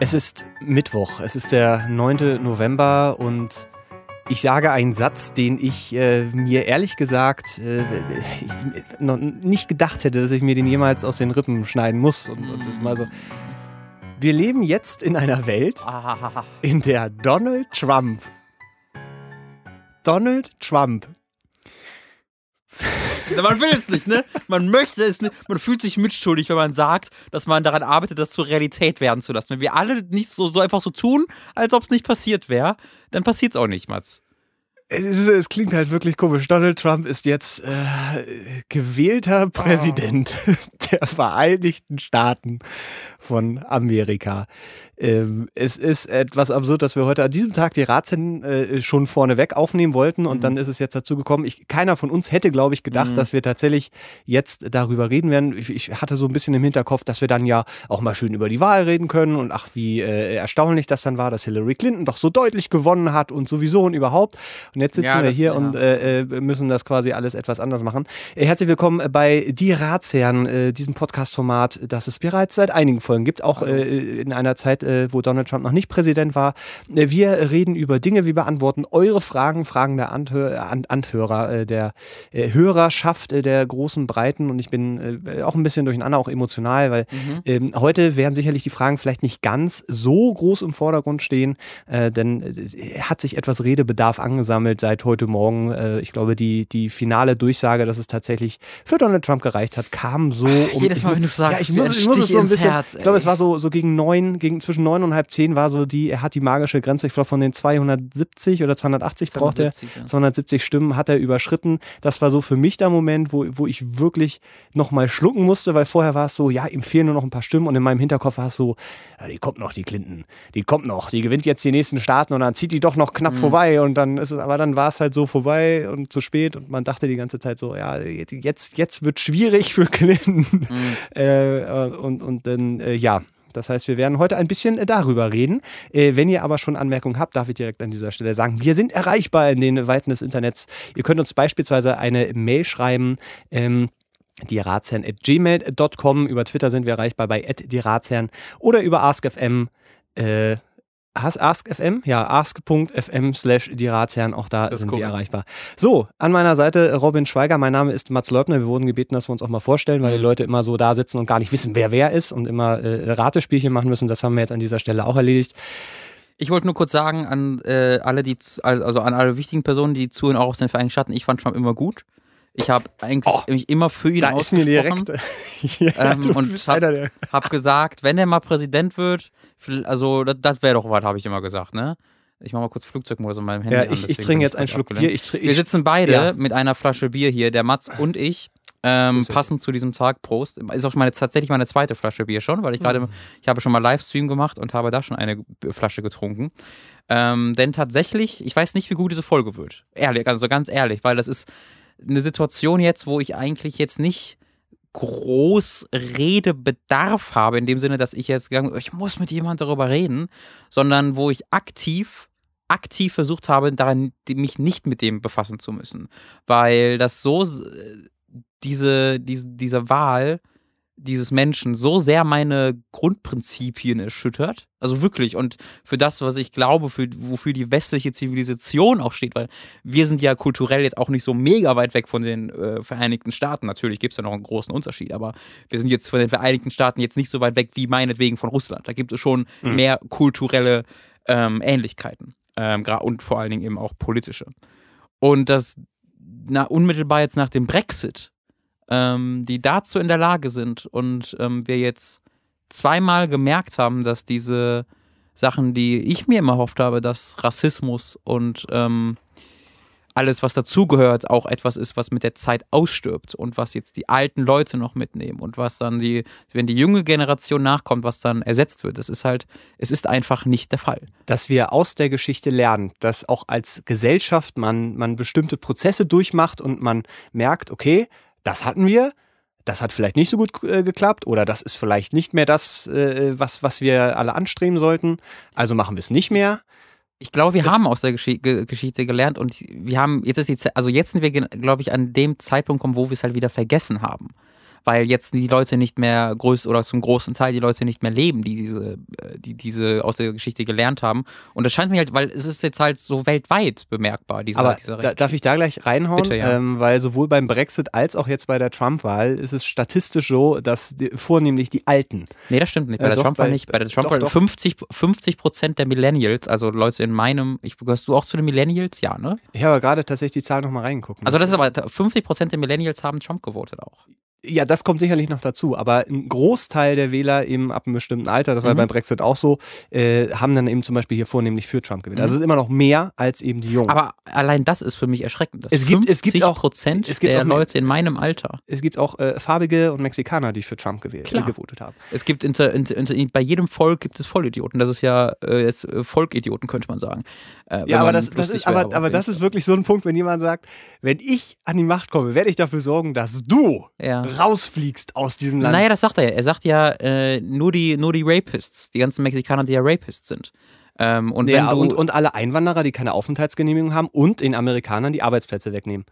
Es ist Mittwoch, es ist der 9. November und ich sage einen Satz, den ich äh, mir ehrlich gesagt äh, noch nicht gedacht hätte, dass ich mir den jemals aus den Rippen schneiden muss. Und, und das mal so. Wir leben jetzt in einer Welt, in der Donald Trump, Donald Trump man will es nicht, ne? Man möchte es nicht. Man fühlt sich mitschuldig, wenn man sagt, dass man daran arbeitet, das zur Realität werden zu lassen. Wenn wir alle nicht so, so einfach so tun, als ob es nicht passiert wäre, dann passiert es auch nicht, Mats. Es, es, klingt halt wirklich komisch. Donald Trump ist jetzt äh, gewählter Präsident oh. der Vereinigten Staaten von Amerika. Ähm, es ist etwas absurd, dass wir heute an diesem Tag die Ratsherren äh, schon vorneweg aufnehmen wollten und mhm. dann ist es jetzt dazu gekommen. Ich, keiner von uns hätte, glaube ich, gedacht, mhm. dass wir tatsächlich jetzt darüber reden werden. Ich, ich, hatte so ein bisschen im Hinterkopf, dass wir dann ja auch mal schön über die Wahl reden können und ach, wie äh, erstaunlich das dann war, dass Hillary Clinton doch so deutlich gewonnen hat und sowieso und überhaupt. Und jetzt sitzen ja, wir hier ja. und äh, äh, müssen das quasi alles etwas anders machen. Äh, herzlich willkommen bei Die Ratsherren, äh, diesem Podcast-Format, das es bereits seit einigen Folgen gibt, auch in einer Zeit, äh, wo Donald Trump noch nicht Präsident war. Äh, wir reden über Dinge, wir beantworten eure Fragen, Fragen der Anhör An Anhörer, äh, der äh, Hörerschaft der großen Breiten und ich bin auch ein bisschen durcheinander, auch emotional, weil mhm. ähm, heute werden sicherlich die Fragen vielleicht nicht ganz so groß im Vordergrund stehen, denn hat sich etwas Redebedarf angesammelt seit heute Morgen. ich glaube, die, die finale Durchsage, dass es tatsächlich für Donald Trump gereicht hat, kam so. Um, Jedes Mal, wenn du sagst, ja, ich muss, ich muss es so ein bisschen, Herz, ich glaube, es war so, so gegen neun, gegen zwischen neun und halb zehn war so die, er hat die magische Grenze, ich glaube von den 270 oder 280 braucht er, ja. 270 Stimmen hat er überschritten. Das war so für mich der Moment, wo, wo ich wirklich nochmal schlucken musste, weil vorher war es so, ja, ihm fehlen nur noch ein paar Stimmen und in meinem Hinterkopf war es so, ja, die kommt noch, die Clinton, die kommt noch, die gewinnt jetzt die nächsten Staaten und dann zieht die doch noch knapp mhm. vorbei und dann ist es, aber dann war es halt so vorbei und zu spät und man dachte die ganze Zeit so, ja, jetzt, jetzt wird schwierig für Clinton. Mhm. Äh, und, und dann, äh, ja, das heißt, wir werden heute ein bisschen äh, darüber reden. Äh, wenn ihr aber schon Anmerkungen habt, darf ich direkt an dieser Stelle sagen, wir sind erreichbar in den Weiten des Internets. Ihr könnt uns beispielsweise eine Mail schreiben. Ähm, die gmail.com. Über Twitter sind wir erreichbar bei die oder über AskFM. Äh, AskFM? Ja, ask.fm slash die Ratsherren, auch da sind wir erreichbar. So, an meiner Seite Robin Schweiger, mein Name ist Mats Leubner. Wir wurden gebeten, dass wir uns auch mal vorstellen, weil die mhm. Leute immer so da sitzen und gar nicht wissen, wer wer ist und immer äh, Ratespielchen machen müssen. Das haben wir jetzt an dieser Stelle auch erledigt. Ich wollte nur kurz sagen an äh, alle, die also an alle wichtigen Personen, die zuhören, auch aus den Vereinigten Staaten, ich fand Trump immer gut. Ich habe eigentlich oh, mich immer für ihn da ausgesprochen. Ist mir direkt, ja, ähm, und habe hab gesagt, wenn er mal Präsident wird, also das, das wäre doch was, habe ich immer gesagt, ne? Ich mache mal kurz Flugzeugmodus in meinem Handy. Ja, ich, an, ich trinke jetzt einen Schluck Bier. Ich, ich, Wir sitzen beide ja. mit einer Flasche Bier hier, der Mats und ich. Ähm, passend zu diesem Tag, Prost. Ist auch meine, tatsächlich meine zweite Flasche Bier schon, weil ich gerade, mhm. ich habe schon mal Livestream gemacht und habe da schon eine Flasche getrunken. Ähm, denn tatsächlich, ich weiß nicht, wie gut diese Folge wird. Ehrlich, also ganz ehrlich, weil das ist eine Situation jetzt, wo ich eigentlich jetzt nicht groß Redebedarf habe, in dem Sinne, dass ich jetzt gegangen, ich muss mit jemandem darüber reden, sondern wo ich aktiv aktiv versucht habe, daran mich nicht mit dem befassen zu müssen, weil das so diese diese diese Wahl dieses Menschen so sehr meine Grundprinzipien erschüttert. Also wirklich. Und für das, was ich glaube, für, wofür die westliche Zivilisation auch steht, weil wir sind ja kulturell jetzt auch nicht so mega weit weg von den äh, Vereinigten Staaten. Natürlich gibt es ja noch einen großen Unterschied, aber wir sind jetzt von den Vereinigten Staaten jetzt nicht so weit weg wie meinetwegen von Russland. Da gibt es schon mhm. mehr kulturelle ähm, Ähnlichkeiten. Ähm, und vor allen Dingen eben auch politische. Und das na, unmittelbar jetzt nach dem Brexit ähm, die dazu in der Lage sind und ähm, wir jetzt zweimal gemerkt haben, dass diese Sachen, die ich mir immer erhofft habe, dass Rassismus und ähm, alles, was dazugehört, auch etwas ist, was mit der Zeit ausstirbt und was jetzt die alten Leute noch mitnehmen und was dann die, wenn die junge Generation nachkommt, was dann ersetzt wird. Das ist halt, es ist einfach nicht der Fall. Dass wir aus der Geschichte lernen, dass auch als Gesellschaft man, man bestimmte Prozesse durchmacht und man merkt, okay, das hatten wir, das hat vielleicht nicht so gut äh, geklappt oder das ist vielleicht nicht mehr das, äh, was, was wir alle anstreben sollten. Also machen wir es nicht mehr. Ich glaube, wir das haben aus der Gesch Geschichte gelernt und wir haben, jetzt ist die Zeit, also jetzt sind wir, glaube ich, an dem Zeitpunkt gekommen, wo wir es halt wieder vergessen haben. Weil jetzt die Leute nicht mehr größt oder zum großen Teil die Leute nicht mehr leben, die diese, äh, die diese aus der Geschichte gelernt haben. Und das scheint mir halt, weil es ist jetzt halt so weltweit bemerkbar, dieser, Aber dieser da, darf ich da gleich reinhauen? Bitte, ja. ähm, weil sowohl beim Brexit als auch jetzt bei der Trump-Wahl ist es statistisch so, dass die, vornehmlich die Alten. Nee, das stimmt nicht. Bei Äh, der Trump-Wahl nicht. Bei der Trump-Wahl doch. 50, 50 Prozent der Millennials, also Leute in meinem, ich gehörst du auch zu den Millennials? Ja, ne? Ich habe gerade tatsächlich die Zahl nochmal reingeguckt. Also das ist aber 50 Prozent der Millennials haben Trump gewotet auch. Ja, das kommt sicherlich noch dazu, aber ein Großteil der Wähler eben ab einem bestimmten Alter, das war Mhm. beim Brexit auch so, äh, haben dann eben zum Beispiel hier vornehmlich für Trump gewählt. Mhm. Also es ist immer noch mehr als eben die Jungen. Aber allein das ist für mich erschreckend. dass Es gibt- es gibt auch- Prozent es gibt der auch Leute in meinem Alter. es gibt auch äh, Farbige und Mexikaner, die für Trump gewählt, äh, Klar. gewotet haben. Es gibt inter, inter, inter, bei jedem Volk gibt es Vollidioten. Das ist ja äh, jetzt, äh, Volkidioten, könnte man sagen. Äh, Ja, aber das, das ist, aber, aber jeden das ist wirklich so ein Punkt, wenn jemand sagt, wenn ich an die Macht komme, werde ich dafür sorgen, dass du Ja. Rausfliegst aus diesem Land. Naja, das sagt er ja. Er sagt ja, äh, nur, die, nur die Rapists, die ganzen Mexikaner, die ja Rapists sind. Ähm, und ja, du, und, und alle Einwanderer, die keine Aufenthaltsgenehmigung haben und den Amerikanern die Arbeitsplätze wegnehmen.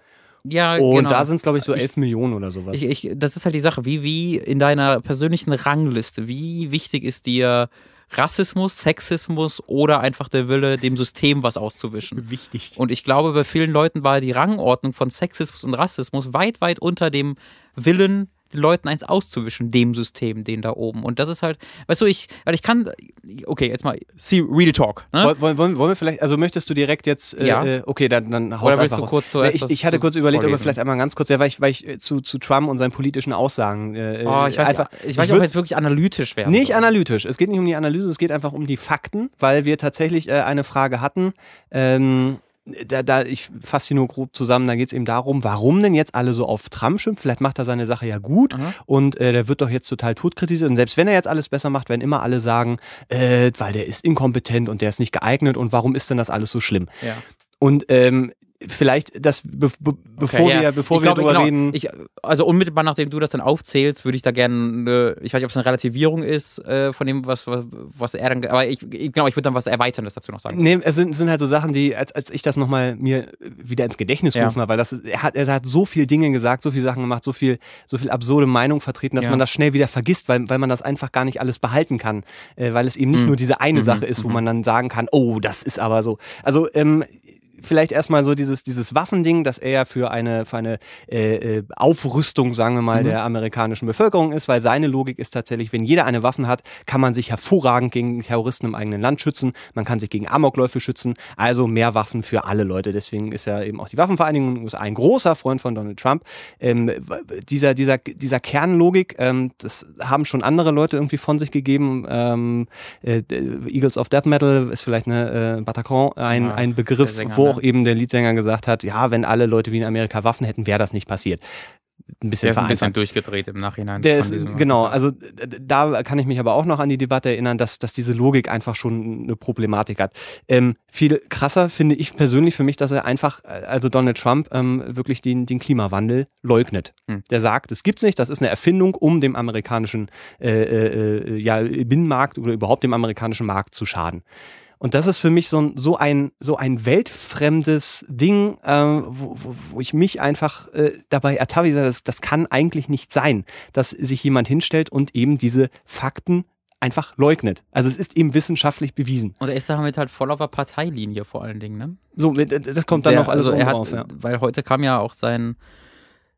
ja, Und genau. da sind es, glaube ich, so Ich- 11 Millionen oder sowas. Ich, ich, das ist halt die Sache, wie, wie in deiner persönlichen Rangliste, wie wichtig ist dir Rassismus, Sexismus oder einfach der Wille, dem System was auszuwischen? Wichtig. Und ich glaube, bei vielen Leuten war die Rangordnung von Sexismus und Rassismus weit, weit unter dem Willen, den Leuten eins auszuwischen, dem System, den da oben. Und das ist halt, weißt du, ich, weil ich kann, okay, jetzt mal, see, Real Talk. Ne? Woll- Wollen, wollen, wollen wir vielleicht, also möchtest du direkt jetzt, äh, Ja. äh, okay, dann, dann haus Oder willst du raus. kurz Ja, zuerst ich, ich hatte kurz überlegt, ob wir vielleicht einmal ganz kurz, ja, weil ich, weil ich äh, zu, zu Trump und seinen politischen Aussagen äh, Oh, ich weiß, einfach, nicht, ich weiß nicht, ob jetzt wirklich analytisch wäre. Nicht analytisch. Es geht nicht um die Analyse, es geht einfach um die Fakten, weil wir tatsächlich äh, eine Frage hatten. Ähm, da, da, ich fasse sie nur grob zusammen, da geht es eben darum, warum denn jetzt alle so auf Trump schimpfen. Vielleicht macht er seine Sache ja gut Aha. und äh, der wird doch jetzt total tot kritisiert. Und selbst wenn er jetzt alles besser macht, werden immer alle sagen, äh, weil der ist inkompetent und der ist nicht geeignet und warum ist denn das alles so schlimm? Ja. Und ähm, vielleicht, das, be be bevor Okay, ja. wir, bevor ich wir glaube, drüber genau, reden. Ich, also unmittelbar nachdem du das dann aufzählst, würde ich da gerne, ich weiß nicht, ob es eine Relativierung ist äh, von dem, was, was, was er dann, aber ich, genau, ich würde dann was Erweiterndes dazu noch sagen. Nee, es sind, sind halt so Sachen, die, als, als ich das nochmal mir wieder ins Gedächtnis Ja. gerufen habe, weil das, er hat, er hat so viel Dinge gesagt, so viele Sachen gemacht, so viel, so viel absurde Meinung vertreten, dass Ja. man das schnell wieder vergisst, weil, weil man das einfach gar nicht alles behalten kann, äh, weil es eben nicht Mhm. nur diese eine Mhm. Sache ist, wo Mhm. man dann sagen kann, oh, das ist aber so. Also, ähm, Vielleicht erstmal so dieses, dieses Waffending, dass er ja für eine, für eine äh, äh, Aufrüstung, sagen wir mal, Mhm. der amerikanischen Bevölkerung ist, weil seine Logik ist tatsächlich, wenn jeder eine Waffe hat, kann man sich hervorragend gegen Terroristen im eigenen Land schützen, man kann sich gegen Amokläufe schützen, also mehr Waffen für alle Leute. Deswegen ist ja eben auch die Waffenvereinigung USA ein großer Freund von Donald Trump. Ähm, dieser, dieser, dieser Kernlogik, ähm, das haben schon andere Leute irgendwie von sich gegeben. Ähm, äh, Eagles of Death Metal ist vielleicht eine äh, Bataclan ein, Ja, ein Begriff, Sänger, wo auch eben der Leadsänger gesagt hat, ja, wenn alle Leute wie in Amerika Waffen hätten, wäre das nicht passiert. Ein bisschen Der ist ein bisschen durchgedreht im Nachhinein. Der ist, genau, also da kann ich mich aber auch noch an die Debatte erinnern, dass, dass diese Logik einfach schon eine Problematik hat. Ähm, viel krasser finde ich persönlich für mich, dass er einfach, äh, also Donald Trump, ähm, wirklich den, den Klimawandel leugnet. Hm. Der sagt, es gibt's nicht, das ist eine Erfindung, um dem amerikanischen äh, äh, ja, Binnenmarkt oder überhaupt dem amerikanischen Markt zu schaden. Und das ist für mich so ein, so ein, so ein weltfremdes Ding, äh, wo, wo, wo ich mich einfach äh, dabei ertappe, das, das kann eigentlich nicht sein, dass sich jemand hinstellt und eben diese Fakten einfach leugnet. Also es ist eben wissenschaftlich bewiesen. Und er ist damit halt voll auf der Parteilinie vor allen Dingen, ne? So, das kommt dann Der- noch alles also er hat, drauf. Ja. Weil heute kam ja auch sein.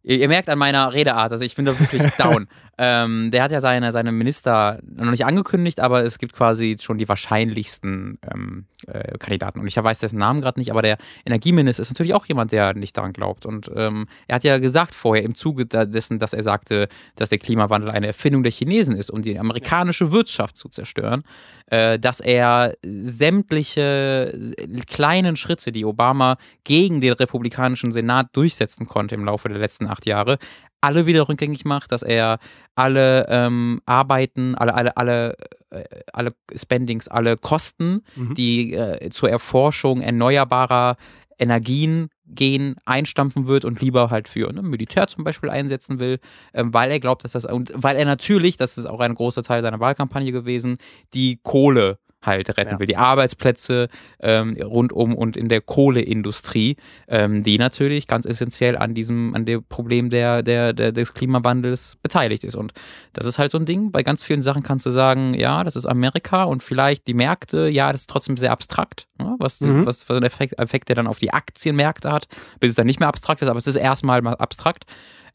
Ihr, ihr merkt an meiner Redeart, also ich bin da wirklich down. ähm, der hat ja seine, seine Minister noch nicht angekündigt, aber es gibt quasi schon die wahrscheinlichsten ähm, äh, Kandidaten. Und ich weiß dessen Namen gerade nicht, aber der Energieminister ist natürlich auch jemand, der nicht daran glaubt. Und ähm, er hat ja gesagt vorher im Zuge dessen, dass er sagte, dass der Klimawandel eine Erfindung der Chinesen ist, um die amerikanische Wirtschaft zu zerstören, äh, dass er sämtliche kleinen Schritte, die Obama gegen den republikanischen Senat durchsetzen konnte im Laufe der letzten acht Jahre, alle wieder rückgängig macht, dass er alle ähm, Arbeiten, alle, alle, alle, äh, alle Spendings, alle Kosten, Mhm. die äh, zur Erforschung erneuerbarer Energien gehen, einstampfen wird und lieber halt für ne, Militär zum Beispiel einsetzen will, ähm, weil er glaubt, dass das, und weil er natürlich, das ist auch ein großer Teil seiner Wahlkampagne gewesen, die Kohle halt retten Ja. will. Die Arbeitsplätze ähm, rundum und in der Kohleindustrie, ähm, die natürlich ganz essentiell an diesem, an dem Problem der, der, der, des Klimawandels beteiligt ist. Und das ist halt so ein Ding. Bei ganz vielen Sachen kannst du sagen, ja, das ist Amerika und vielleicht die Märkte, ja, das ist trotzdem sehr abstrakt, ne? was, Mhm. was für einen Effekt, Effekt der dann auf die Aktienmärkte hat, bis es dann nicht mehr abstrakt ist, aber es ist erstmal mal abstrakt.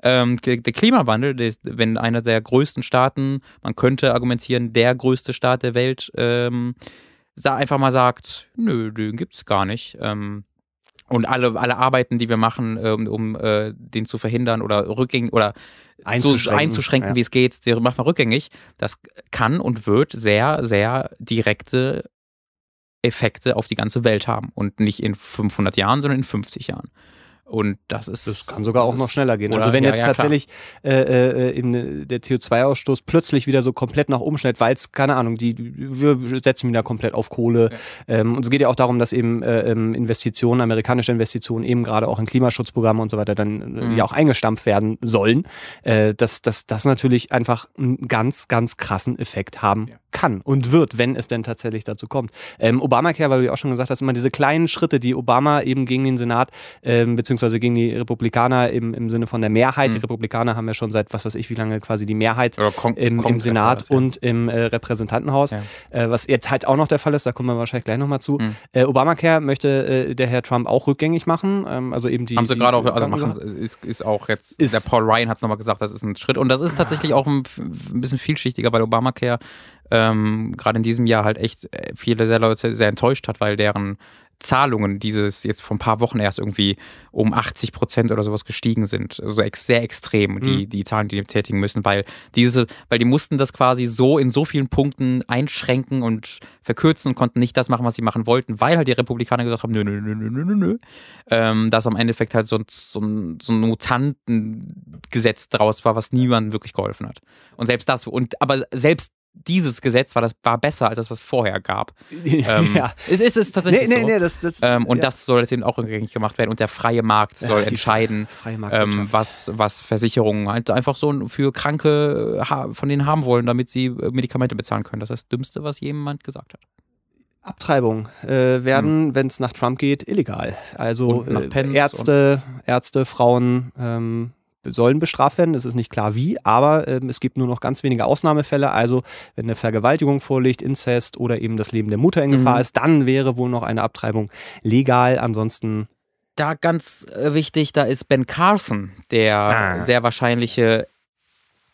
Ähm, der Klimawandel, der ist, wenn einer der größten Staaten, man könnte argumentieren, der größte Staat der Welt, ähm, einfach mal sagt, nö, den gibt's gar nicht. Ähm, und alle, alle Arbeiten, die wir machen, ähm, um äh, den zu verhindern oder rückgängig oder so Einzuschränken, einzuschränken, ja. wie es geht, der macht man rückgängig. Das kann und wird sehr, sehr direkte Effekte auf die ganze Welt haben. Und nicht in 500 Jahren, sondern in 50 Jahren. Und das ist. Das kann sogar auch das noch schneller gehen. oder- also wenn ja, jetzt ja, tatsächlich äh, äh, im, der CO2-Ausstoß plötzlich wieder so komplett nach oben schnellt, weil es, keine Ahnung, die, wir setzen wieder komplett auf Kohle. Ähm, und es geht ja auch darum, dass eben äh, ähm, Investitionen, amerikanische Investitionen eben gerade auch in Klimaschutzprogramme und so weiter dann äh, Mhm. ja auch eingestampft werden sollen, äh, dass dass das natürlich einfach einen ganz, ganz krassen Effekt haben Ja. Kann und wird, wenn es denn tatsächlich dazu kommt. Ähm, Obamacare, weil du ja auch schon gesagt hast, immer diese kleinen Schritte, die Obama eben gegen den Senat ähm, beziehungsweise gegen die Republikaner im, im Sinne von der Mehrheit. Mhm. Die Republikaner haben ja schon seit was weiß ich wie lange quasi die Mehrheit im, im Senat das, ja. und im äh, Repräsentantenhaus, Ja. äh, was jetzt halt auch noch der Fall ist, da kommen wir wahrscheinlich gleich nochmal zu. Mhm. Äh, Obamacare möchte äh, der Herr Trump auch rückgängig machen, ähm, also eben die haben sie gerade auch, also machen ist, ist auch jetzt, Ist- der Paul Ryan hat es nochmal gesagt, das ist ein Schritt und das ist tatsächlich auch ein, ein bisschen vielschichtiger, weil Obamacare ähm, gerade in diesem Jahr halt echt äh, viele sehr Leute sehr enttäuscht hat, weil deren Zahlungen dieses jetzt vor ein paar Wochen erst irgendwie um 80 Prozent oder sowas gestiegen sind. Also sehr extrem, die, Mhm. die Zahlen, die die tätigen müssen, weil diese, weil die mussten das quasi so in so vielen Punkten einschränken und verkürzen und konnten nicht das machen, was sie machen wollten, weil halt die Republikaner gesagt haben, nö, nö, nö, nö, nö, nö, nö. Ähm, dass am Endeffekt halt so ein, so ein, so ein Mutantengesetz draus war, was niemandem wirklich geholfen hat. Und selbst das, und aber selbst dieses Gesetz war das war besser als das, was es vorher gab. Ähm, ja. Es ist es tatsächlich Nee, nee, so. nee, das, das, Ähm, und ja. das soll jetzt eben auch rückgängig gemacht werden und der freie Markt soll die entscheiden, ähm, was, was Versicherungen halt einfach so für Kranke äh, von denen haben wollen, damit sie äh, Medikamente bezahlen können. Das ist das Dümmste, was jemand gesagt hat. Abtreibung äh, werden, wenn es nach Trump geht, illegal. Also Hm. Äh, Ärzte, Ärzte, Frauen ähm, sollen bestraft werden. Es ist nicht klar wie, aber ähm, es gibt nur noch ganz wenige Ausnahmefälle. Also wenn eine Vergewaltigung vorliegt, Inzest oder eben das Leben der Mutter in Gefahr Mhm. ist, dann wäre wohl noch eine Abtreibung legal. Ansonsten Da ganz äh, wichtig, da ist Ben Carson, der Ah. sehr wahrscheinliche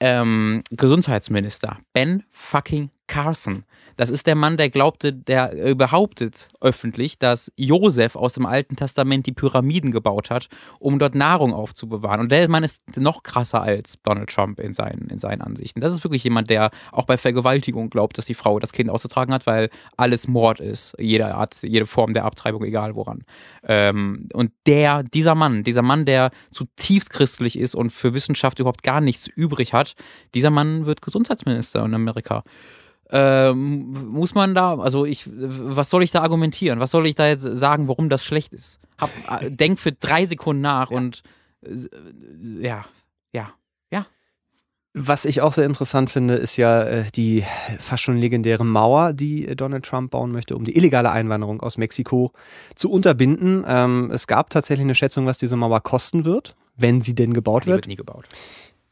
ähm, Gesundheitsminister. Ben fucking Carson. Das ist der Mann, der glaubte, der äh, behauptet öffentlich, dass Josef aus dem Alten Testament die Pyramiden gebaut hat, um dort Nahrung aufzubewahren. Und der Mann ist noch krasser als Donald Trump in seinen, in seinen Ansichten. Das ist wirklich jemand, der auch bei Vergewaltigung glaubt, dass die Frau das Kind auszutragen hat, weil alles Mord ist. Jede Art, jede Form der Abtreibung, egal woran. Ähm, und der, dieser Mann, dieser Mann, der zutiefst christlich ist und für Wissenschaft überhaupt gar nichts übrig hat, dieser Mann wird Gesundheitsminister in Amerika. Ähm, muss man da, also ich, was soll ich da argumentieren? Was soll ich da jetzt sagen, warum das schlecht ist? Hab, äh, denk für drei Sekunden nach und äh, ja, ja, ja. Was ich auch sehr interessant finde, ist ja äh, die fast schon legendäre Mauer, die äh, Donald Trump bauen möchte, um die illegale Einwanderung aus Mexiko zu unterbinden. Ähm, es gab tatsächlich eine Schätzung, was diese Mauer kosten wird, wenn sie denn gebaut Die wird. wird nie gebaut.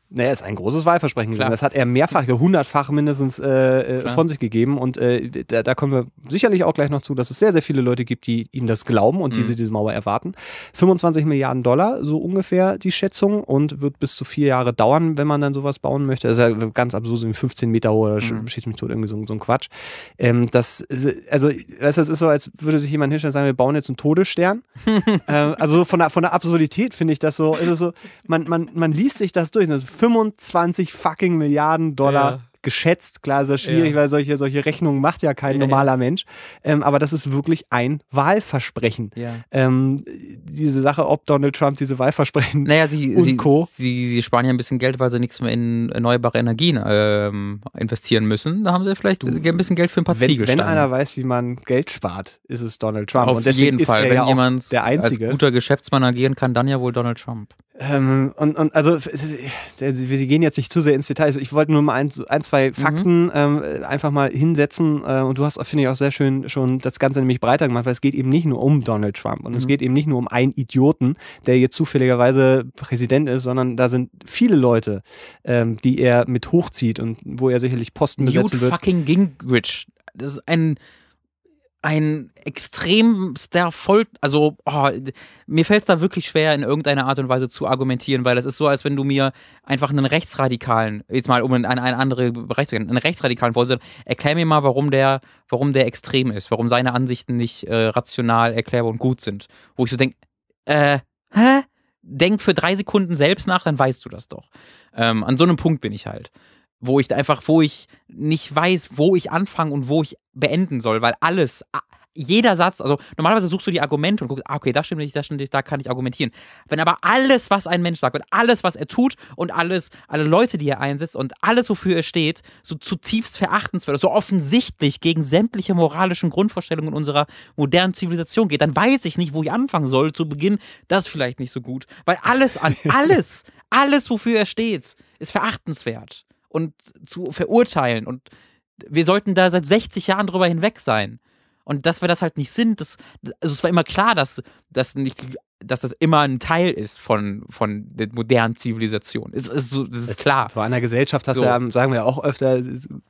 Naja, ist ein großes Wahlversprechen gewesen. Das hat er mehrfach, hundertfach mindestens äh, äh, von sich gegeben. Und äh, da, da kommen wir sicherlich auch gleich noch zu, dass es sehr, sehr viele Leute gibt, die ihm das glauben und Mhm. diese diese Mauer erwarten. 25 Milliarden Dollar, so ungefähr die Schätzung, und wird bis zu vier Jahre dauern, wenn man dann sowas bauen möchte. Das ist ja ganz absurd, so 15 Meter hoch oder Mhm. schießt mich tot, irgendwie so, so ein Quatsch. Ähm, das, ist- also, weißt das ist so, als würde sich jemand hinstellen und sagen, wir bauen jetzt einen Todesstern. ähm, also von der, von der Absurdität finde ich das so, ist es so man, man, man liest sich das durch. Das 25 fucking Milliarden Dollar Ja. geschätzt. Klar ist das schwierig, Ja. weil solche, solche Rechnungen macht ja kein normaler Mensch. Ähm, aber das ist wirklich ein Wahlversprechen. Ähm, diese Sache, ob Donald Trump diese Wahlversprechen. Naja, sie, Und sie, Co. Sie, sie sparen ja ein bisschen Geld, weil sie nichts mehr in erneuerbare Energien ähm, investieren müssen. Da haben sie vielleicht ein bisschen Geld für ein paar Wenn, Ziegelsteine. wenn einer weiß, wie man Geld spart, ist es Donald Trump. Auf jeden ist Fall. er Wenn ja jemand der als Einzige. guter Geschäftsmann agieren kann, dann ja wohl Donald Trump. Ähm, und, und also wir gehen jetzt nicht zu sehr ins Detail. Also ich wollte nur mal ein, ein zwei mhm. Fakten mhm. ähm, einfach mal hinsetzen. Äh, und du hast, finde ich, auch sehr schön schon das Ganze nämlich breiter gemacht, weil es geht eben nicht nur um Donald Trump und mhm. es geht eben nicht nur um einen Idioten, der jetzt zufälligerweise Präsident ist, sondern da sind viele Leute, ähm, die er mit hochzieht und wo er sicherlich Posten Newt besetzen wird. fucking Gingrich. Das ist ein ein extremster Voll, also oh, mir fällt es da wirklich schwer, in irgendeiner Art und Weise zu argumentieren, weil es ist so, als wenn du mir einfach einen Rechtsradikalen, jetzt mal um in einen, einen anderen Bereich zu gehen, einen Rechtsradikalen vorstellst, erklär mir mal, warum der, warum der extrem ist, warum seine Ansichten nicht äh, rational erklärbar und gut sind. Wo ich so denke, äh, hä? Denk für drei Sekunden selbst nach, dann weißt du das doch. Ähm, an so einem Punkt bin ich halt wo ich einfach, wo ich nicht weiß, wo ich anfangen und wo ich beenden soll, weil alles, jeder Satz, also normalerweise suchst du die Argumente und guckst, ah, okay, das stimmt nicht, das stimmt nicht, da kann ich argumentieren. Wenn aber alles, was ein Mensch sagt und alles, was er tut und alles, alle Leute, die er einsetzt und alles, wofür er steht, so zutiefst verachtenswert, so offensichtlich gegen sämtliche moralischen Grundvorstellungen unserer modernen Zivilisation geht, dann weiß ich nicht, wo ich anfangen soll zu Beginn. Das vielleicht nicht so gut, weil alles an, alles, alles, wofür er steht, ist verachtenswert und zu verurteilen. Und wir sollten da seit 60 Jahren drüber hinweg sein. Und dass wir das halt nicht sind, das, also es war immer klar, dass, dass, nicht, dass das immer ein Teil ist von, von der modernen Zivilisation. Es ist, so, das ist klar. Vor einer Gesellschaft hast so. ja, sagen wir ja auch öfter,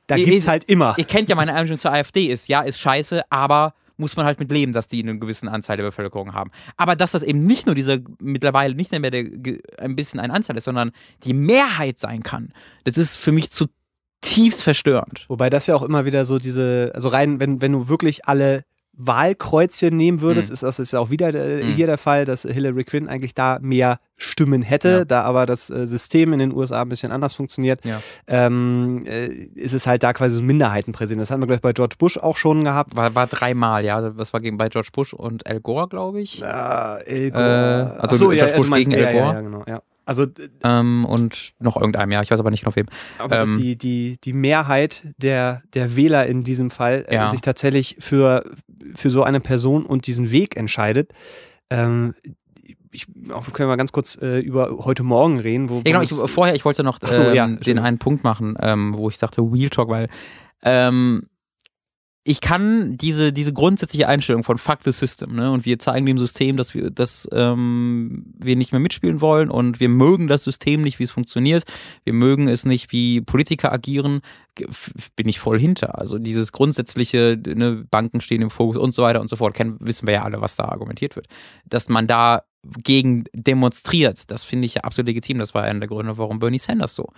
da gibt es halt immer. Ihr kennt ja meine Einstellung zur AfD, ist ja, ist scheiße, aber muss man halt mit leben, dass die einen gewissen Anteil der Bevölkerung haben. Aber dass das eben nicht nur dieser mittlerweile nicht mehr der, ein bisschen ein Anteil ist, sondern die Mehrheit sein kann, das ist für mich zutiefst verstörend. Wobei das ja auch immer wieder so diese, also rein, wenn, wenn du wirklich alle Wahlkreuzchen nehmen würdest, mhm. ist das ist auch wieder äh, mhm. hier der Fall, dass Hillary Clinton eigentlich da mehr Stimmen hätte, ja. da aber das äh, System in den USA ein bisschen anders funktioniert, ja. ähm, äh, ist es halt da quasi so ein Minderheitenpräsident. Das hatten wir, glaube ich, bei George Bush auch schon gehabt. War, war dreimal, ja. Das war gegen, bei George Bush und Al Gore, glaube ich. Ja, Al Gore. Äh, also so, George ja, Bush gegen Al Gore. Ja, genau, ja. Also, ähm, und noch irgendeinem, ja, ich weiß aber nicht noch wem. Aber ähm, dass die, die, die Mehrheit der, der Wähler in diesem Fall äh, ja. sich tatsächlich für, für so eine Person und diesen Weg entscheidet. Ähm, ich, auch können wir ganz kurz äh, über heute Morgen reden. Wo, ja, genau, ich, vorher, ich wollte noch so, ähm, ja, den einen Punkt machen, ähm, wo ich sagte Wheel Talk, weil ähm, ich kann diese, diese grundsätzliche Einstellung von Fuck the System, ne? Und wir zeigen dem System, dass wir, dass ähm, wir nicht mehr mitspielen wollen und wir mögen das System nicht, wie es funktioniert. Wir mögen es nicht, wie Politiker agieren, bin ich voll hinter. Also dieses grundsätzliche, ne, Banken stehen im Fokus und so weiter und so fort, kennen, wissen wir ja alle, was da argumentiert wird. Dass man da gegen demonstriert. Das finde ich ja absolut legitim. Das war einer der Gründe, warum Bernie Sanders so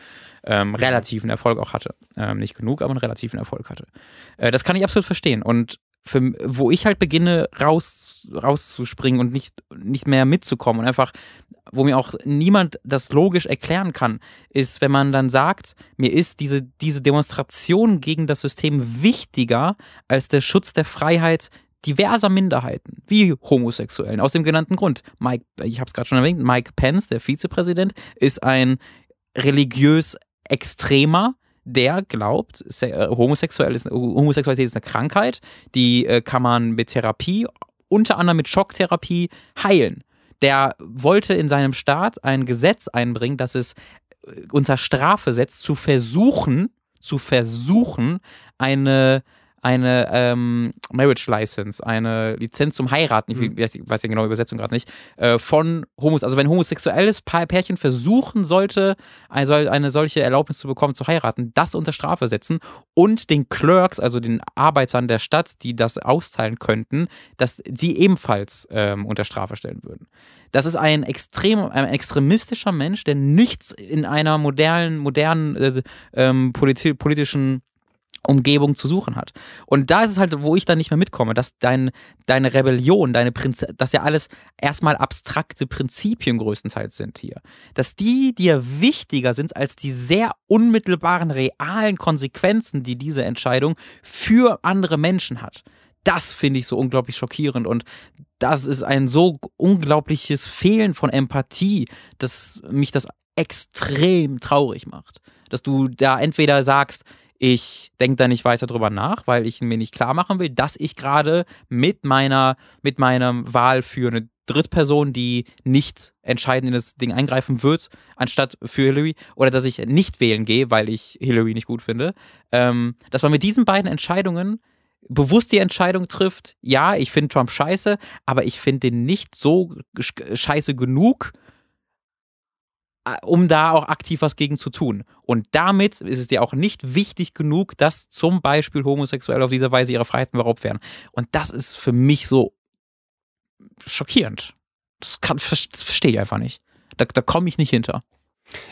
ähm, relativen Erfolg auch hatte. Ähm, nicht genug, aber einen relativen Erfolg hatte. Äh, das kann ich absolut verstehen. Und für, wo ich halt beginne, raus, rauszuspringen und nicht, nicht mehr mitzukommen und einfach, wo mir auch niemand das logisch erklären kann, ist, wenn man dann sagt, mir ist diese, diese Demonstration gegen das System wichtiger als der Schutz der Freiheit diverser Minderheiten, wie Homosexuellen, aus dem genannten Grund. Mike, ich habe es gerade schon erwähnt, Mike Pence, der Vizepräsident, ist ein religiös Extremer, der glaubt, äh, Homosexuell ist, Homosexualität ist eine Krankheit, die äh, kann man mit Therapie, unter anderem mit Schocktherapie, heilen. Der wollte in seinem Staat ein Gesetz einbringen, das es äh, unter Strafe setzt, zu versuchen, zu versuchen, eine eine ähm, Marriage License, eine Lizenz zum Heiraten, ich mhm. weiß ja genau die Übersetzung gerade nicht, äh, von Homos, also wenn homosexuelles Pärchen versuchen sollte, eine, eine solche Erlaubnis zu bekommen, zu heiraten, das unter Strafe setzen und den Clerks, also den Arbeitern der Stadt, die das austeilen könnten, dass sie ebenfalls ähm, unter Strafe stellen würden. Das ist ein extrem, ein extremistischer Mensch, der nichts in einer modernen, modernen äh, ähm, politi politischen Umgebung zu suchen hat. Und da ist es halt, wo ich dann nicht mehr mitkomme, dass dein, deine Rebellion, deine Prinz, dass ja alles erstmal abstrakte Prinzipien größtenteils sind hier. Dass die dir wichtiger sind als die sehr unmittelbaren, realen Konsequenzen, die diese Entscheidung für andere Menschen hat. Das finde ich so unglaublich schockierend und das ist ein so unglaubliches Fehlen von Empathie, dass mich das extrem traurig macht. Dass du da entweder sagst, ich denke da nicht weiter drüber nach, weil ich mir nicht klar machen will, dass ich gerade mit meiner, mit meiner Wahl für eine Drittperson, die nicht entscheidend in das Ding eingreifen wird, anstatt für Hillary, oder dass ich nicht wählen gehe, weil ich Hillary nicht gut finde, ähm, dass man mit diesen beiden Entscheidungen bewusst die Entscheidung trifft, ja, ich finde Trump scheiße, aber ich finde den nicht so scheiße genug, um da auch aktiv was gegen zu tun. Und damit ist es dir auch nicht wichtig genug, dass zum Beispiel Homosexuelle auf diese Weise ihre Freiheiten beraubt werden. Und das ist für mich so schockierend. Das, kann, das verstehe ich einfach nicht. Da, da komme ich nicht hinter.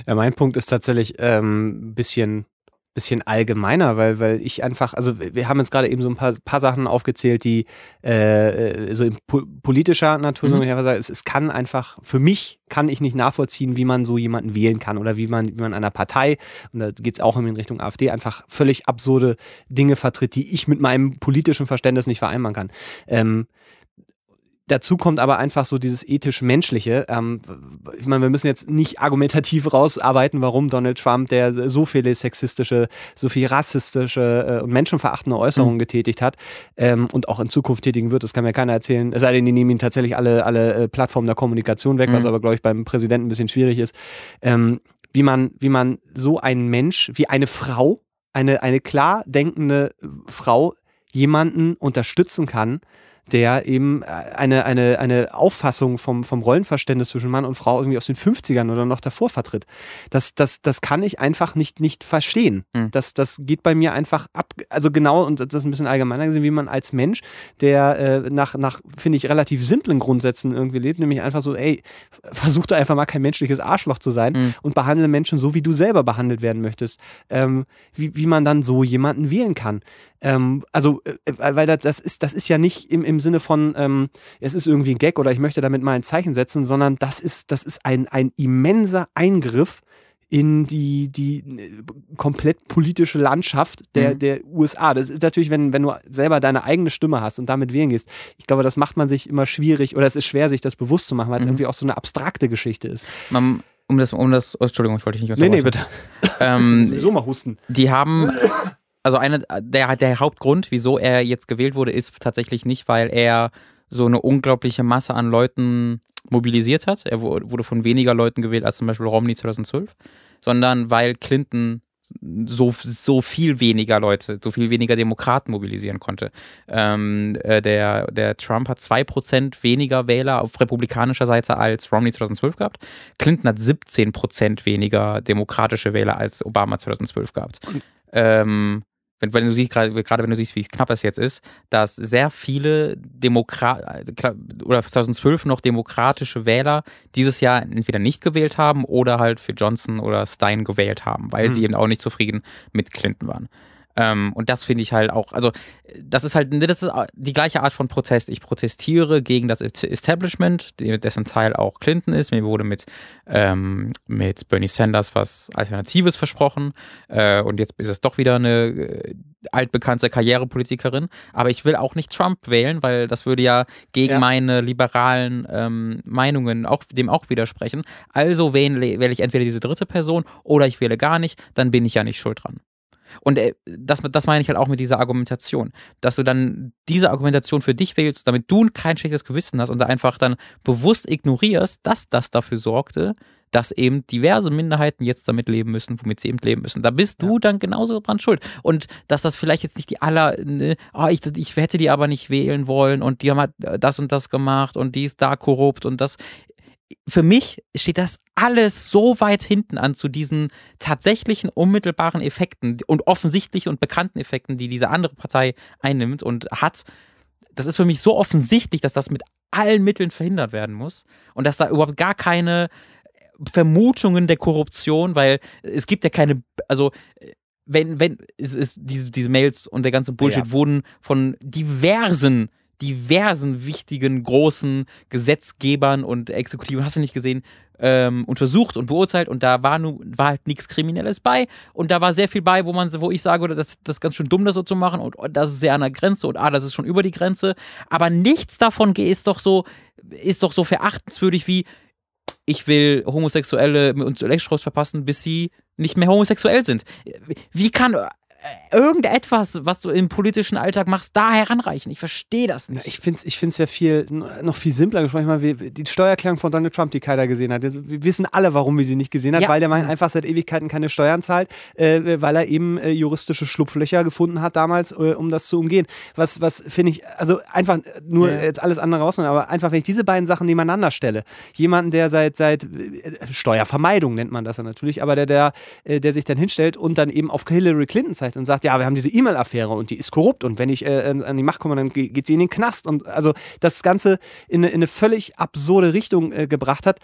Ja, mein Punkt ist tatsächlich ein ähm, bisschen bisschen allgemeiner, weil, weil ich einfach, also wir haben jetzt gerade eben so ein paar, paar Sachen aufgezählt, die äh, so in po politischer Natur, mhm. so, es, es kann einfach, für mich kann ich nicht nachvollziehen, wie man so jemanden wählen kann oder wie man, wie man einer Partei, und da geht es auch in Richtung AfD, einfach völlig absurde Dinge vertritt, die ich mit meinem politischen Verständnis nicht vereinbaren kann. Ähm, Dazu kommt aber einfach so dieses ethisch-menschliche. Ähm, ich meine, wir müssen jetzt nicht argumentativ rausarbeiten, warum Donald Trump, der so viele sexistische, so viel rassistische äh, und menschenverachtende Äußerungen mhm. getätigt hat ähm, und auch in Zukunft tätigen wird, das kann mir keiner erzählen. Es sei denn, die nehmen ihn tatsächlich alle, alle äh, Plattformen der Kommunikation weg, mhm. was aber, glaube ich, beim Präsidenten ein bisschen schwierig ist. Ähm, wie man, wie man so einen Mensch, wie eine Frau, eine, eine klar denkende Frau jemanden unterstützen kann, der eben äh, eine, eine, eine Auffassung vom, vom Rollenverständnis zwischen Mann und Frau irgendwie aus den 50ern oder noch davor vertritt. Das, das, das kann ich einfach nicht, nicht verstehen. Mhm. Das, das geht bei mir einfach ab, also genau, und das ist ein bisschen allgemeiner gesehen, wie man als Mensch, der äh, nach, nach finde ich, relativ simplen Grundsätzen irgendwie lebt, nämlich einfach so, ey, versuch doch einfach mal kein menschliches Arschloch zu sein mhm. und behandle Menschen so, wie du selber behandelt werden möchtest. Ähm, wie, wie man dann so jemanden wählen kann. Ähm, also, äh, weil das, das, ist, das ist ja nicht im, im Sinne von, ähm, es ist irgendwie ein Gag oder ich möchte damit mal ein Zeichen setzen, sondern das ist, das ist ein, ein immenser Eingriff in die, die äh, komplett politische Landschaft der, mhm. der USA. Das ist natürlich, wenn, wenn du selber deine eigene Stimme hast und damit wählen gehst. Ich glaube, das macht man sich immer schwierig oder es ist schwer, sich das bewusst zu machen, weil es mhm. irgendwie auch so eine abstrakte Geschichte ist. Man, um das, um das, oh, Entschuldigung, ich wollte dich nicht Nee, nee, bitte. Ähm, so mal husten. Die haben also eine, der, der Hauptgrund, wieso er jetzt gewählt wurde, ist tatsächlich nicht, weil er so eine unglaubliche Masse an Leuten mobilisiert hat. Er wurde von weniger Leuten gewählt als zum Beispiel Romney 2012, sondern weil Clinton so, so viel weniger Leute, so viel weniger Demokraten mobilisieren konnte. Ähm, äh, der, der Trump hat 2% weniger Wähler auf republikanischer Seite als Romney 2012 gehabt. Clinton hat 17% weniger demokratische Wähler als Obama 2012 gehabt. Ähm, wenn, wenn du siehst, gerade, gerade wenn du siehst, wie knapp es jetzt ist, dass sehr viele Demokrat oder 2012 noch demokratische Wähler dieses Jahr entweder nicht gewählt haben oder halt für Johnson oder Stein gewählt haben, weil mhm. sie eben auch nicht zufrieden mit Clinton waren. Ähm, und das finde ich halt auch, also das ist halt, das ist die gleiche Art von Protest. Ich protestiere gegen das Establishment, dessen Teil auch Clinton ist. Mir wurde mit, ähm, mit Bernie Sanders was Alternatives versprochen äh, und jetzt ist es doch wieder eine äh, altbekannte Karrierepolitikerin. Aber ich will auch nicht Trump wählen, weil das würde ja gegen ja. meine liberalen ähm, Meinungen auch, dem auch widersprechen. Also wähle, wähle ich entweder diese dritte Person oder ich wähle gar nicht, dann bin ich ja nicht schuld dran. Und äh, das, das meine ich halt auch mit dieser Argumentation, dass du dann diese Argumentation für dich wählst, damit du kein schlechtes Gewissen hast und da einfach dann bewusst ignorierst, dass das dafür sorgte, dass eben diverse Minderheiten jetzt damit leben müssen, womit sie eben leben müssen. Da bist du ja. dann genauso dran schuld. Und dass das vielleicht jetzt nicht die aller, ne, oh, ich, ich hätte die aber nicht wählen wollen und die haben halt das und das gemacht und die ist da korrupt und das für mich steht das alles so weit hinten an zu diesen tatsächlichen unmittelbaren Effekten und offensichtlichen und bekannten Effekten, die diese andere Partei einnimmt und hat. Das ist für mich so offensichtlich, dass das mit allen Mitteln verhindert werden muss und dass da überhaupt gar keine Vermutungen der Korruption, weil es gibt ja keine, also wenn, wenn, es ist, diese, diese Mails und der ganze Bullshit ja. wurden von diversen diversen wichtigen großen Gesetzgebern und Exekutiven, hast du nicht gesehen, ähm, untersucht und beurteilt. Und da war, nu, war halt nichts Kriminelles bei. Und da war sehr viel bei, wo man, wo ich sage, das, das ist ganz schön dumm, das so zu machen. Und, und das ist sehr an der Grenze. Und ah, das ist schon über die Grenze, aber nichts davon ist doch so, ist doch so verachtenswürdig wie ich will Homosexuelle mit uns Elektroschrott verpassen, bis sie nicht mehr homosexuell sind. Wie kann irgendetwas, was du im politischen Alltag machst, da heranreichen. Ich verstehe das nicht. Ich finde es ich find's ja viel, noch viel simpler gesprochen. Ich meine, die Steuererklärung von Donald Trump, die keiner gesehen hat. Wir wissen alle, warum wir sie nicht gesehen hat, ja. weil der Mann einfach seit Ewigkeiten keine Steuern zahlt, äh, weil er eben äh, juristische Schlupflöcher gefunden hat damals, äh, um das zu umgehen. Was, was finde ich, also einfach nur ja. jetzt alles andere rausnehmen, aber einfach, wenn ich diese beiden Sachen nebeneinander stelle, jemanden, der seit, seit äh, Steuervermeidung nennt man das ja natürlich, aber der, der, äh, der sich dann hinstellt und dann eben auf Hillary Clinton zeigt und sagt, ja, wir haben diese E-Mail-Affäre und die ist korrupt und wenn ich äh, an die Macht komme, dann geht sie in den Knast und also das Ganze in, in eine völlig absurde Richtung äh, gebracht hat,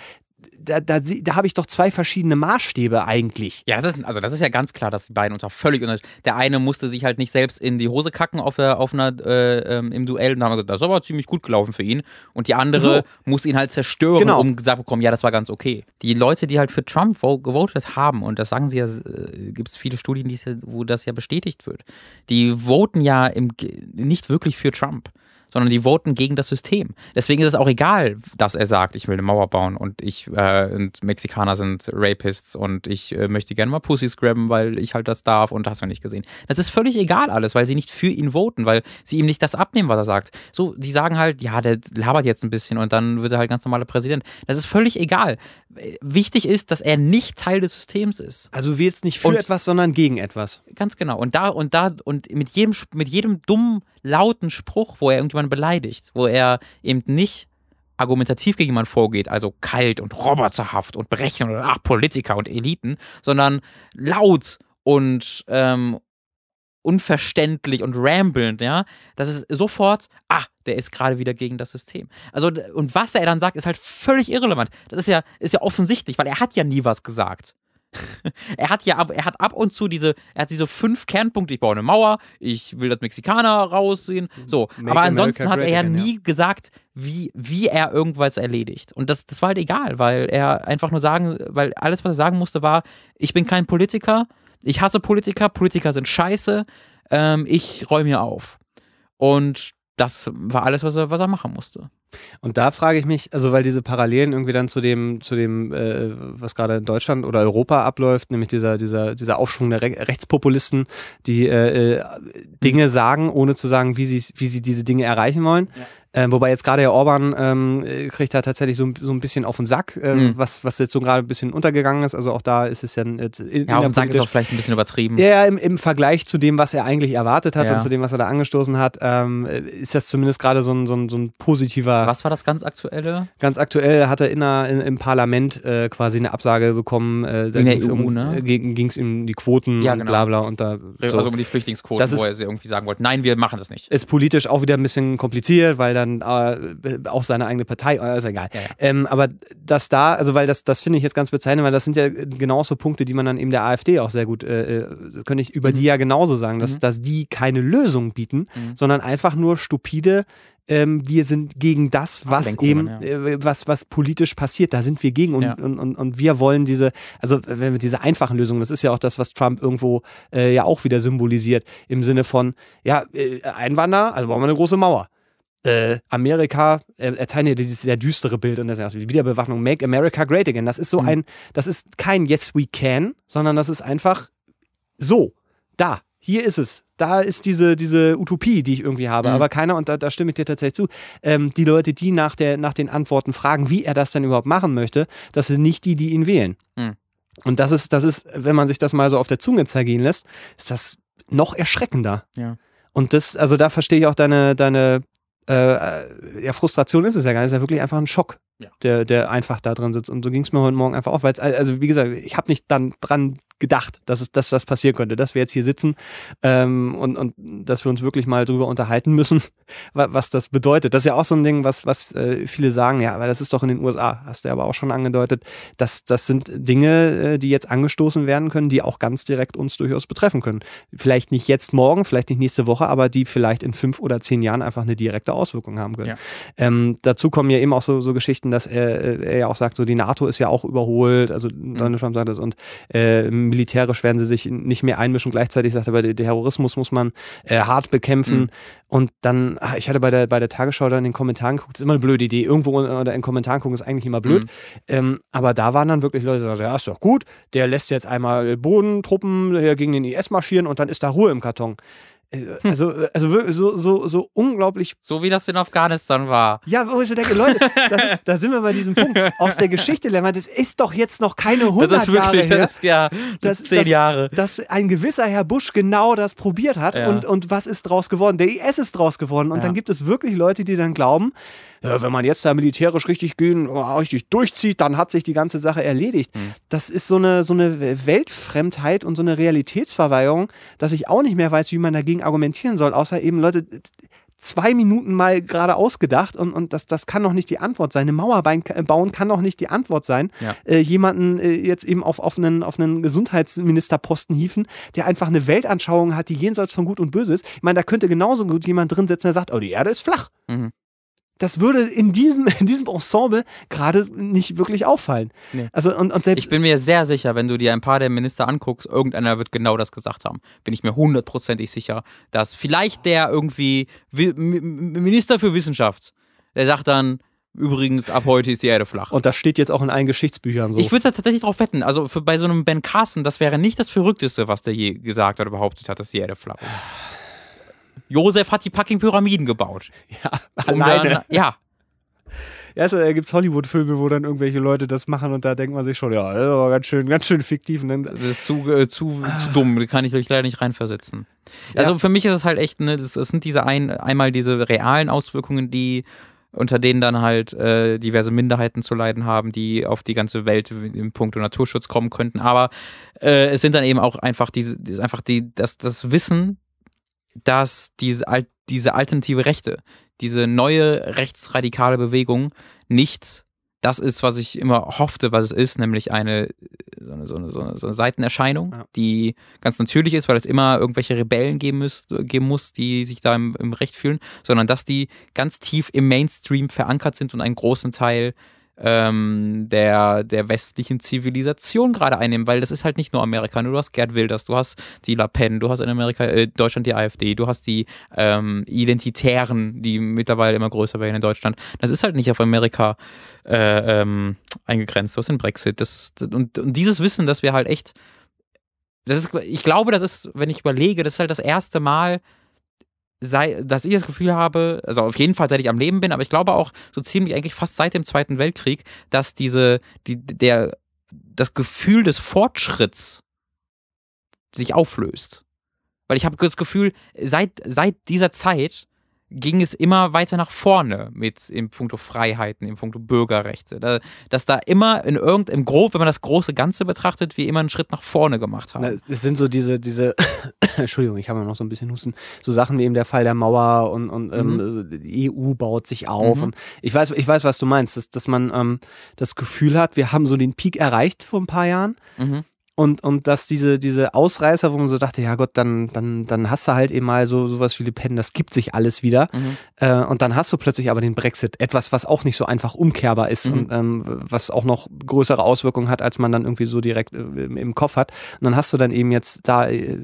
da, da, da habe ich doch zwei verschiedene Maßstäbe eigentlich. Ja, das ist, also das ist ja ganz klar, dass die beiden unter völlig unterschiedlich. Der eine musste sich halt nicht selbst in die Hose kacken auf, der, auf einer, äh, ähm, im Duell und haben gesagt, das ist aber ziemlich gut gelaufen für ihn. Und die andere so. muss ihn halt zerstören, genau. um gesagt bekommen, ja, das war ganz okay. Die Leute, die halt für Trump gewotet haben, und das sagen sie ja, äh, gibt es viele Studien, wo das ja bestätigt wird, die voten ja im, nicht wirklich für Trump sondern die voten gegen das System. Deswegen ist es auch egal, dass er sagt, ich will eine Mauer bauen und ich äh, und Mexikaner sind Rapists und ich äh, möchte gerne mal Pussys grabben, weil ich halt das darf und hast du nicht gesehen. Das ist völlig egal alles, weil sie nicht für ihn voten, weil sie ihm nicht das abnehmen, was er sagt. So, die sagen halt, ja, der labert jetzt ein bisschen und dann wird er halt ganz normaler Präsident. Das ist völlig egal. Wichtig ist, dass er nicht Teil des Systems ist. Also du wählst nicht für und, etwas, sondern gegen etwas. Ganz genau. Und da und da und mit jedem mit jedem dummen lauten Spruch, wo er irgendjemanden beleidigt, wo er eben nicht argumentativ gegen jemanden vorgeht, also kalt und roboterhaft und berechnen oder ach, Politiker und Eliten, sondern laut und ähm, unverständlich und rambelnd, ja, das ist sofort, ah, der ist gerade wieder gegen das System. Also, und was er dann sagt, ist halt völlig irrelevant. Das ist ja, ist ja offensichtlich, weil er hat ja nie was gesagt. er hat ja ab, er hat ab und zu diese, er hat diese fünf Kernpunkte, ich baue eine Mauer, ich will das Mexikaner raussehen, so. Make aber ansonsten hat er ja nie gesagt, wie, wie er irgendwas erledigt. Und das, das war halt egal, weil er einfach nur sagen, weil alles, was er sagen musste, war, ich bin kein Politiker, ich hasse Politiker, Politiker sind scheiße, ähm, ich räume hier auf. Und das war alles, was er, was er machen musste. Und da frage ich mich, also weil diese Parallelen irgendwie dann zu dem, zu dem, äh, was gerade in Deutschland oder Europa abläuft, nämlich dieser, dieser, dieser Aufschwung der Re Rechtspopulisten, die äh, äh Dinge sagen, ohne zu sagen, wie sie, wie sie diese Dinge erreichen wollen. Ja. Ähm, wobei jetzt gerade der Orban ähm, kriegt da tatsächlich so, so ein bisschen auf den Sack, ähm, mhm. was, was jetzt so gerade ein bisschen untergegangen ist. Also auch da ist es ja jetzt in, Ja, auf den Sack ist auch vielleicht ein bisschen übertrieben. Ja, im, im Vergleich zu dem, was er eigentlich erwartet hat ja. und zu dem, was er da angestoßen hat, ähm, ist das zumindest gerade so ein, so, ein, so ein positiver. Was war das ganz aktuelle? Ganz aktuell hat er in der, in, im Parlament äh, quasi eine Absage bekommen. Äh, in der EU, um, ne? Ging es um die Quoten ja, genau. und bla bla. Und da, so. Also um die Flüchtlingsquoten, wo er irgendwie sagen wollte, nein, wir machen das nicht. Ist politisch auch wieder ein bisschen kompliziert, weil dann äh, auch seine eigene Partei, äh, ist egal. Ja, ja. Ähm, aber das da, also weil das, das finde ich jetzt ganz bezeichnend, weil das sind ja genauso Punkte, die man dann eben der AfD auch sehr gut, äh, äh, könnte ich über mhm. die ja genauso sagen, dass, mhm. dass die keine Lösung bieten, mhm. sondern einfach nur stupide ähm, wir sind gegen das, was eben, ja. äh, was, was politisch passiert, da sind wir gegen und, ja. und, und, und, wir wollen diese, also wenn wir diese einfachen Lösungen, das ist ja auch das, was Trump irgendwo äh, ja auch wieder symbolisiert, im Sinne von, ja, äh, Einwanderer, also brauchen wir eine große Mauer äh, Amerika, er, er zeichnet dieses sehr düstere Bild und das ist die Wiederbewaffnung, Make America Great Again. Das ist so mhm. ein, das ist kein Yes We Can, sondern das ist einfach so, da, hier ist es. Da ist diese, diese Utopie, die ich irgendwie habe. Mhm. Aber keiner, und da, da, stimme ich dir tatsächlich zu, ähm, die Leute, die nach, der, nach den Antworten fragen, wie er das denn überhaupt machen möchte, das sind nicht die, die ihn wählen. Mhm. Und das ist, das ist, wenn man sich das mal so auf der Zunge zergehen lässt, ist das noch erschreckender. Ja. Und das, also da verstehe ich auch deine, deine äh, ja, Frustration ist es ja gar nicht, es ist ja wirklich einfach ein Schock, ja. der, der einfach da drin sitzt. Und so ging es mir heute Morgen einfach auf, weil also wie gesagt, ich habe nicht dann dran gedacht, dass, es, dass das passieren könnte, dass wir jetzt hier sitzen ähm, und, und dass wir uns wirklich mal drüber unterhalten müssen, was das bedeutet. Das ist ja auch so ein Ding, was, was äh, viele sagen, ja, aber das ist doch in den USA, hast du aber auch schon angedeutet, dass das sind Dinge, äh, die jetzt angestoßen werden können, die auch ganz direkt uns durchaus betreffen können. Vielleicht nicht jetzt morgen, vielleicht nicht nächste Woche, aber die vielleicht in fünf oder zehn Jahren einfach eine direkte Auswirkung haben können. Ja. Ähm, dazu kommen ja eben auch so, so Geschichten, Geschichten, dass er, äh, er ja auch sagt, so die NATO ist ja auch überholt, also Mhm. Donald Trump sagt das und äh, militärisch werden sie sich nicht mehr einmischen. Gleichzeitig sagt er, bei der Terrorismus muss man äh, hart bekämpfen. Mhm. Und dann, ah, ich hatte bei der, bei der Tagesschau da in den Kommentaren geguckt, ist immer eine blöde Idee. Irgendwo in- oder in Kommentaren gucken ist eigentlich immer blöd. Mhm. Ähm, aber da waren dann wirklich Leute, die sagten, ja, ist doch gut, der lässt jetzt einmal Bodentruppen hier gegen den IS marschieren und dann ist da Ruhe im Karton. Äh, Also, also wir- so, so, so unglaublich So wie das in Afghanistan war. ja, wo ich so denke, Leute, ist, da sind wir bei diesem Punkt. Aus der Geschichte lernen das ist doch jetzt noch keine 100 Das ist wirklich, Jahre her, das ist ja Das- zehn das- Jahre. dass ein gewisser Herr Bush genau das probiert hat. Ja. Und, und was ist draus geworden? Der IS ist draus geworden. Und Ja. dann gibt es wirklich Leute, die dann glauben, ja, wenn man jetzt da militärisch richtig gehen, oh, richtig durchzieht, dann hat sich die ganze Sache erledigt. Hm. Das ist so eine, so eine Weltfremdheit und so eine Realitätsverweigerung, dass ich auch nicht mehr weiß, wie man dagegen argumentieren soll, außer eben, Leute, zwei Minuten mal gerade ausgedacht und, und das, das kann doch nicht die Antwort sein. Eine Mauer bein- bauen kann doch nicht die Antwort sein. Ja. Äh, jemanden äh, jetzt eben auf, auf, einen, auf einen Gesundheitsministerposten hieven, der einfach eine Weltanschauung hat, die jenseits von Gut und Böse ist. Ich meine, da könnte genauso gut jemand drin sitzen, der sagt, oh, die Erde ist flach. Mhm. Das würde in diesem, in diesem Ensemble gerade nicht wirklich auffallen. Nee. Also und, und selbst Ich bin mir sehr sicher, wenn du dir ein paar der Minister anguckst, irgendeiner wird genau das gesagt haben. Bin ich mir hundertprozentig sicher, dass vielleicht der irgendwie Minister für Wissenschaft, der sagt dann, übrigens, ab heute ist die Erde flach. und das steht jetzt auch in allen Geschichtsbüchern so. Ich würde da tatsächlich drauf wetten. Also für, bei so einem Ben Carson, das wäre nicht das Verrückteste, was der je gesagt oder behauptet hat, dass die Erde flach ist. Josef hat die fucking Pyramiden gebaut. ja, Um alleine. Dann, ja, Ja, also, da gibt es Hollywood-Filme, wo dann irgendwelche Leute das machen und da denkt man sich schon, ja, das ist aber ganz schön, ganz schön fiktiv. Dann, das ist zu, äh, zu, zu dumm. Da kann ich euch leider nicht reinversetzen. Also Ja. für mich ist es halt echt, ne, das, das sind diese ein, einmal diese realen Auswirkungen, die unter denen dann halt äh, diverse Minderheiten zu leiden haben, die auf die ganze Welt im Punkt Naturschutz kommen könnten. Aber äh, es sind dann eben auch einfach diese, das ist einfach die, das, das Wissen, dass diese, diese alternative Rechte, diese neue rechtsradikale Bewegung nicht das ist, was ich immer hoffte, was es ist, nämlich eine so eine, so eine, so eine, Seitenerscheinung, Ja. die ganz natürlich ist, weil es immer irgendwelche Rebellen geben muss, geben muss die sich da im, im Recht fühlen, sondern dass die ganz tief im Mainstream verankert sind und einen großen Teil ähm, der, der westlichen Zivilisation gerade einnehmen, weil das ist halt nicht nur Amerika. Du hast Gerd Wilders, du hast die La Pen, du hast in Amerika, äh, Deutschland die AfD, du hast die ähm, Identitären, die mittlerweile immer größer werden in Deutschland. Das ist halt nicht auf Amerika äh, ähm, eingegrenzt. Du hast den Brexit. Das, und, und dieses Wissen, dass wir halt echt das ist, ich glaube, das ist, wenn ich überlege, das ist halt das erste Mal, sei, dass ich das Gefühl habe, also auf jeden Fall seit ich am Leben bin, aber ich glaube auch so ziemlich eigentlich fast seit dem Zweiten Weltkrieg, dass diese, die, der, das Gefühl des Fortschritts sich auflöst. Weil ich habe das Gefühl, seit, seit dieser Zeit ging es immer weiter nach vorne mit im Punkto Freiheiten, im Punkto Bürgerrechte. Da, dass da immer in irgendeinem Grob, wenn man das große Ganze betrachtet, wir immer einen Schritt nach vorne gemacht haben. Es sind so diese, diese, Entschuldigung, ich habe noch so ein bisschen Husten, so Sachen wie eben der Fall der Mauer und, und ähm, also die EU baut sich auf. Mhm. Und ich weiß, ich weiß, was du meinst, dass, dass man ähm, das Gefühl hat, wir haben so den Peak erreicht vor ein paar Jahren. Mhm. Und, und dass diese, diese Ausreißer, wo man so dachte, ja Gott, dann, dann, dann hast du halt eben mal so sowas wie Le Pen, das gibt sich alles wieder. Mhm. Äh, und dann hast du plötzlich aber den Brexit, etwas, was auch nicht so einfach umkehrbar ist Mhm. und ähm, was auch noch größere Auswirkungen hat, als man dann irgendwie so direkt äh, im, im Kopf hat. Und dann hast du dann eben jetzt da, äh,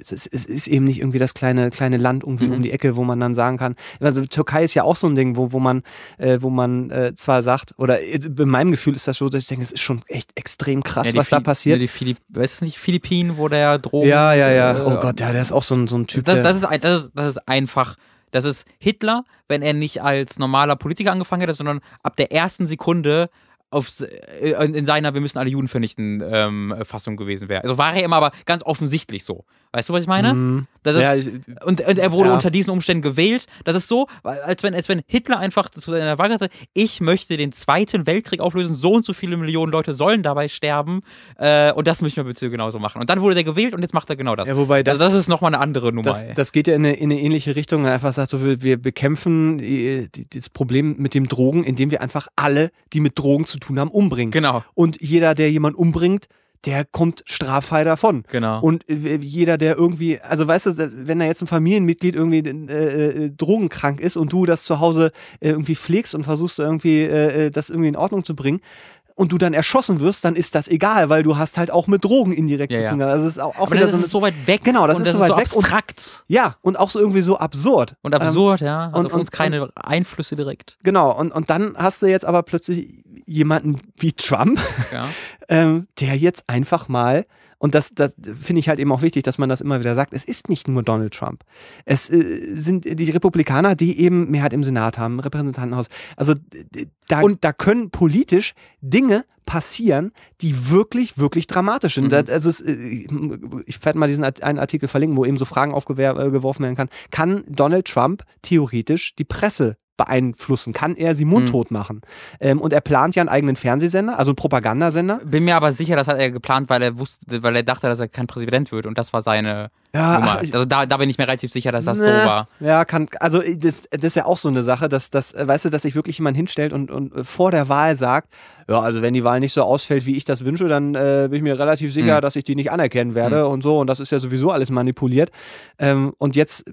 es, ist- es ist eben nicht irgendwie das kleine, kleine Land irgendwie Mhm. um die Ecke, wo man dann sagen kann, also Türkei ist ja auch so ein Ding, wo, wo man, äh, wo man äh, zwar sagt, oder in meinem Gefühl ist das so, dass ich denke, es ist schon echt extrem krass, Ja, was da passiert. Ja, Philipp, weißt du nicht, Philippinen, wo der Drogen. Ja, ja, ja. äh, Oh Gott, ja, der ist auch so ein, so ein Typ. Das, das, ist, das, ist, das ist einfach. Das ist Hitler, wenn er nicht als normaler Politiker angefangen hätte, sondern ab der ersten Sekunde auf, äh, in seiner Wir müssen alle Juden vernichten ähm, Fassung gewesen wäre. Also war er immer aber ganz offensichtlich so. Weißt du, was ich meine? Mhm. Das ist, ja, ich, und, und er wurde Ja. unter diesen Umständen gewählt. Das ist so, als wenn, als wenn Hitler einfach zu seiner Wahl hatte, ich möchte den Zweiten Weltkrieg auflösen, so und so viele Millionen Leute sollen dabei sterben äh, und das müssen wir bitte genauso machen. Und dann wurde der gewählt und jetzt macht er genau das. ja, wobei das, also das ist nochmal eine andere Nummer. Das, das geht ja in eine, in eine ähnliche Richtung. Er einfach sagt, so, wir, wir bekämpfen die, die, das Problem mit dem Drogen, indem wir einfach alle, die mit Drogen zu tun haben, umbringen. genau. Und jeder, der jemanden umbringt, der kommt straffrei davon. Genau. Und äh, jeder, der irgendwie, also weißt du, wenn da jetzt ein Familienmitglied irgendwie äh, äh, drogenkrank ist und du das zu Hause äh, irgendwie pflegst und versuchst irgendwie äh, äh, das irgendwie in Ordnung zu bringen, und du dann erschossen wirst, dann ist das egal, weil du hast halt auch mit Drogen indirekt Ja, zu ja. tun. Also es ist auch, auch Aber das so ist so weit weg. Genau, das und ist das so ist weit so weg und- abstrakt. ja, und auch so irgendwie so absurd. Und absurd, ja. Hat und- auf uns und- keine Einflüsse direkt. Genau, und, und dann hast du jetzt aber plötzlich jemanden wie Trump, Ja. ähm, der jetzt einfach mal, und das, das finde ich halt eben auch wichtig, dass man das immer wieder sagt, es ist nicht nur Donald Trump. Es äh, sind die Republikaner, die eben Mehrheit im Senat haben, im Repräsentantenhaus. Also da, und da können politisch Dinge passieren, die wirklich, wirklich dramatisch sind. Mhm. Das, also es, äh, ich werde mal diesen einen Artikel verlinken, wo eben so Fragen aufgeworfen werden kann. Kann Donald Trump theoretisch die Presse beeinflussen? Kann er sie mundtot machen? Ähm, und er plant ja einen eigenen Fernsehsender, also einen Propagandasender. Bin mir aber sicher, das hat er geplant, weil er wusste, weil er dachte, dass er kein Präsident wird und das war seine Ja, Nummer. Also da, da bin ich mir relativ sicher, dass das so Ne, war. Ja, kann, also das, das ist ja auch so eine Sache, dass, dass äh, weißt du, dass sich wirklich jemand hinstellt und, und äh, vor der Wahl sagt, ja, also wenn die Wahl nicht so ausfällt, wie ich das wünsche, dann äh, bin ich mir relativ sicher, Mhm. dass ich die nicht anerkennen werde und so. Und das ist ja sowieso alles manipuliert. Ähm, und jetzt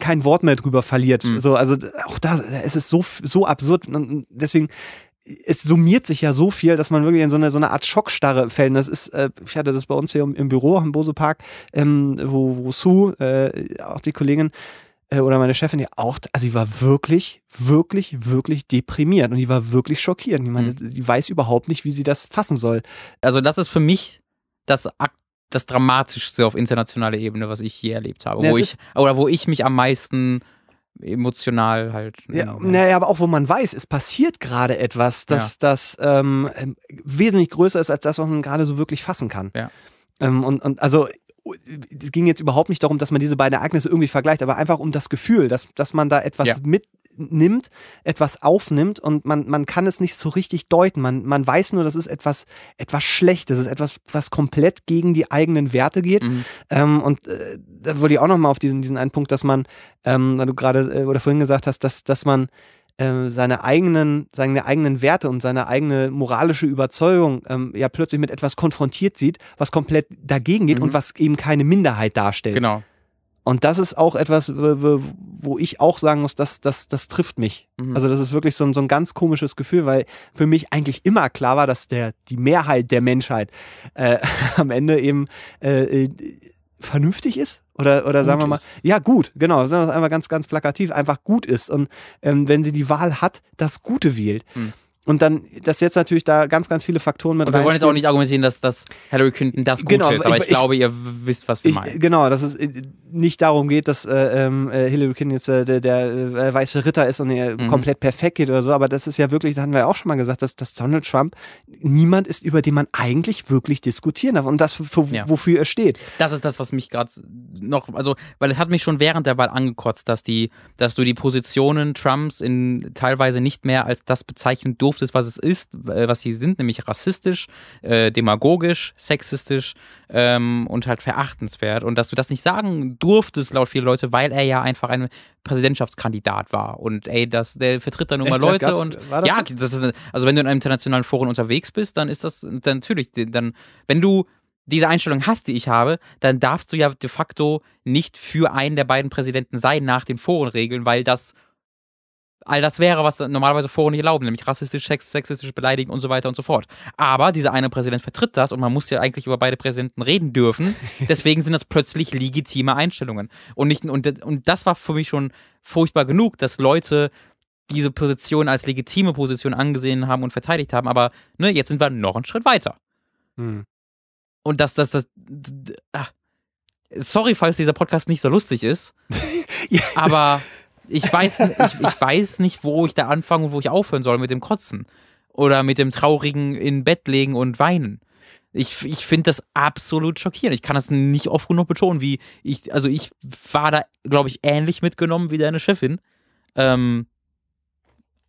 kein Wort mehr drüber verliert. Mhm. So, also auch da, es ist so, so absurd. Und deswegen, es summiert sich ja so viel, dass man wirklich in so eine, so eine Art Schockstarre fällt. Das ist, äh, ich hatte das bei uns hier im, im Büro im Bose Park, ähm, wo, wo Sue, äh, auch die Kollegin, äh, oder meine Chefin, die auch, also die war wirklich, wirklich, wirklich deprimiert und die war wirklich schockiert. Die, meinte, die weiß überhaupt nicht, wie sie das fassen soll. Also das ist für mich das Akt das Dramatischste auf internationaler Ebene, was ich je erlebt habe. Ja, wo ich, oder wo ich mich am meisten emotional halt. Ja, ähm, naja, aber auch wo man weiß, es passiert gerade etwas, das, das ähm, wesentlich größer ist, als das, was man gerade so wirklich fassen kann. Ja. Ähm, und, und also es ging jetzt überhaupt nicht darum, dass man diese beiden Ereignisse irgendwie vergleicht, aber einfach um das Gefühl, dass, dass man da etwas Ja. Mitnimmt, etwas aufnimmt und man, man kann es nicht so richtig deuten. Man, man weiß nur, das ist etwas, etwas Schlechtes, es ist etwas, was komplett gegen die eigenen Werte geht. Mhm. Ähm, und äh, da wollte ich auch nochmal auf diesen, diesen einen Punkt, dass man, ähm, weil du gerade äh, oder vorhin gesagt hast, dass, dass man äh, seine eigenen, seine eigenen Werte und seine eigene moralische Überzeugung ähm, ja plötzlich mit etwas konfrontiert sieht, was komplett dagegen geht Mhm. und was eben keine Minderheit darstellt. Genau. Und das ist auch etwas, wo, ich auch sagen muss, dass das, das trifft mich. Mhm. Also das ist wirklich so ein, so ein ganz komisches Gefühl, weil für mich eigentlich immer klar war, dass der, die Mehrheit der Menschheit äh, am Ende eben äh, äh, vernünftig ist. Oder, oder Gut sagen wir mal, ist. ja gut, genau, sagen wir es einfach ganz, ganz plakativ, einfach gut ist. Und ähm, wenn sie die Wahl hat, das Gute wählt. Hm. Und dann, dass jetzt natürlich da ganz, ganz viele Faktoren mit Und wir wollen jetzt auch nicht argumentieren, dass, dass Hillary Clinton das Gute Genau, ist, aber ich- ich, ich- glaube, ihr wisst, was wir Ich, meinen. genau, dass es äh, nicht darum geht, dass äh, ähm, äh, Hillary Clinton jetzt äh, der, der äh, weiße Ritter ist und er Mhm. komplett perfekt geht oder so, aber das ist ja wirklich, das hatten wir ja auch schon mal gesagt, dass, dass Donald Trump niemand ist, über den man eigentlich wirklich diskutieren darf und das, für, Ja. wofür er steht. Das ist das, was mich gerade noch, also, weil es hat mich schon während der Wahl angekotzt, dass die, dass du die Positionen Trumps in teilweise nicht mehr als das bezeichnen durftest, was es ist, äh, was sie sind, nämlich rassistisch, äh, demagogisch, sexistisch ähm, und halt verachtenswert. Und dass du das nicht sagen durftest, laut viele Leute, weil er ja einfach ein Präsidentschaftskandidat war. Und ey, das, der vertritt da nun mal Leute gab's- und das ja, so? das ist, also wenn du in einem internationalen Forum unterwegs bist, dann ist das dann natürlich, dann, wenn du diese Einstellung hast, die ich habe, dann darfst du ja de facto nicht für einen der beiden Präsidenten sein nach den Forenregeln, weil das all das wäre, was normalerweise Foren nicht erlauben, nämlich rassistisch, sex, sexistisch beleidigen und so weiter und so fort. Aber dieser eine Präsident vertritt das und man muss ja eigentlich über beide Präsidenten reden dürfen. Deswegen sind das plötzlich legitime Einstellungen. Und, nicht, und, und das war für mich schon furchtbar genug, dass Leute diese Position als legitime Position angesehen haben und verteidigt haben. Aber ne, jetzt sind wir noch einen Schritt weiter. Hm. Und dass das, das, d- d- ah. sorry, falls dieser Podcast nicht so lustig ist, Ja. aber ich weiß, ich, ich weiß nicht, wo ich da anfange und wo ich aufhören soll mit dem Kotzen. Oder mit dem traurigen in Bett legen und weinen. Ich, ich finde das absolut schockierend. Ich kann das nicht oft genug betonen, wie ich, also ich war da, glaube ich, ähnlich mitgenommen wie deine Chefin. Ähm,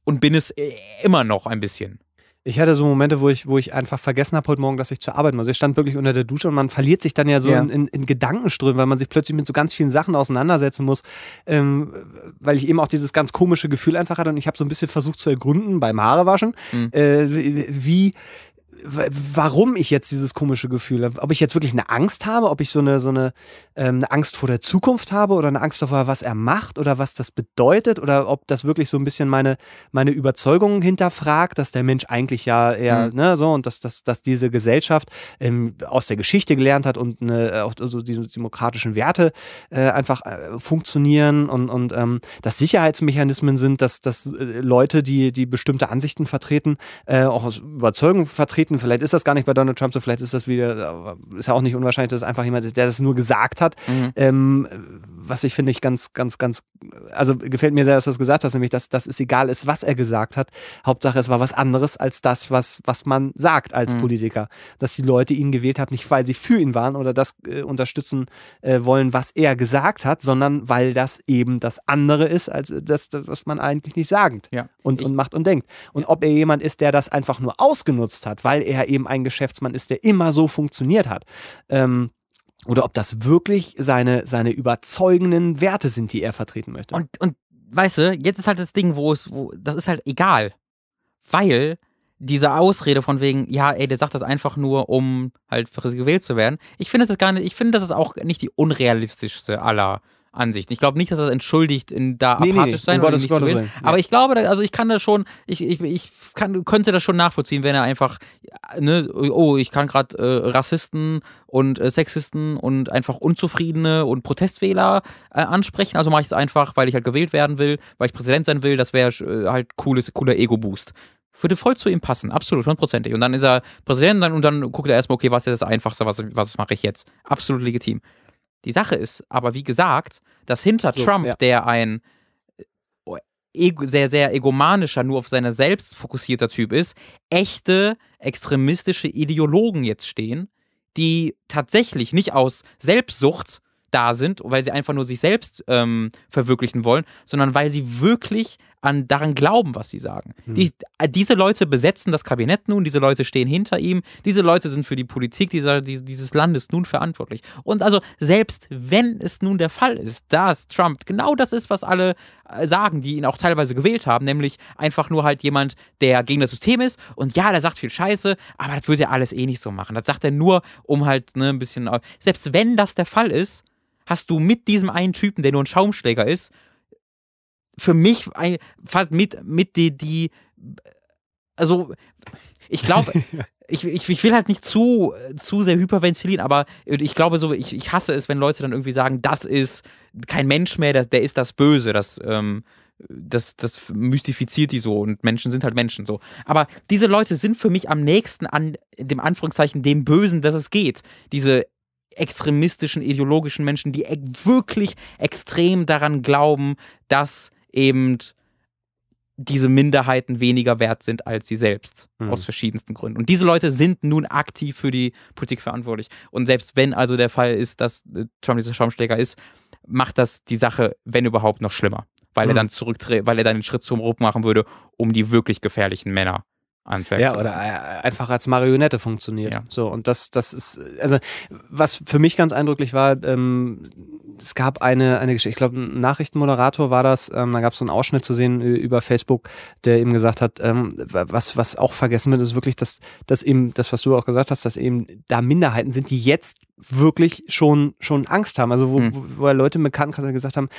und bin es äh, immer noch ein bisschen. Ich hatte so Momente, wo ich, wo ich einfach vergessen habe heute Morgen, dass ich zur Arbeit muss. Ich stand wirklich unter der Dusche und man verliert sich dann ja so Ja. in, in, in Gedankenströmen, weil man sich plötzlich mit so ganz vielen Sachen auseinandersetzen muss, ähm, weil ich eben auch dieses ganz komische Gefühl einfach hatte und ich habe so ein bisschen versucht zu ergründen beim Haarewaschen, Mhm. äh, wie warum ich jetzt dieses komische Gefühl habe. Ob ich jetzt wirklich eine Angst habe, ob ich so eine, so eine, ähm, eine Angst vor der Zukunft habe oder eine Angst davor, was er macht oder was das bedeutet oder ob das wirklich so ein bisschen meine, meine Überzeugungen hinterfragt, dass der Mensch eigentlich ja eher, mhm. ne, so und dass, dass, dass diese Gesellschaft ähm, aus der Geschichte gelernt hat und eine, auch so diese demokratischen Werte äh, einfach äh, funktionieren und, und ähm, dass Sicherheitsmechanismen sind, dass, dass äh, Leute, die, die bestimmte Ansichten vertreten, äh, auch aus Überzeugung vertreten. Vielleicht ist das gar nicht bei Donald Trump so, vielleicht ist das wieder, ist ja auch nicht unwahrscheinlich, dass es einfach jemand ist, der das nur gesagt hat. Mhm. Ähm, was ich finde ich ganz, ganz, ganz, also gefällt mir sehr, dass du das gesagt hast, nämlich, dass, dass es egal ist, was er gesagt hat. Hauptsache, es war was anderes als das, was, was man sagt als mhm. Politiker. Dass die Leute ihn gewählt haben, nicht weil sie für ihn waren oder das äh, unterstützen äh, wollen, was er gesagt hat, sondern weil das eben das andere ist, als das, was man eigentlich nicht sagt ja. und, und macht und denkt. Und ja. ob er jemand ist, der das einfach nur ausgenutzt hat, weil er eben ein Geschäftsmann ist, der immer so funktioniert hat. Ähm, oder ob das wirklich seine, seine überzeugenden Werte sind, die er vertreten möchte. Und, und weißt du, jetzt ist halt das Ding, wo es, wo, das ist halt egal. Weil diese Ausrede von wegen, ja, ey, der sagt das einfach nur, um halt gewählt zu werden. Ich finde, das gar nicht, ich finde, das ist auch nicht die unrealistischste aller Ansicht. Ich glaube nicht, dass das entschuldigt, in da nee, apathisch nee, sein um oder nicht Gottes so will. Aber ich glaube, also ich kann das schon, ich, ich, ich kann, könnte das schon nachvollziehen, wenn er einfach, ne, oh, ich kann gerade äh, Rassisten und äh, Sexisten und einfach Unzufriedene und Protestwähler äh, ansprechen. Also mache ich es einfach, weil ich halt gewählt werden will, weil ich Präsident sein will. Das wäre äh, halt cooles, cooler Ego-Boost würde voll zu ihm passen, absolut, hundertprozentig. Und dann ist er Präsident und dann guckt er erstmal, okay, was ist das Einfachste, was, was mache ich jetzt? Absolut legitim. Die Sache ist aber, wie gesagt, dass hinter so, Trump, ja. der ein äh, sehr, sehr egomanischer, nur auf seine selbst fokussierter Typ ist, echte extremistische Ideologen jetzt stehen, die tatsächlich nicht aus Selbstsucht da sind, weil sie einfach nur sich selbst ähm, verwirklichen wollen, sondern weil sie wirklich an daran glauben, was sie sagen. Hm. Die, äh, diese Leute besetzen das Kabinett nun, diese Leute stehen hinter ihm, diese Leute sind für die Politik dieser, dieses Landes nun verantwortlich. Und also selbst wenn es nun der Fall ist, dass Trump genau das ist, was alle äh, sagen, die ihn auch teilweise gewählt haben, nämlich einfach nur halt jemand, der gegen das System ist und ja, der sagt viel Scheiße, aber das würde er alles eh nicht so machen. Das sagt er nur, um halt ne, ein bisschen. Selbst wenn das der Fall ist, hast du mit diesem einen Typen, der nur ein Schaumschläger ist, für mich ein, fast mit, mit die, die also ich glaube, ich, ich, ich will halt nicht zu, zu sehr hyperventilieren, aber ich glaube so, ich, ich hasse es, wenn Leute dann irgendwie sagen, das ist kein Mensch mehr, der, der ist das Böse, das, ähm, das, das mystifiziert die so und Menschen sind halt Menschen so. Aber diese Leute sind für mich am nächsten an dem Anführungszeichen dem Bösen, dass es geht. Diese extremistischen, ideologischen Menschen, die e wirklich extrem daran glauben, dass eben diese Minderheiten weniger wert sind als sie selbst, mhm. aus verschiedensten Gründen. Und diese Leute sind nun aktiv für die Politik verantwortlich. Und selbst wenn also der Fall ist, dass äh, Trump dieser Schaumschläger ist, macht das die Sache, wenn überhaupt, noch schlimmer. Weil mhm. er dann zurückdreht, weil er dann einen Schritt zum Ruck machen würde, um die wirklich gefährlichen Männer anfängt. Ja, oder einfach als Marionette funktioniert. Ja. So, und das, das ist, also, was für mich ganz eindrücklich war, ähm, es gab eine, eine Geschichte, ich glaube, ein Nachrichtenmoderator war das, ähm, da gab es so einen Ausschnitt zu sehen über Facebook, der eben gesagt hat, ähm, was, was auch vergessen wird, ist wirklich, dass, dass eben, das, was du auch gesagt hast, dass eben da Minderheiten sind, die jetzt wirklich schon, schon Angst haben. Also wo, hm. wo, wo Leute im Bekanntenkreis gesagt haben,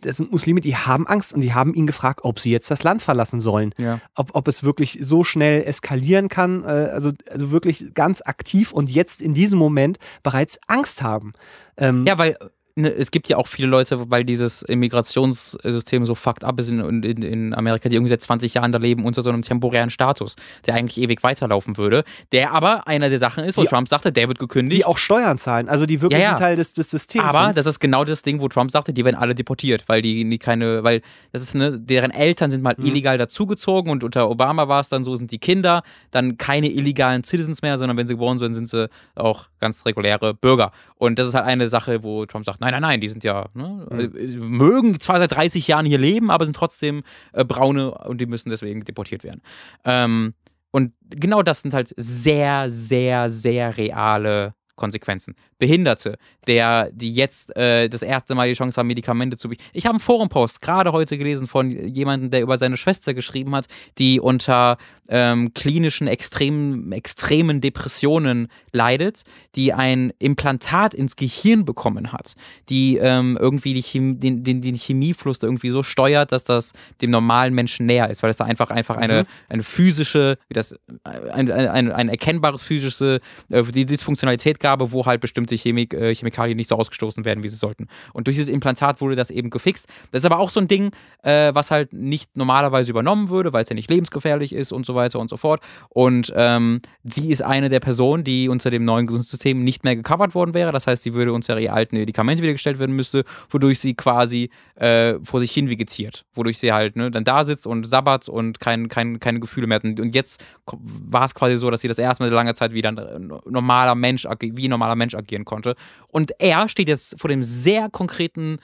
das sind Muslime, die haben Angst und die haben ihn gefragt, ob sie jetzt das Land verlassen sollen. Ja. Ob, ob es wirklich so schnell eskalieren kann. Äh, also, also wirklich ganz aktiv und jetzt in diesem Moment bereits Angst haben. Ähm, ja, weil ne, es gibt ja auch viele Leute, weil dieses Immigrationssystem so fucked up ist in, in, in Amerika, die irgendwie seit 20 Jahren da leben unter so einem temporären Status, der eigentlich ewig weiterlaufen würde, der aber einer der Sachen ist, wo die, Trump sagte, der wird gekündigt. Die auch Steuern zahlen, also die wirklich ja, ja. Teil des, des Systems Aber sind. das ist genau das Ding, wo Trump sagte, die werden alle deportiert, weil die, die keine, weil das ist, ne, deren Eltern sind mal mhm. illegal dazugezogen und unter Obama war es dann so, sind die Kinder dann keine illegalen Citizens mehr, sondern wenn sie geboren sind, sind sie auch ganz reguläre Bürger. Und das ist halt eine Sache, wo Trump sagt, nein, nein, nein, die sind ja, ne, mhm. mögen zwar seit 30 Jahren hier leben, aber sind trotzdem äh, braune und die müssen deswegen deportiert werden. Ähm, und genau das sind halt sehr, sehr, sehr reale Konsequenzen. Behinderte, der, die jetzt äh, das erste Mal die Chance haben, Medikamente zu bekommen. Ich habe einen Forumpost gerade heute gelesen von jemandem, der über seine Schwester geschrieben hat, die unter ähm, klinischen extremen, extremen Depressionen leidet, die ein Implantat ins Gehirn bekommen hat, die ähm, irgendwie die Chemie, den, den, den Chemiefluss irgendwie so steuert, dass das dem normalen Menschen näher ist, weil es da einfach, einfach eine, mhm. eine physische, wie das, ein, ein, ein erkennbares physische äh, Dysfunktionalität gab, wo halt bestimmte Chemik, äh, Chemikalien nicht so ausgestoßen werden, wie sie sollten. Und durch dieses Implantat wurde das eben gefixt. Das ist aber auch so ein Ding, äh, was halt nicht normalerweise übernommen würde, weil es ja nicht lebensgefährlich ist und so weiter und so fort. Und ähm, sie ist eine der Personen, die unter dem neuen Gesundheitssystem nicht mehr gecovert worden wäre. Das heißt, sie würde unter ihre alten Medikamente wieder gestellt werden müsste, wodurch sie quasi äh, vor sich hin vegetiert. Wodurch sie halt ne, dann da sitzt und sabbat und kein, kein, keine Gefühle mehr hat. Und jetzt war es quasi so, dass sie das erste Mal lange Zeit wieder ein normaler Mensch, wie ein normaler Mensch agieren konnte. Und er steht jetzt vor dem sehr konkreten,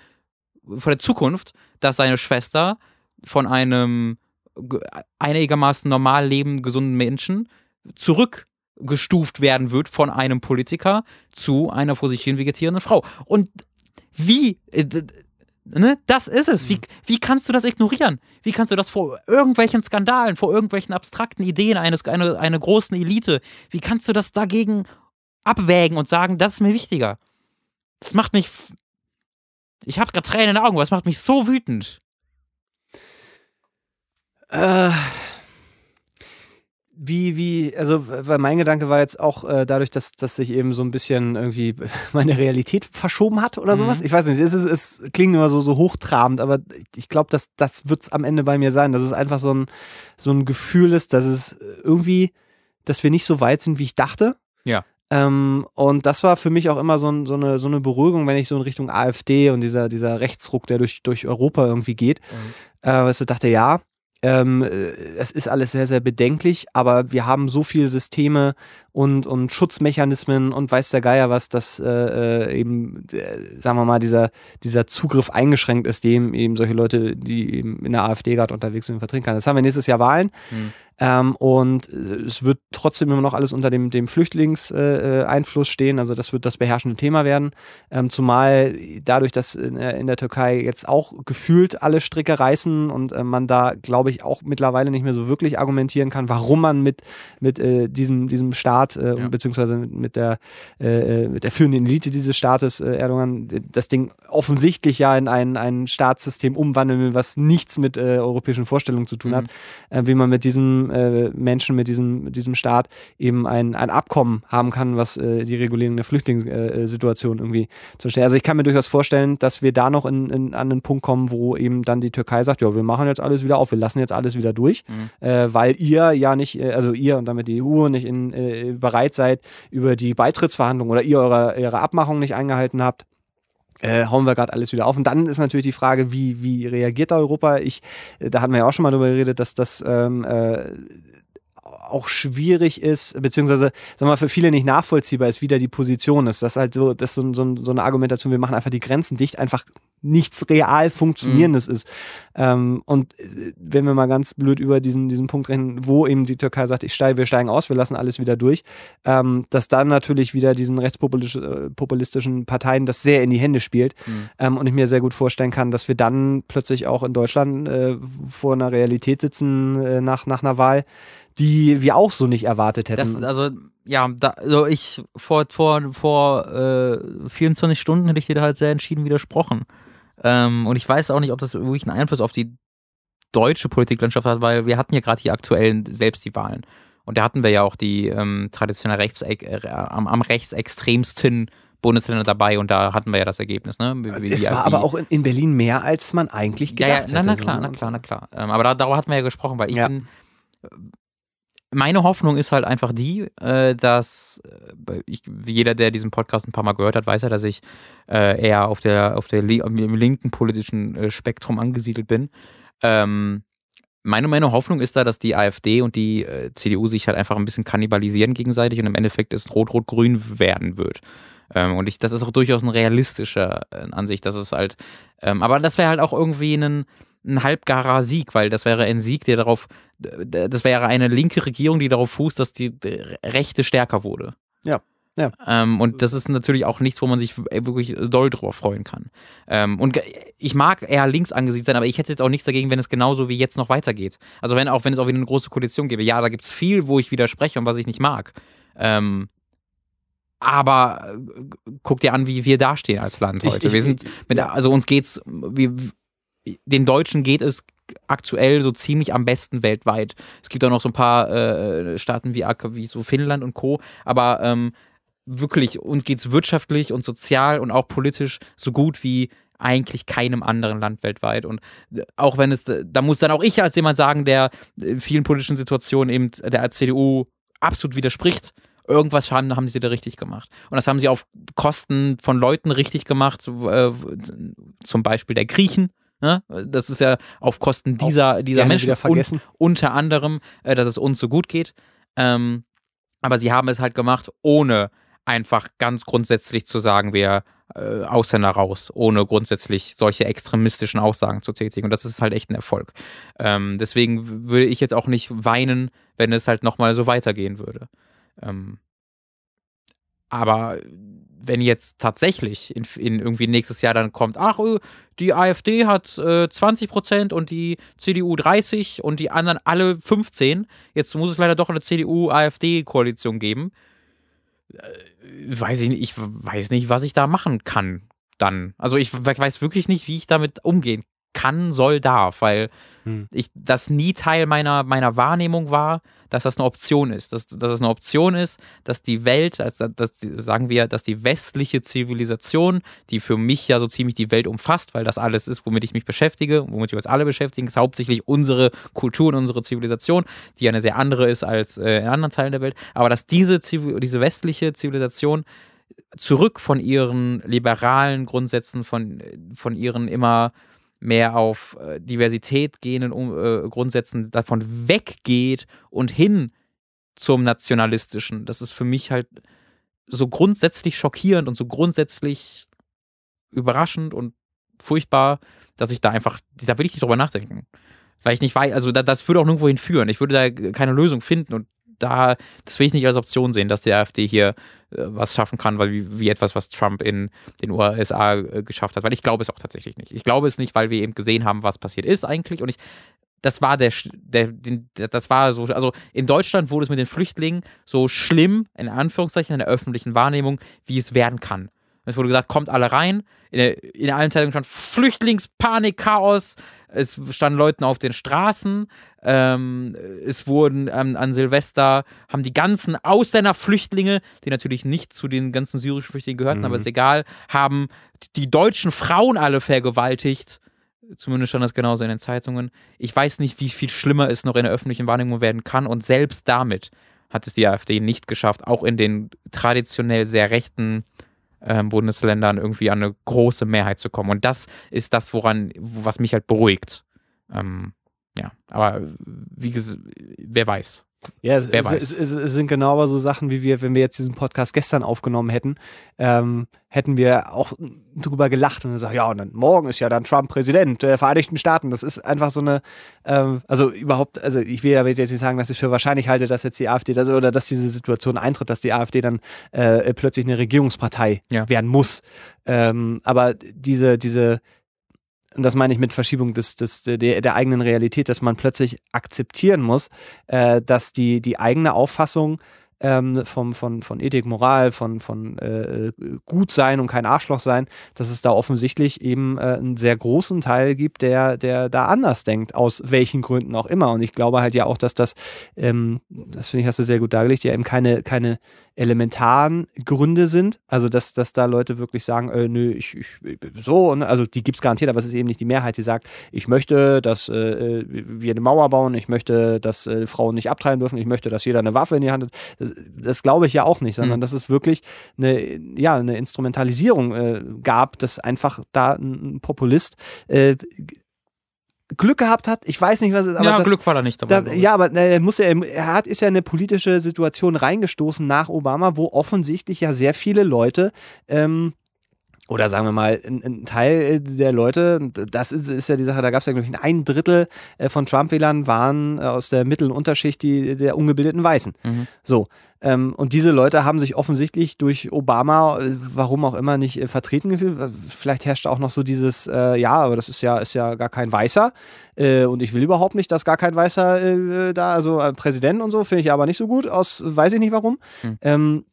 vor der Zukunft, dass seine Schwester von einem einigermaßen normal lebenden, gesunden Menschen zurückgestuft werden wird von einem Politiker zu einer vor sich hin vegetierenden Frau. Und wie, äh, ne, das ist es. Wie, mhm. wie kannst du das ignorieren? Wie kannst du das vor irgendwelchen Skandalen, vor irgendwelchen abstrakten Ideen eines, einer, einer großen Elite, wie kannst du das dagegen abwägen und sagen, das ist mir wichtiger? Das macht mich. Ich habe gerade Tränen in den Augen, aber es macht mich so wütend. Äh, wie, wie, also, weil mein Gedanke war jetzt auch äh, dadurch, dass, dass sich eben so ein bisschen irgendwie meine Realität verschoben hat oder mhm. sowas. Ich weiß nicht, es, ist, es klingt immer so, so hochtrabend, aber ich glaube, dass das wird es am Ende bei mir sein, dass es einfach so ein, so ein Gefühl ist, dass es irgendwie, dass wir nicht so weit sind, wie ich dachte. Ja. Ähm, und das war für mich auch immer so, ein, so, eine, so eine Beruhigung, wenn ich so in Richtung AfD und dieser, dieser Rechtsruck, der durch, durch Europa irgendwie geht. Mhm. Äh, weißt du, dachte, ja, ähm, äh, es ist alles sehr, sehr bedenklich, aber wir haben so viele Systeme und, und Schutzmechanismen und weiß der Geier was, dass äh, äh eben, äh, sagen wir mal, dieser, dieser Zugriff eingeschränkt ist, dem eben solche Leute, die eben in der AfD gerade unterwegs sind, vertreten kann. Das haben wir nächstes Jahr Wahlen. Mhm. Ähm, und äh, es wird trotzdem immer noch alles unter dem, dem Flüchtlingseinfluss äh, stehen. Also das wird das beherrschende Thema werden. Ähm, zumal dadurch, dass in, in, der Türkei jetzt auch gefühlt alle Stricke reißen und äh, man da, glaube ich, auch mittlerweile nicht mehr so wirklich argumentieren kann, warum man mit, mit äh, diesem, diesem Staat, äh, ja. beziehungsweise mit der, äh, mit der führenden Elite dieses Staates, Erdogan, das Ding offensichtlich ja in ein, ein Staatssystem umwandeln will, was nichts mit europäischen Vorstellungen zu tun mhm. hat, wie man mit diesem äh, Menschen, mit diesem, diesem Staat eben ein, ein Abkommen haben kann, was äh, die Regulierung der Flüchtlingssituation irgendwie zu stellen. Also ich kann mir durchaus vorstellen, dass wir da noch in, in, an den Punkt kommen, wo eben dann die Türkei sagt, ja, wir machen jetzt alles wieder auf, wir lassen jetzt alles wieder durch, mhm. äh, weil ihr ja nicht, äh, also ihr und damit die EU nicht in, äh, bereit seid, über die Beitrittsverhandlungen oder ihr eure, eure Abmachung nicht eingehalten habt äh, hauen wir gerade alles wieder auf. Und dann ist natürlich die Frage, wie, wie reagiert Europa? Ich, äh, da hatten wir ja auch schon mal drüber geredet, dass das ähm, äh, auch schwierig ist, beziehungsweise wir mal, für viele nicht nachvollziehbar ist, wie da die Position ist. Das ist halt so, das ist so, so, so eine Argumentation, wir machen einfach die Grenzen dicht, einfach nichts real Funktionierendes mhm. ist. Ähm, und äh, wenn wir mal ganz blöd über diesen, diesen Punkt reden, wo eben die Türkei sagt, ich steige, wir steigen aus, wir lassen alles wieder durch, ähm, dass dann natürlich wieder diesen rechtspopulistischen äh, Parteien das sehr in die Hände spielt. Mhm. Ähm, und ich mir sehr gut vorstellen kann, dass wir dann plötzlich auch in Deutschland äh, vor einer Realität sitzen äh, nach, nach einer Wahl, die wir auch so nicht erwartet hätten. Das, also ja, da, also ich vor vor vor äh, 24 Stunden hätte ich dir da halt sehr entschieden widersprochen. Ähm, und ich weiß auch nicht, ob das wirklich einen Einfluss auf die deutsche Politiklandschaft hat, weil wir hatten ja gerade hier aktuell selbst die Wahlen. Und da hatten wir ja auch die ähm, traditionell rechts, äh, am, am rechtsextremsten Bundesländer dabei und da hatten wir ja das Ergebnis. Ne? Wie, es war aber auch in, in, Berlin mehr, als man eigentlich gedacht ja, ja, na, na, klar, so. na klar, na klar. Ähm, aber da, darüber hatten wir ja gesprochen, weil ich ja. bin meine Hoffnung ist halt einfach die, äh, dass äh, ich, jeder, der diesen Podcast ein paar Mal gehört hat, weiß ja, dass ich äh, eher auf der auf der im linken politischen Spektrum angesiedelt bin. Ähm, meine, meine Hoffnung ist da, dass die AfD und die CDU sich halt einfach ein bisschen kannibalisieren gegenseitig und im Endeffekt es rot-rot-grün werden wird. Ähm, und ich, das ist auch durchaus eine realistische äh, Ansicht, dass es halt, ähm, aber das wäre halt auch irgendwie ein, ein halbgarer Sieg, weil das wäre ein Sieg, der darauf, das wäre eine linke Regierung, die darauf fußt, dass die Rechte stärker wurde. Ja. Ja. Ähm, und das ist natürlich auch nichts, wo man sich wirklich doll drüber freuen kann. Ähm, und ich mag eher links angesiedelt sein, aber ich hätte jetzt auch nichts dagegen, wenn es genauso wie jetzt noch weitergeht. Also wenn auch wenn es auch wieder eine große Koalition gäbe. Ja, da gibt es viel, wo ich widerspreche und was ich nicht mag. Ähm, aber äh, guck dir an, wie wir dastehen als Land heute. Ich, ich, wir sind mit, also uns geht's, wir, den Deutschen geht es aktuell so ziemlich am besten weltweit. Es gibt auch noch so ein paar äh, Staaten wie, wie so Finnland und Co. Aber ähm, wirklich, uns geht es wirtschaftlich und sozial und auch politisch so gut wie eigentlich keinem anderen Land weltweit. Und äh, auch wenn es, da muss dann auch ich als jemand sagen, der in vielen politischen Situationen eben der CDU absolut widerspricht, irgendwas haben, haben sie da richtig gemacht. Und das haben sie auf Kosten von Leuten richtig gemacht, äh, zum Beispiel der Griechen. Ne? Das ist ja auf Kosten dieser, dieser Menschen und unter anderem, äh, dass es uns so gut geht. Ähm, aber sie haben es halt gemacht, ohne einfach ganz grundsätzlich zu sagen, wir äh, Ausländer raus, ohne grundsätzlich solche extremistischen Aussagen zu tätigen. Und das ist halt echt ein Erfolg. Ähm, deswegen würde ich jetzt auch nicht weinen, wenn es halt nochmal so weitergehen würde. Ähm, aber wenn jetzt tatsächlich in, in, irgendwie nächstes Jahr dann kommt, ach, äh, die AfD hat äh, 20 Prozent und die CDU 30 und die anderen alle 15, jetzt muss es leider doch eine CDU-AfD-Koalition geben. Äh, weiß ich nicht, ich weiß nicht, was ich da machen kann dann. Also ich weiß wirklich nicht, wie ich damit umgehen kann, soll, darf, weil hm. ich das nie Teil meiner, meiner Wahrnehmung war, dass das eine Option ist. Dass, dass es eine Option ist, dass die Welt, also dass, sagen wir, dass die westliche Zivilisation, die für mich ja so ziemlich die Welt umfasst, weil das alles ist, womit ich mich beschäftige, womit wir uns alle beschäftigen, ist hauptsächlich unsere Kultur und unsere Zivilisation, die eine sehr andere ist als äh, in anderen Teilen der Welt. Aber dass diese, diese westliche Zivilisation zurück von ihren liberalen Grundsätzen, von, von ihren immer mehr auf äh, Diversität gehenden äh, Grundsätzen davon weggeht und hin zum Nationalistischen. Das ist für mich halt so grundsätzlich schockierend und so grundsätzlich überraschend und furchtbar, dass ich da einfach, da will ich nicht drüber nachdenken. Weil ich nicht weiß, also da, das würde auch nirgendwo hinführen. Ich würde da keine Lösung finden und da, das will ich nicht als Option sehen, dass die AfD hier äh, was schaffen kann, weil wie, wie, etwas, was Trump in den USA äh, geschafft hat. Weil ich glaube es auch tatsächlich nicht. Ich glaube es nicht, weil wir eben gesehen haben, was passiert ist eigentlich. Und ich, das war der, der, der, das war so, also in Deutschland wurde es mit den Flüchtlingen so schlimm, in Anführungszeichen, in der öffentlichen Wahrnehmung, wie es werden kann. Es wurde gesagt, kommt alle rein. In, der, in allen Zeitungen stand Flüchtlingspanik, Chaos. Es standen Leute auf den Straßen. Ähm, es wurden ähm, an Silvester, haben die ganzen Ausländerflüchtlinge, die natürlich nicht zu den ganzen syrischen Flüchtlingen gehörten, mhm. aber ist egal, haben die deutschen Frauen alle vergewaltigt. Zumindest stand das genauso in den Zeitungen. Ich weiß nicht, wie viel schlimmer es noch in der öffentlichen Wahrnehmung werden kann. Und selbst damit hat es die AfD nicht geschafft, auch in den traditionell sehr rechten Bundesländern irgendwie an eine große Mehrheit zu kommen. Und das ist das, woran, was mich halt beruhigt. Ähm, ja, aber wie gesagt, wer weiß. Ja, es, es, es, es, sind genau aber so Sachen, wie wir, wenn wir jetzt diesen Podcast gestern aufgenommen hätten, ähm, hätten wir auch drüber gelacht und gesagt, ja, und dann morgen ist ja dann Trump Präsident der Vereinigten Staaten. Das ist einfach so eine, ähm, also überhaupt, also ich will damit jetzt nicht sagen, dass ich für wahrscheinlich halte, dass jetzt die AfD das, oder dass diese Situation eintritt, dass die AfD dann äh, plötzlich eine Regierungspartei ja. werden muss. Ähm, aber diese, diese, und das meine ich mit Verschiebung des, des, der, der eigenen Realität, dass man plötzlich akzeptieren muss, äh, dass die, die eigene Auffassung ähm, vom, von, von Ethik, Moral, von, von äh, gut sein und kein Arschloch sein, dass es da offensichtlich eben äh, einen sehr großen Teil gibt, der, der da anders denkt, aus welchen Gründen auch immer. Und ich glaube halt ja auch, dass das, ähm, das finde ich, hast du sehr gut dargelegt, ja eben keine, keine elementaren Gründe sind. Also, dass, dass da Leute wirklich sagen, äh, nö, ich, ich so, ne? also die gibt es garantiert, aber es ist eben nicht die Mehrheit, die sagt, ich möchte, dass äh, wir eine Mauer bauen, ich möchte, dass äh, Frauen nicht abtreiben dürfen, ich möchte, dass jeder eine Waffe in die Hand hat. Das, das glaube ich ja auch nicht, sondern mhm. dass es wirklich eine, ja, eine Instrumentalisierung äh, gab, dass einfach da ein Populist äh, Glück gehabt hat. Ich weiß nicht, was es ist. Aber ja, das, Glück war da nicht dabei. Da, ja, aber ne, er, muss ja, er hat, ist ja eine politische Situation reingestoßen nach Obama, wo offensichtlich ja sehr viele Leute ähm, oder sagen wir mal, ein, ein, Teil der Leute, das ist, ist ja die Sache, da gab es ja, glaube ich, ein Drittel äh, von Trump-Wählern waren äh, aus der und Unterschicht die, der ungebildeten Weißen. Mhm. So. Ähm, und diese Leute haben sich offensichtlich durch Obama, äh, warum auch immer, nicht äh, vertreten gefühlt. Vielleicht herrscht auch noch so dieses, äh, ja, aber das ist ja, ist ja gar kein Weißer. Äh, und ich will überhaupt nicht, dass gar kein Weißer da, also Präsident und so, finde ich aber nicht so gut, aus weiß ich nicht warum. Mhm. Ähm,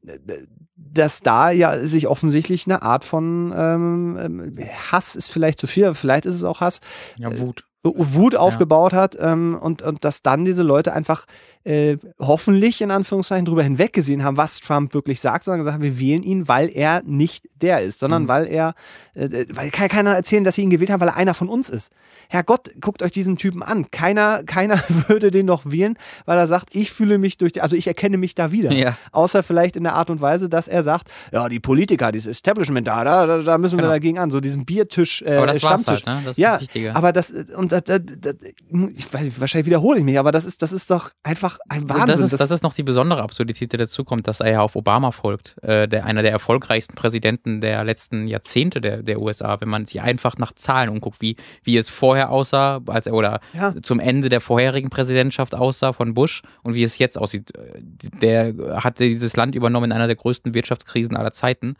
dass da ja sich offensichtlich eine Art von ähm, ähm, Hass ist vielleicht zu viel, aber vielleicht ist es auch Hass. Ja, Wut. Äh, Wut aufgebaut ja. hat ähm, und, und dass dann diese Leute einfach äh, hoffentlich in Anführungszeichen drüber hinweggesehen haben, was Trump wirklich sagt, sondern gesagt haben, wir wählen ihn, weil er nicht der ist, sondern mhm. weil er, äh, weil kann keiner erzählen, dass sie ihn gewählt haben, weil er einer von uns ist. Herrgott, guckt euch diesen Typen an. Keiner, keiner würde den noch wählen, weil er sagt, ich fühle mich durch, die, also ich erkenne mich da wieder. Ja. Außer vielleicht in der Art und Weise, dass er sagt, ja, die Politiker, dieses Establishment da, da, da müssen genau. wir dagegen an, so diesen Biertisch, äh, aber das Stammtisch. Halt, ne? Das ja, aber das, und das, das, ich weiß, wahrscheinlich wiederhole ich mich, aber das ist, das ist doch einfach ein Wahnsinn. Das ist, das, das ist noch die besondere Absurdität, die dazukommt, dass er ja auf Obama folgt, äh, der, einer der erfolgreichsten Präsidenten der letzten Jahrzehnte der, der USA, wenn man sich einfach nach Zahlen umguckt, wie, wie es vorher aussah, als er oder ja. zum Ende der vorherigen Präsidentschaft aussah von Bush und wie es jetzt aussieht. Der hatte dieses Land übernommen in einer der größten Wirtschaftskrisen aller Zeiten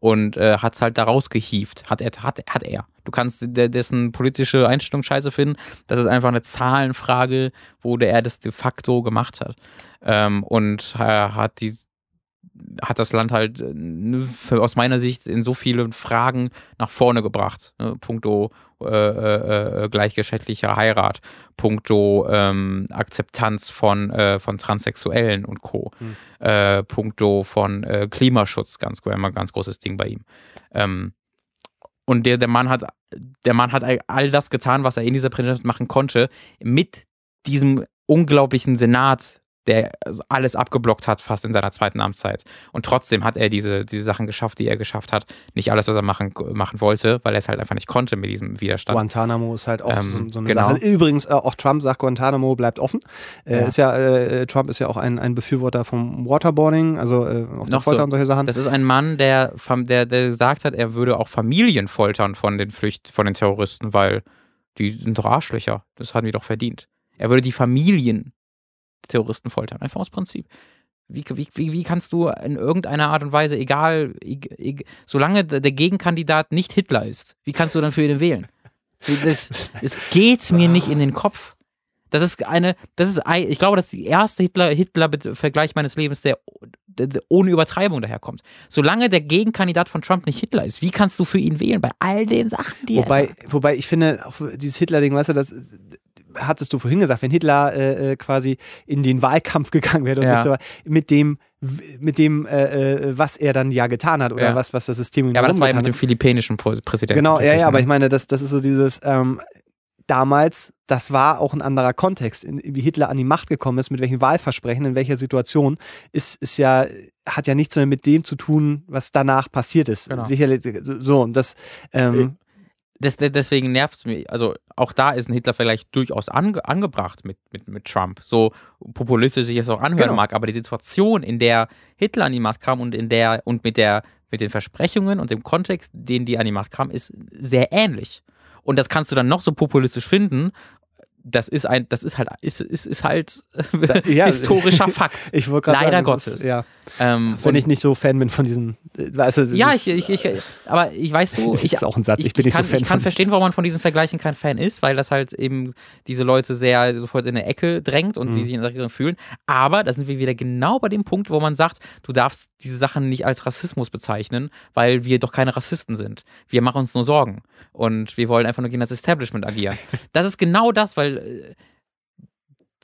und äh, hat es halt da rausgehieft. Hat er, hat, hat er. Du kannst dessen politische Einstellung scheiße finden. Das ist einfach eine Zahlenfrage, wo der er das de facto gemacht hat. Ähm, und äh, hat die hat das Land halt äh, für, aus meiner Sicht in so vielen Fragen nach vorne gebracht. Ne? Punkto äh, äh, äh, gleichgeschlechtlicher Heirat, punkto ähm, Akzeptanz von, äh, von Transsexuellen und Co. Mhm. Punkto von Klimaschutz, ganz, immer ganz großes Ding bei ihm. Ähm, und der, der Mann hat, der Mann hat all das getan, was er in dieser Präsidentschaft machen konnte, mit diesem unglaublichen Senat, der alles abgeblockt hat, fast in seiner zweiten Amtszeit. Und trotzdem hat er diese, diese Sachen geschafft, die er geschafft hat. Nicht alles, was er machen, machen wollte, weil er es halt einfach nicht konnte mit diesem Widerstand. Guantanamo ist halt auch ähm, so, so, eine genau. Sache. Übrigens, äh, auch Trump sagt, Guantanamo bleibt offen. Äh, ja. Ist ja, äh, Trump ist ja auch ein, ein Befürworter vom Waterboarding, also äh, auch Noch Folter so. und solche Sachen. Das ist ein Mann, der, der, der gesagt hat, er würde auch Familien foltern von den Flücht, von den Terroristen, weil die sind doch Arschlöcher. Das hatten wir doch verdient. Er würde die Familien Terroristen foltern. Einfach aus Prinzip. Wie, wie, wie kannst du in irgendeiner Art und Weise, egal, egal solange der Gegenkandidat nicht Hitler ist, wie kannst du dann für ihn wählen? Das, es geht mir nicht in den Kopf. Das ist eine, das ist, ich glaube, das ist der erste Hitler-Vergleich Hitler meines Lebens, der, der, ohne Übertreibung daherkommt. Solange der Gegenkandidat von Trump nicht Hitler ist, wie kannst du für ihn wählen bei all den Sachen, die wobei, er sagt? Wobei, ich finde, dieses Hitler-Ding, weißt du, das, hattest du vorhin gesagt, wenn Hitler äh, äh, quasi in den Wahlkampf gegangen wäre und ja. sich mit dem mit dem, äh, äh, was er dann ja getan hat oder ja. was, was das System Ja, aber das war ja mit dem philippinischen Präsidenten. Genau, ja, ja, aber ne? ich meine, das, das ist so dieses, ähm, damals, das war auch ein anderer Kontext, in, wie Hitler an die Macht gekommen ist, mit welchen Wahlversprechen, in welcher Situation, ist, ist ja, hat ja nichts mehr mit dem zu tun, was danach passiert ist. Genau. Sicherlich, so, und das, ähm, das, deswegen nervt es mich. Also auch da ist ein Hitler vielleicht durchaus ange, angebracht mit, mit, mit Trump. So populistisch sich es auch anhören genau. mag, aber die Situation, in der Hitler an die Macht kam und in der und mit der mit den Versprechungen und dem Kontext, den die an die Macht kam, ist sehr ähnlich. Und das kannst du dann noch so populistisch finden das ist ein, das ist halt, ist, ist, ist halt ja, historischer Fakt. Ich Leider sagen, Gottes. Ist, ja. Ähm, Wenn ich nicht so Fan bin von diesen, weißt du, Ja, ich, ich, ich, aber ich weiß so, ich, ist auch ein Satz. Ich, ich bin nicht kann, so Fan Ich kann verstehen, warum man von diesen Vergleichen kein Fan ist, weil das halt eben diese Leute sehr sofort in eine Ecke drängt und mhm. die sich in der Richtung fühlen. Aber da sind wir wieder genau bei dem Punkt, wo man sagt, du darfst diese Sachen nicht als Rassismus bezeichnen, weil wir doch keine Rassisten sind. Wir machen uns nur Sorgen und wir wollen einfach nur gegen das Establishment agieren. Das ist genau das, weil äh,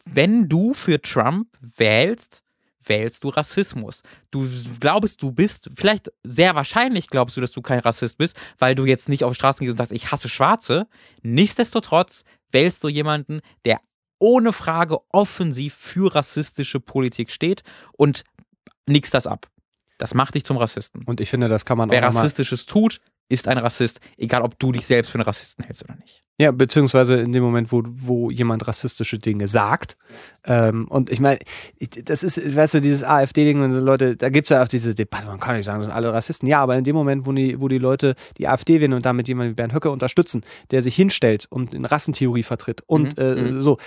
wenn du für Trump wählst, wählst du Rassismus. Du glaubst, du bist, vielleicht sehr wahrscheinlich glaubst du, dass du kein Rassist bist, weil du jetzt nicht auf Straßen gehst und sagst, ich hasse Schwarze. Nichtsdestotrotz wählst du jemanden, der ohne Frage offensiv für rassistische Politik steht und nix das ab. Das macht dich zum Rassisten. Und ich finde, das kann man Wer auch Rassistisches tut, ist ein Rassist, egal ob du dich selbst für einen Rassisten hältst oder nicht. Ja, beziehungsweise in dem Moment, wo, wo jemand rassistische Dinge sagt. Ähm, und ich meine, das ist, weißt du, dieses AfD-Ding, wenn so Leute, da gibt es ja auch diese Debatte, man kann nicht sagen, das sind alle Rassisten. Ja, aber in dem Moment, wo die, wo die Leute die AfD wählen und damit jemanden wie Bernd Höcke unterstützen, der sich hinstellt und in Rassentheorie vertritt und Mhm, äh, mhm. so,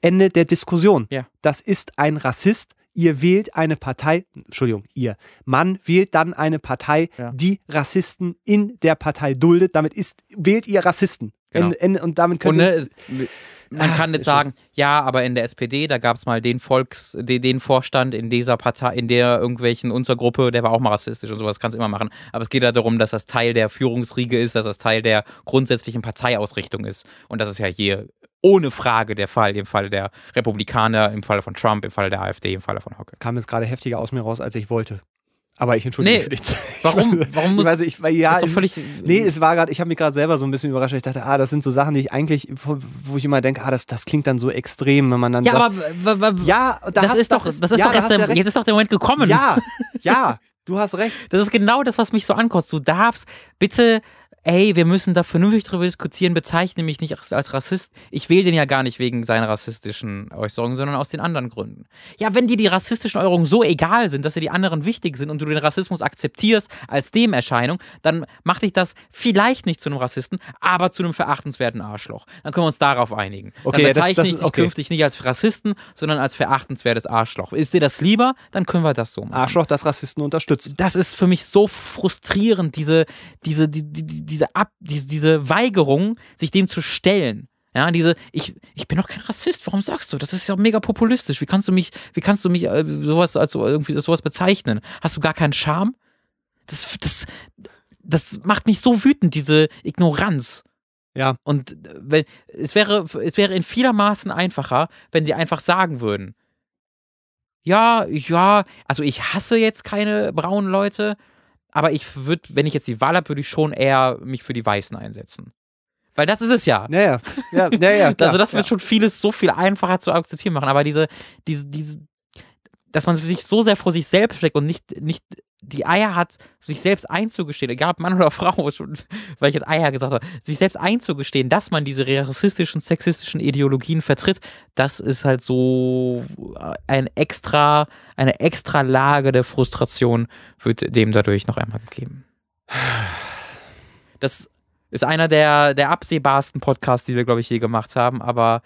Ende der Diskussion. Ja. Das ist ein Rassist. Ihr wählt eine Partei, Entschuldigung, ihr, man wählt dann eine Partei, Ja. die Rassisten in der Partei duldet. Damit ist, wählt ihr Rassisten. Genau. Ende, Ende, und damit Und könnt ne, ihr, es- man kann jetzt sagen, ja, aber in der SPD, da gab es mal den Volks, den, den Vorstand in dieser Partei, in der irgendwelchen Untergruppe, der war auch mal rassistisch und sowas, kannst immer machen. Aber es geht ja darum, dass das Teil der Führungsriege ist, dass das Teil der grundsätzlichen Parteiausrichtung ist. Und das ist ja hier ohne Frage der Fall, im Falle der Republikaner, im Falle von Trump, im Falle der AfD, im Falle von Hocke. kam jetzt gerade heftiger aus mir raus, als ich wollte. Aber ich entschuldige Nee, mich Zeit. warum- warum muss- ich weiß, ich, weil, ja, ist völlig. Nee, es war gerade, ich habe mich gerade selber so ein bisschen überrascht. Ich dachte, ah, das sind so Sachen, die ich eigentlich, wo, ich immer denke, ah, das, das klingt dann so extrem, wenn man dann ja, sagt, aber ja, da das hast- ist doch, das ist ja, doch jetzt, ja der, jetzt ist doch der Moment gekommen. Ja, ja, du hast recht. Das ist genau das, was mich so ankotzt. Du darfst bitte, ey, wir müssen da vernünftig drüber diskutieren, bezeichne mich nicht als, als Rassist. Ich wähle den ja gar nicht wegen seiner rassistischen Äußerungen, sondern aus den anderen Gründen. Ja, wenn dir die rassistischen Äußerungen so egal sind, dass dir die anderen wichtig sind und du den Rassismus akzeptierst als Demerscheinung, dann macht dich das vielleicht nicht zu einem Rassisten, aber zu einem verachtenswerten Arschloch. Dann können wir uns darauf einigen. Okay, dann ja, das- bezeichne das ich dich okay. künftig nicht als Rassisten, sondern als verachtenswertes Arschloch. Ist dir das lieber? Dann können wir das so machen Arschloch, das Rassisten unterstützt. das ist für mich so frustrierend, diese, diese, die, die, die- diese, Ab, diese, diese Weigerung, sich dem zu stellen. Ja, diese, ich, ich bin doch kein Rassist, warum sagst du? Das ist ja mega populistisch. Wie kannst du mich, wie kannst du mich äh, sowas als so irgendwie sowas bezeichnen? Hast du gar keinen Charme? Das, das, das macht mich so wütend, diese Ignoranz. Ja. Und äh, wenn, es wäre, es wäre in vielermaßen einfacher, wenn sie einfach sagen würden, ja, ja, also ich hasse jetzt keine braunen Leute, aber ich würde, wenn ich jetzt die Wahl habe, würde ich schon eher mich für die Weißen einsetzen. Weil das ist es ja. Ja, ja, ja, ja, ja klar, also das wird ja. schon vieles so viel einfacher zu akzeptieren machen. Aber diese, diese, diese, dass man sich so sehr vor sich selbst steckt und nicht, nicht die Eier hat, sich selbst einzugestehen, egal ob Mann oder Frau, weil ich jetzt Eier gesagt habe, sich selbst einzugestehen, dass man diese rassistischen, sexistischen Ideologien vertritt, das ist halt so ein extra, eine extra Lage der Frustration wird dem dadurch noch einmal gegeben. Das ist einer der, der absehbarsten Podcasts, die wir, glaube ich, je gemacht haben, aber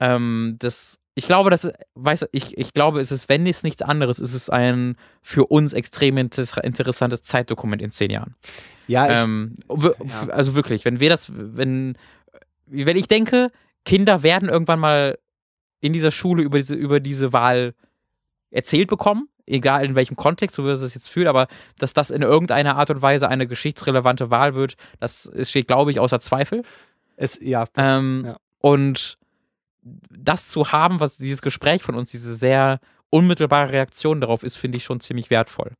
ähm, das, ich glaube, das, weiß, ich, ich glaube, es ist, wenn es nichts anderes, ist es ein für uns extrem inter interessantes Zeitdokument in zehn Jahren. Ja, ich, Ähm, ja. Also wirklich, wenn wir das, wenn, wenn ich denke, Kinder werden irgendwann mal in dieser Schule über diese, über diese Wahl erzählt bekommen, egal in welchem Kontext, so wie es jetzt fühlt, aber dass das in irgendeiner Art und Weise eine geschichtsrelevante Wahl wird, das steht, glaube ich, außer Zweifel. es, ja, das, Ähm, ja. Und das zu haben, was dieses Gespräch von uns, diese sehr unmittelbare Reaktion darauf ist, finde ich schon ziemlich wertvoll.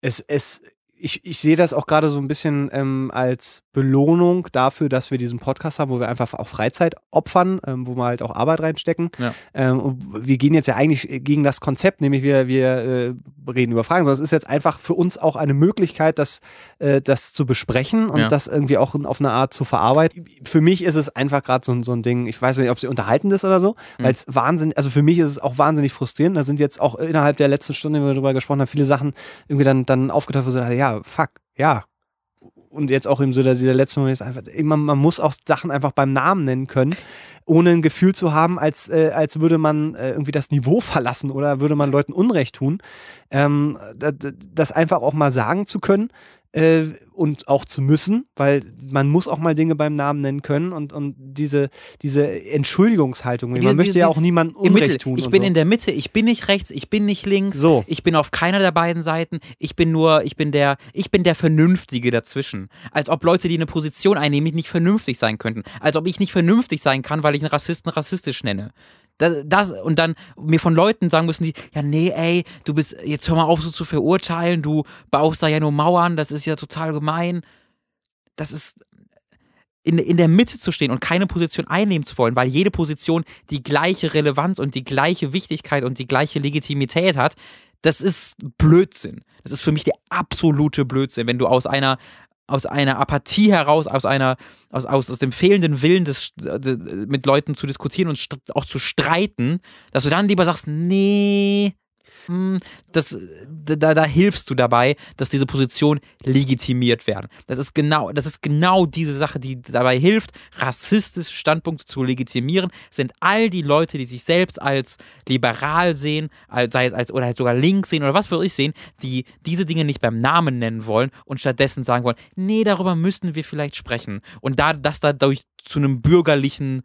es, es, ich, ich sehe das auch gerade so ein bisschen ähm, als Belohnung dafür, dass wir diesen Podcast haben, wo wir einfach auch Freizeit opfern, ähm, wo wir halt auch Arbeit reinstecken. Ja. Ähm, wir gehen jetzt ja eigentlich gegen das Konzept, nämlich wir, wir äh, reden über Fragen, sondern es ist jetzt einfach für uns auch eine Möglichkeit, das, äh, das zu besprechen und Ja. das irgendwie auch auf eine Art zu verarbeiten. Für mich ist es einfach gerade so, ein- so ein Ding, ich weiß nicht, ob sie unterhaltend ist oder so, Mhm. weil es wahnsinnig, also für mich ist es auch wahnsinnig frustrierend. Da sind jetzt auch innerhalb der letzten Stunde, die wir darüber gesprochen haben, viele Sachen irgendwie dann, dann aufgetaucht, wo so, ja, fuck, ja. Und jetzt auch im so der, der letzte Moment ist einfach, man, man muss auch Sachen einfach beim Namen nennen können, ohne ein Gefühl zu haben, als, äh, als würde man äh, irgendwie das Niveau verlassen oder würde man Leuten Unrecht tun. Ähm, da- da- das einfach auch mal sagen zu können äh, und auch zu müssen, weil man muss auch mal Dinge beim Namen nennen können und, und diese, diese Entschuldigungshaltung, man Diese- möchte ja auch niemandem Im Mittel. Unrecht tun. Ich bin so. in der Mitte, ich bin nicht rechts, ich bin nicht links, So. ich bin auf keiner der beiden Seiten, ich bin nur, ich bin der, ich bin der Vernünftige dazwischen. Als ob Leute, die eine Position einnehmen, nicht vernünftig sein könnten. Als ob ich nicht vernünftig sein kann, weil ich einen Rassisten rassistisch nenne. Das, das, und dann mir von Leuten sagen müssen, die, ja, nee, ey, du bist, jetzt hör mal auf, so zu verurteilen, du baust da ja nur Mauern, das ist ja total gemein. Das ist, in, in der Mitte zu stehen und keine Position einnehmen zu wollen, weil jede Position die gleiche Relevanz und die gleiche Wichtigkeit und die gleiche Legitimität hat, das ist Blödsinn. Das ist für mich der absolute Blödsinn, wenn du aus einer aus einer Apathie heraus, aus einer, aus, aus, aus dem fehlenden Willen, des, mit Leuten zu diskutieren und auch zu streiten, dass du dann lieber sagst, nee, das, da, da hilfst du dabei, dass diese Positionen legitimiert werden. Das ist genau, das ist genau diese Sache, die dabei hilft, rassistische Standpunkte zu legitimieren, sind all die Leute, die sich selbst als liberal sehen, als, sei es als oder halt sogar links sehen oder was würde ich sehen, die diese Dinge nicht beim Namen nennen wollen und stattdessen sagen wollen, nee, darüber müssten wir vielleicht sprechen. Und da das dadurch zu einem bürgerlichen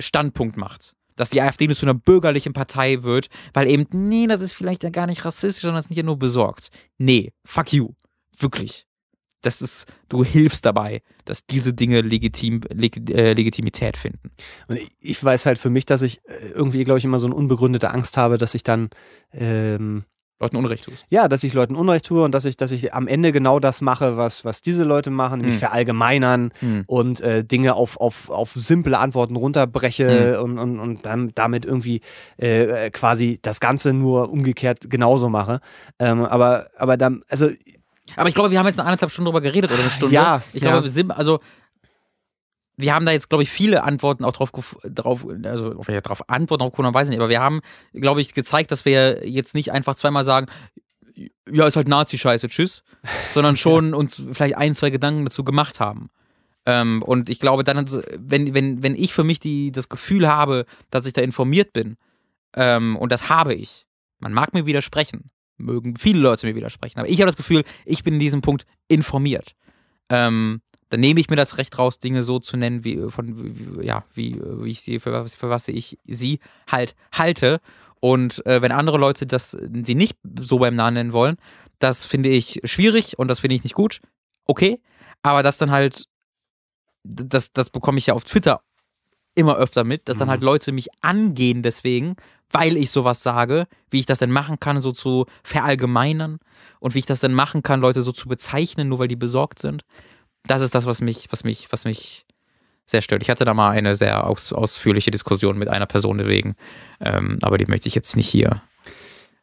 Standpunkt macht dass die AfD zu einer bürgerlichen Partei wird, weil eben, nee, das ist vielleicht ja gar nicht rassistisch, sondern das ist nicht nur besorgt. Nee, fuck you. Wirklich. Das ist, du hilfst dabei, dass diese Dinge legitim, leg, äh, Legitimität finden. Und ich weiß halt für mich, dass ich äh, irgendwie, glaube ich, immer so eine unbegründete Angst habe, dass ich dann ähm, Leuten Unrecht tust. Ja, dass ich Leuten Unrecht tue und dass ich, dass ich am Ende genau das mache, was, was diese Leute machen, nämlich hm. verallgemeinern hm. und äh, Dinge auf, auf, auf simple Antworten runterbreche hm. und, und, und dann damit irgendwie äh, quasi das Ganze nur umgekehrt genauso mache. Ähm, aber, aber dann, also. Aber ich glaube, wir haben jetzt eine anderthalb Stunden drüber geredet oder eine Stunde. Ja. Ich glaube, ja. wir sind, also wir haben da jetzt, glaube ich, viele Antworten auch drauf, drauf also darauf antworten, auch weiß nicht, aber wir haben, glaube ich, gezeigt, dass wir jetzt nicht einfach zweimal sagen, ja, ist halt Nazi-Scheiße, tschüss, sondern schon uns vielleicht ein, zwei Gedanken dazu gemacht haben. Ähm, und ich glaube, dann, wenn, wenn, wenn ich für mich die, das Gefühl habe, dass ich da informiert bin, ähm, und das habe ich, man mag mir widersprechen, mögen viele Leute mir widersprechen, aber ich habe das Gefühl, ich bin in diesem Punkt informiert. Ähm, dann nehme ich mir das Recht raus, Dinge so zu nennen, wie von wie, ja, wie, wie ich sie, für was, für was ich sie halt halte. Und äh, wenn andere Leute das sie nicht so beim Namen nennen wollen, das finde ich schwierig und das finde ich nicht gut. Okay. Aber das dann halt, das, das bekomme ich ja auf Twitter immer öfter mit, dass dann halt mhm. Leute mich angehen deswegen, weil ich sowas sage, wie ich das denn machen kann, so zu verallgemeinern und wie ich das denn machen kann, Leute so zu bezeichnen, nur weil die besorgt sind das ist das, was mich, was mich, was mich sehr stört. Ich hatte da mal eine sehr aus, ausführliche Diskussion mit einer Person deswegen, ähm, aber die möchte ich jetzt nicht hier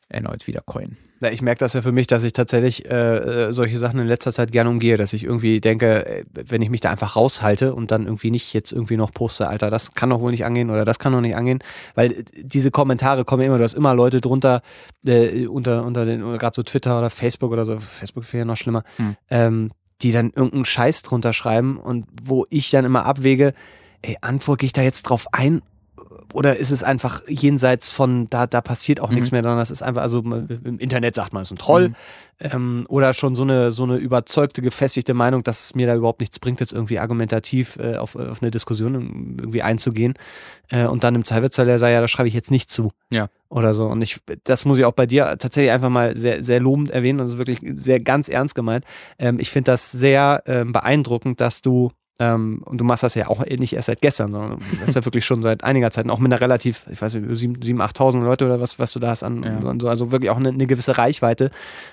erneut wieder coin. Ja, ich merke das ja für mich, dass ich tatsächlich äh, solche Sachen in letzter Zeit gerne umgehe, dass ich irgendwie denke, äh, wenn ich mich da einfach raushalte und dann irgendwie nicht jetzt irgendwie noch poste, Alter, das kann doch wohl nicht angehen oder das kann doch nicht angehen, weil äh, diese Kommentare kommen immer, du hast immer Leute drunter, äh, unter, unter den, gerade so Twitter oder Facebook oder so, Facebook wäre ja noch schlimmer, hm. ähm, die dann irgendeinen Scheiß drunter schreiben und wo ich dann immer abwäge, ey, antworte ich da jetzt drauf ein oder ist es einfach jenseits von, da, da passiert auch mhm. nichts mehr, sondern das ist einfach, also im Internet sagt man, es ist ein Troll. Mhm. Ähm, oder schon so eine, so eine überzeugte, gefestigte Meinung, dass es mir da überhaupt nichts bringt, jetzt irgendwie argumentativ äh, auf, auf eine Diskussion irgendwie einzugehen. Äh, und dann im Zweifelsfall sei ja, da schreibe ich jetzt nicht zu. Ja. Oder so. Und ich, das muss ich auch bei dir tatsächlich einfach mal sehr, sehr lobend erwähnen. Und das ist wirklich sehr ganz ernst gemeint. Ähm, ich finde das sehr ähm, beeindruckend, dass du ähm, und du machst das ja auch nicht erst seit gestern, sondern das ist ja wirklich schon seit einiger Zeit, auch mit einer relativ, ich weiß nicht, 7.000, 8.000 Leute oder was, was du da hast an, ja. so, also wirklich auch eine, eine gewisse Reichweite,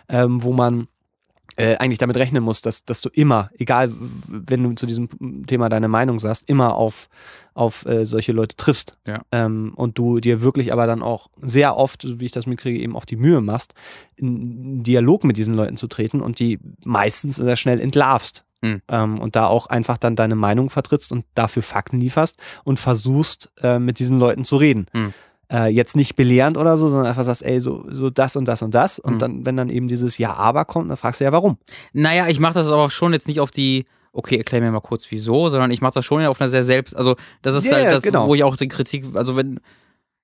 ähm, wo man äh, eigentlich damit rechnen muss, dass, dass du immer, egal wenn du zu diesem Thema deine Meinung sagst, immer auf, auf äh, solche Leute triffst. Ja. Ähm, und du dir wirklich aber dann auch sehr oft, wie ich das mitkriege, eben auch die Mühe machst, in Dialog mit diesen Leuten zu treten und die meistens sehr schnell entlarvst. Mhm. Ähm, und da auch einfach dann deine Meinung vertrittst und dafür Fakten lieferst und versuchst, äh, mit diesen Leuten zu reden. Mhm. Äh, jetzt nicht belehrend oder so, sondern einfach sagst, ey, so, so das und das und das. Und mhm. dann, wenn dann eben dieses Ja, aber kommt, dann fragst du ja, warum. Naja, ich mache das aber schon jetzt nicht auf die, okay, erklär mir mal kurz wieso, sondern ich mache das schon auf einer sehr selbst, also das ist yeah, halt das, genau. wo ich auch die Kritik, also wenn,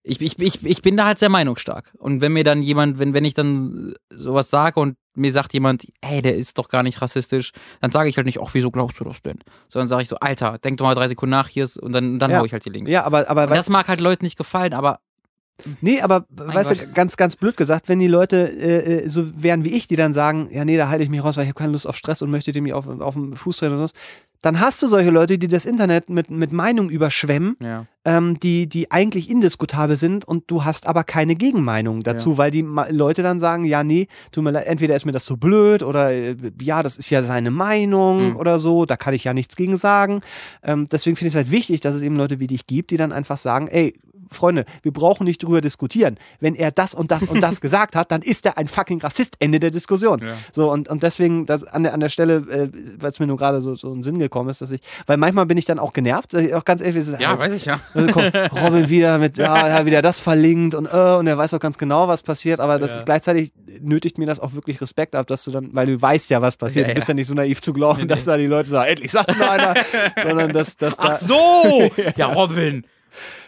ich, ich, ich, ich bin da halt sehr meinungsstark. Und wenn mir dann jemand, wenn, wenn ich dann sowas sage und mir sagt jemand, hey, der ist doch gar nicht rassistisch, dann sage ich halt nicht, ach, wieso glaubst du das denn? Sondern sage ich so, Alter, denk doch mal drei Sekunden nach hier ist und dann, dann ja. hau ich halt die Links. Ja, aber, aber das mag halt Leuten nicht gefallen, aber Nee, aber weißt Gott. du, ganz, ganz blöd gesagt, wenn die Leute äh, äh, so wären wie ich, die dann sagen, ja, nee, da halte ich mich raus, weil ich habe keine Lust auf Stress und möchte dem auf, auf dem Fuß treten oder so, dann hast du solche Leute, die das Internet mit, mit Meinungen überschwemmen, ja. ähm, die, die eigentlich indiskutabel sind und du hast aber keine Gegenmeinung dazu, ja. weil die Leute dann sagen, ja, nee, tut mir entweder ist mir das so blöd oder äh, ja, das ist ja seine Meinung mhm. oder so, da kann ich ja nichts gegen sagen. Ähm, deswegen finde ich es halt wichtig, dass es eben Leute wie dich gibt, die dann einfach sagen, ey, Freunde, wir brauchen nicht drüber diskutieren. Wenn er das und das und das gesagt hat, dann ist er ein fucking Rassist. Ende der Diskussion. Ja. So, und, und deswegen, das an der, an der Stelle, äh, weil es mir nur gerade so, so in Sinn gekommen ist, dass ich, weil manchmal bin ich dann auch genervt, auch ganz ehrlich, ja, weiß ich ja. Komm, Robin wieder mit, ja, ja, wieder das verlinkt und, äh, und er weiß auch ganz genau, was passiert, aber das ja. ist gleichzeitig nötigt mir das auch wirklich Respekt ab, dass du dann, weil du weißt ja, was passiert, ja, du bist ja nicht so naiv zu glauben, nee, dass da die Leute sagen, endlich sagt mal einer, sondern dass, dass Ach so! ja, Robin!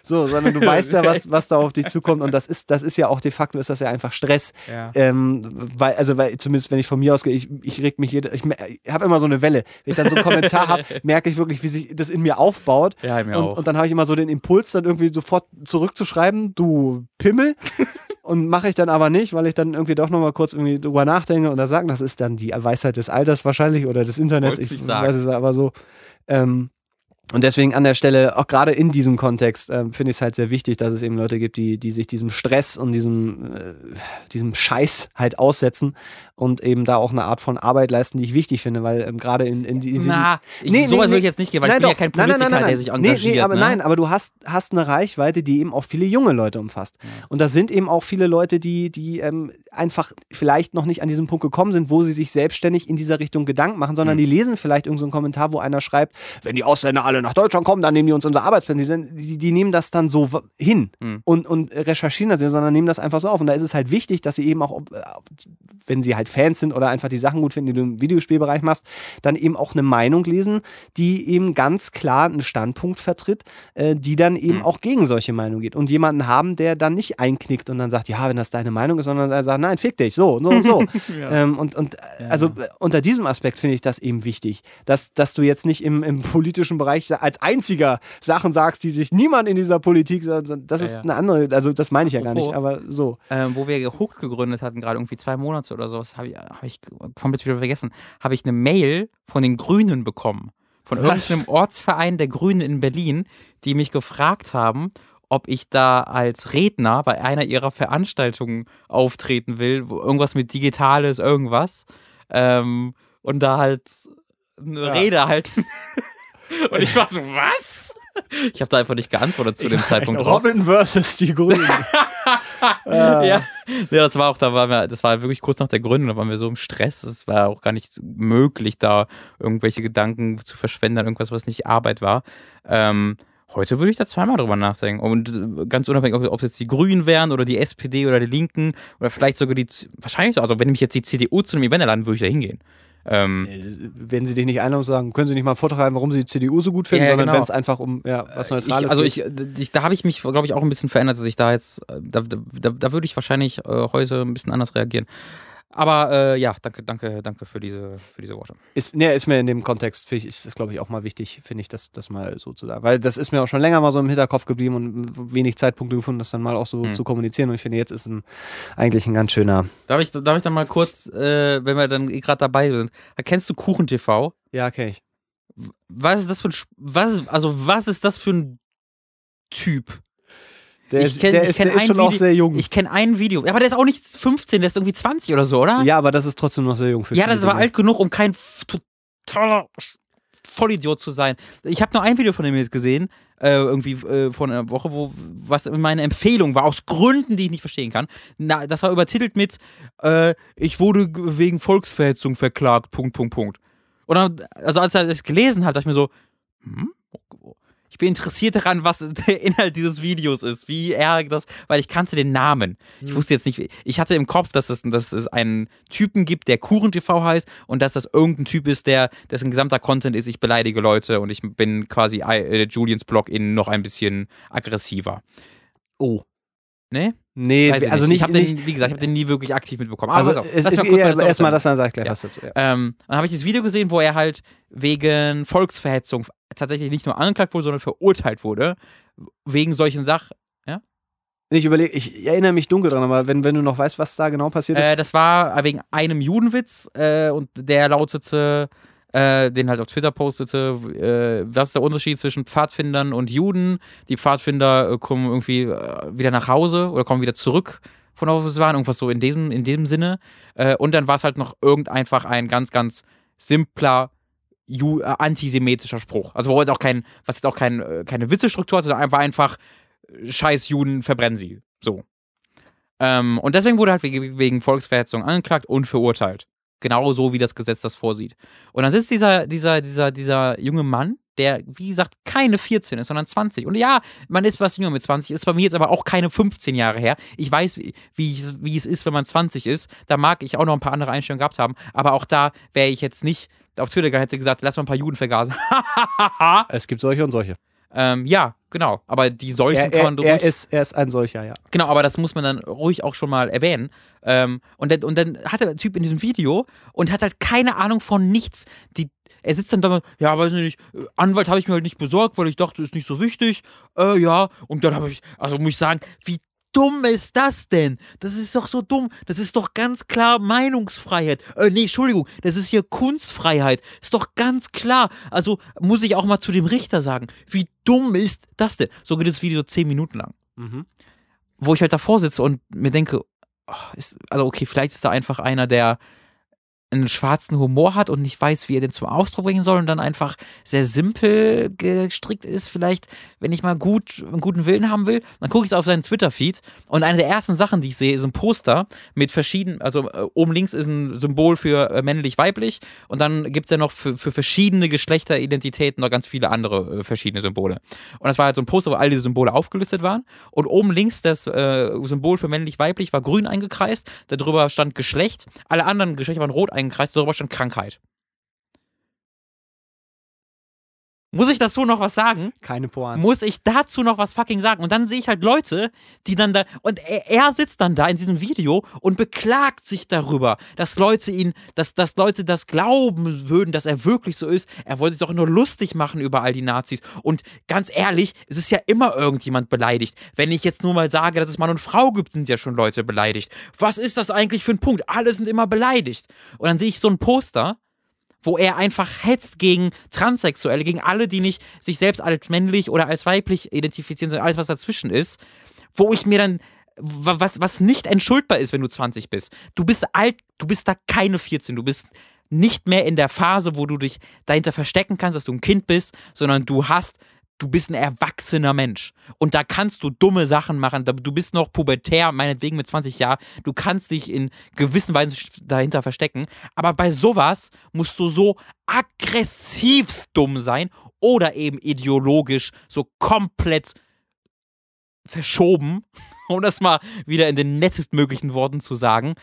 So, sondern du weißt ja, was, was da auf dich zukommt. Und das ist, das ist ja auch de facto ist das ja einfach Stress. Ja. Ähm, weil, also, weil, zumindest wenn ich von mir ausgehe, ich, ich reg mich jede, ich, ich habe immer so eine Welle. Wenn ich dann so einen Kommentar habe, merke ich wirklich, wie sich das in mir aufbaut. Ja, mir und, auch. und dann habe ich immer so den Impuls, dann irgendwie sofort zurückzuschreiben, du Pimmel. und mache ich dann aber nicht, weil ich dann irgendwie doch nochmal kurz irgendwie drüber nachdenke und da sagen, das ist dann die Weisheit des Alters wahrscheinlich oder des Internets. Ich, ich weiß es aber so. Ähm, und deswegen an der Stelle, auch gerade in diesem Kontext, äh, finde ich es halt sehr wichtig, dass es eben Leute gibt, die, die sich diesem Stress und diesem, äh, diesem Scheiß halt aussetzen und eben da auch eine Art von Arbeit leisten, die ich wichtig finde, weil ähm, gerade in, in, diesem... Na, ich, nee, so nee, würde ich jetzt nicht gehen, weil nein, ich bin doch, ja kein Politiker, nein, nein, der sich engagiert. Nee, nee, aber ne? nein, aber du hast, hast eine Reichweite, die eben auch viele junge Leute umfasst. Ja. Und da sind eben auch viele Leute, die, die ähm, einfach vielleicht noch nicht an diesen Punkt gekommen sind, wo sie sich selbstständig in dieser Richtung Gedanken machen, sondern mhm. die lesen vielleicht irgendeinen so Kommentar, wo einer schreibt, wenn die Ausländer alle nach Deutschland kommen, dann nehmen die uns unser Arbeitsplätze. Die, die, die, nehmen das dann so hin mhm. und, und recherchieren das, sondern nehmen das einfach so auf. Und da ist es halt wichtig, dass sie eben auch, wenn sie halt Fans sind oder einfach die Sachen gut finden, die du im Videospielbereich machst, dann eben auch eine Meinung lesen, die eben ganz klar einen Standpunkt vertritt, äh, die dann eben mhm. auch gegen solche Meinungen geht. Und jemanden haben, der dann nicht einknickt und dann sagt, ja, wenn das deine Meinung ist, sondern er sagt, nein, fick dich, so, so und so. ja. ähm, und und ja. also unter diesem Aspekt finde ich das eben wichtig, dass, dass du jetzt nicht im, im politischen Bereich als einziger Sachen sagst, die sich niemand in dieser Politik, das ist ja, eine andere, also das meine ich ja gar nicht, aber so. Ähm, wo wir Hook gegründet hatten, gerade irgendwie zwei Monate oder habe ich, hab ich komplett wieder vergessen, habe ich eine Mail von den Grünen bekommen. Von irgendeinem Ortsverein der Grünen in Berlin, die mich gefragt haben, ob ich da als Redner bei einer ihrer Veranstaltungen auftreten will, wo irgendwas mit Digitales, irgendwas. Ähm, und da halt eine ja. Rede halten. und ich war so, was? Ich habe da einfach nicht geantwortet zu ich dem Zeitpunkt. Robin versus die Grünen. ja. ja, das war auch, da waren wir, das war wirklich kurz nach der Gründung, da waren wir so im Stress. Es war auch gar nicht möglich, da irgendwelche Gedanken zu verschwenden, irgendwas, was nicht Arbeit war. Ähm, Heute würde ich da zweimal drüber nachdenken. Und äh, ganz unabhängig, ob es jetzt die Grünen wären oder die SPD oder die Linken oder vielleicht sogar die, wahrscheinlich, also wenn mich jetzt die CDU zu einem Event laden, würde ich da hingehen. Ähm, äh, wenn sie dich nicht einladen und sagen, können sie nicht mal einen Vortrag haben, warum sie die CDU so gut finden, ja, sondern genau. wenn es einfach um ja, was Neutrales ich, Also ich, ich, da habe ich mich, glaube ich, auch ein bisschen verändert, dass ich da jetzt, äh, da, da, da würde ich wahrscheinlich äh, heute ein bisschen anders reagieren. Aber äh, ja, danke, danke, danke für diese, für diese Worte. Ist, ne, ist mir in dem Kontext, ich, ist das, glaube ich, auch mal wichtig, finde ich, das, das mal so zu sagen. Weil das ist mir auch schon länger mal so im Hinterkopf geblieben und wenig Zeitpunkte gefunden, das dann mal auch so mhm. zu kommunizieren. Und ich finde, jetzt ist ein, eigentlich ein ganz schöner. Darf ich, darf ich dann mal kurz, äh, wenn wir dann gerade dabei sind, kennst du Kuchen TV? Ja, kenne ich. Was ist das für ein, was, also was ist das für ein Typ? Der, ich kenn, der, ist, der ist schon Video, auch sehr jung. Ich kenne ein Video. Aber der ist auch nicht 15, der ist irgendwie 20 oder so, oder? Ja, aber das ist trotzdem noch sehr jung für Ja, das war alt genug, um kein totaler Vollidiot zu sein. Ich habe nur ein Video von ihm jetzt gesehen, äh, irgendwie äh, vor einer Woche, wo was meine Empfehlung war, aus Gründen, die ich nicht verstehen kann. Na, das war übertitelt mit äh, Ich wurde wegen Volksverhetzung verklagt, Punkt, Punkt, Punkt. Und dann, also als er das gelesen hat, dachte ich mir so, hm? Ich bin interessiert daran, was der Inhalt dieses Videos ist, wie er das, weil ich kannte den Namen. Ich hm. wusste jetzt nicht, ich hatte im Kopf, dass es, dass es einen Typen gibt, der Kuchen TV heißt und dass das irgendein Typ ist, der, dessen gesamter Content ist, ich beleidige Leute und ich bin quasi äh, Julians Blog in noch ein bisschen aggressiver. Oh. Ne? Nee, Weiß also nicht. Ich nicht, den, wie gesagt, ich habe den nie wirklich aktiv mitbekommen. Also, also es ist erstmal, dass er sagt gleich ja. was dazu. Ja. Ähm, dann habe ich das Video gesehen, wo er halt wegen Volksverhetzung tatsächlich nicht nur angeklagt wurde, sondern verurteilt wurde. Wegen solchen Sachen. Ja? Ich überlege, ich erinnere mich dunkel dran, aber wenn, wenn du noch weißt, was da genau passiert ist. Äh, das war wegen einem Judenwitz äh, und der lautete, äh, den halt auf Twitter postete, äh, was ist der Unterschied zwischen Pfadfindern und Juden? Die Pfadfinder äh, kommen irgendwie äh, wieder nach Hause oder kommen wieder zurück von wo sie waren, irgendwas so in diesem, in diesem Sinne. und dann war es halt noch irgend einfach ein ganz, ganz simpler Ju äh, antisemitischer Spruch. Also wo halt auch kein, was jetzt auch kein, äh, keine Witzestruktur hat, sondern einfach einfach scheiß Juden, verbrennen sie. So. Ähm, und deswegen wurde halt wegen, Volksverhetzung angeklagt und verurteilt. Genau so, wie das Gesetz das vorsieht. Und dann sitzt dieser, dieser, dieser, dieser junge Mann, der, wie gesagt, keine 14 ist, sondern 20. Und ja, man ist was jünger mit 20, ist bei mir jetzt aber auch keine 15 Jahre her. Ich weiß, wie, wie, ich, wie es ist, wenn man 20 ist. Da mag ich auch noch ein paar andere Einstellungen gehabt haben. Aber auch da wäre ich jetzt nicht auf Twitter hätte gesagt, lass mal ein paar Juden vergasen. es gibt solche und solche. Ähm, ja, genau. Aber die solchen er, kann man er, er, ist, er ist ein solcher, ja. Genau, aber das muss man dann ruhig auch schon mal erwähnen. Ähm, und, dann, und dann hat der Typ in diesem Video und hat halt keine Ahnung von nichts. Die, er sitzt dann da, ja, weiß nicht, Anwalt habe ich mir halt nicht besorgt, weil ich dachte, ist nicht so wichtig. Äh, ja, und dann habe ich, also muss ich sagen, wie dumm ist das denn? Das ist doch so dumm. Das ist doch ganz klar Meinungsfreiheit. Äh, nee, Entschuldigung, das ist hier Kunstfreiheit. Ist doch ganz klar. Also muss ich auch mal zu dem Richter sagen, wie dumm ist das denn? So geht das Video zehn Minuten lang. Mhm. Wo ich halt davor sitze und mir denke, oh, ist, also okay, vielleicht ist da einfach einer, der einen schwarzen Humor hat und nicht weiß, wie er den zum Ausdruck bringen soll und dann einfach sehr simpel gestrickt ist, vielleicht, wenn ich mal gut, einen guten Willen haben will, dann gucke ich auf seinen Twitter-Feed und eine der ersten Sachen, die ich sehe, ist ein Poster mit verschiedenen, also äh, oben links ist ein Symbol für äh, männlich-weiblich und dann gibt es ja noch für, für verschiedene Geschlechteridentitäten noch ganz viele andere äh, verschiedene Symbole. Und das war halt so ein Poster, wo all diese Symbole aufgelistet waren und oben links das äh, Symbol für männlich-weiblich war grün eingekreist, darüber stand Geschlecht, alle anderen Geschlechter waren rot eingekreist eingekreist, darüber stand Krankheit. Muss ich dazu noch was sagen? Keine Pointe. Muss ich dazu noch was fucking sagen? Und dann sehe ich halt Leute, die dann da. Und er, er, sitzt dann da in diesem Video und beklagt sich darüber, dass Leute ihn, dass, dass Leute das glauben würden, dass er wirklich so ist. Er wollte sich doch nur lustig machen über all die Nazis. Und ganz ehrlich, es ist ja immer irgendjemand beleidigt. Wenn ich jetzt nur mal sage, dass es Mann und Frau gibt, sind ja schon Leute beleidigt. Was ist das eigentlich für ein Punkt? Alle sind immer beleidigt. Und dann sehe ich so ein Poster wo er einfach hetzt gegen Transsexuelle, gegen alle, die nicht sich selbst als männlich oder als weiblich identifizieren, sondern alles, was dazwischen ist, wo ich mir dann was, was nicht entschuldbar ist, wenn du 20 bist. Du bist alt, du bist da keine 14, du bist nicht mehr in der Phase, wo du dich dahinter verstecken kannst, dass du ein Kind bist, sondern du hast du bist ein erwachsener Mensch. Und da kannst du dumme Sachen machen. Du bist noch pubertär, meinetwegen mit 20 Jahren. Du kannst dich in gewissen Weisen dahinter verstecken. Aber bei sowas musst du so aggressivst dumm sein oder eben ideologisch so komplett verschoben, um das mal wieder in den nettestmöglichen Worten zu sagen,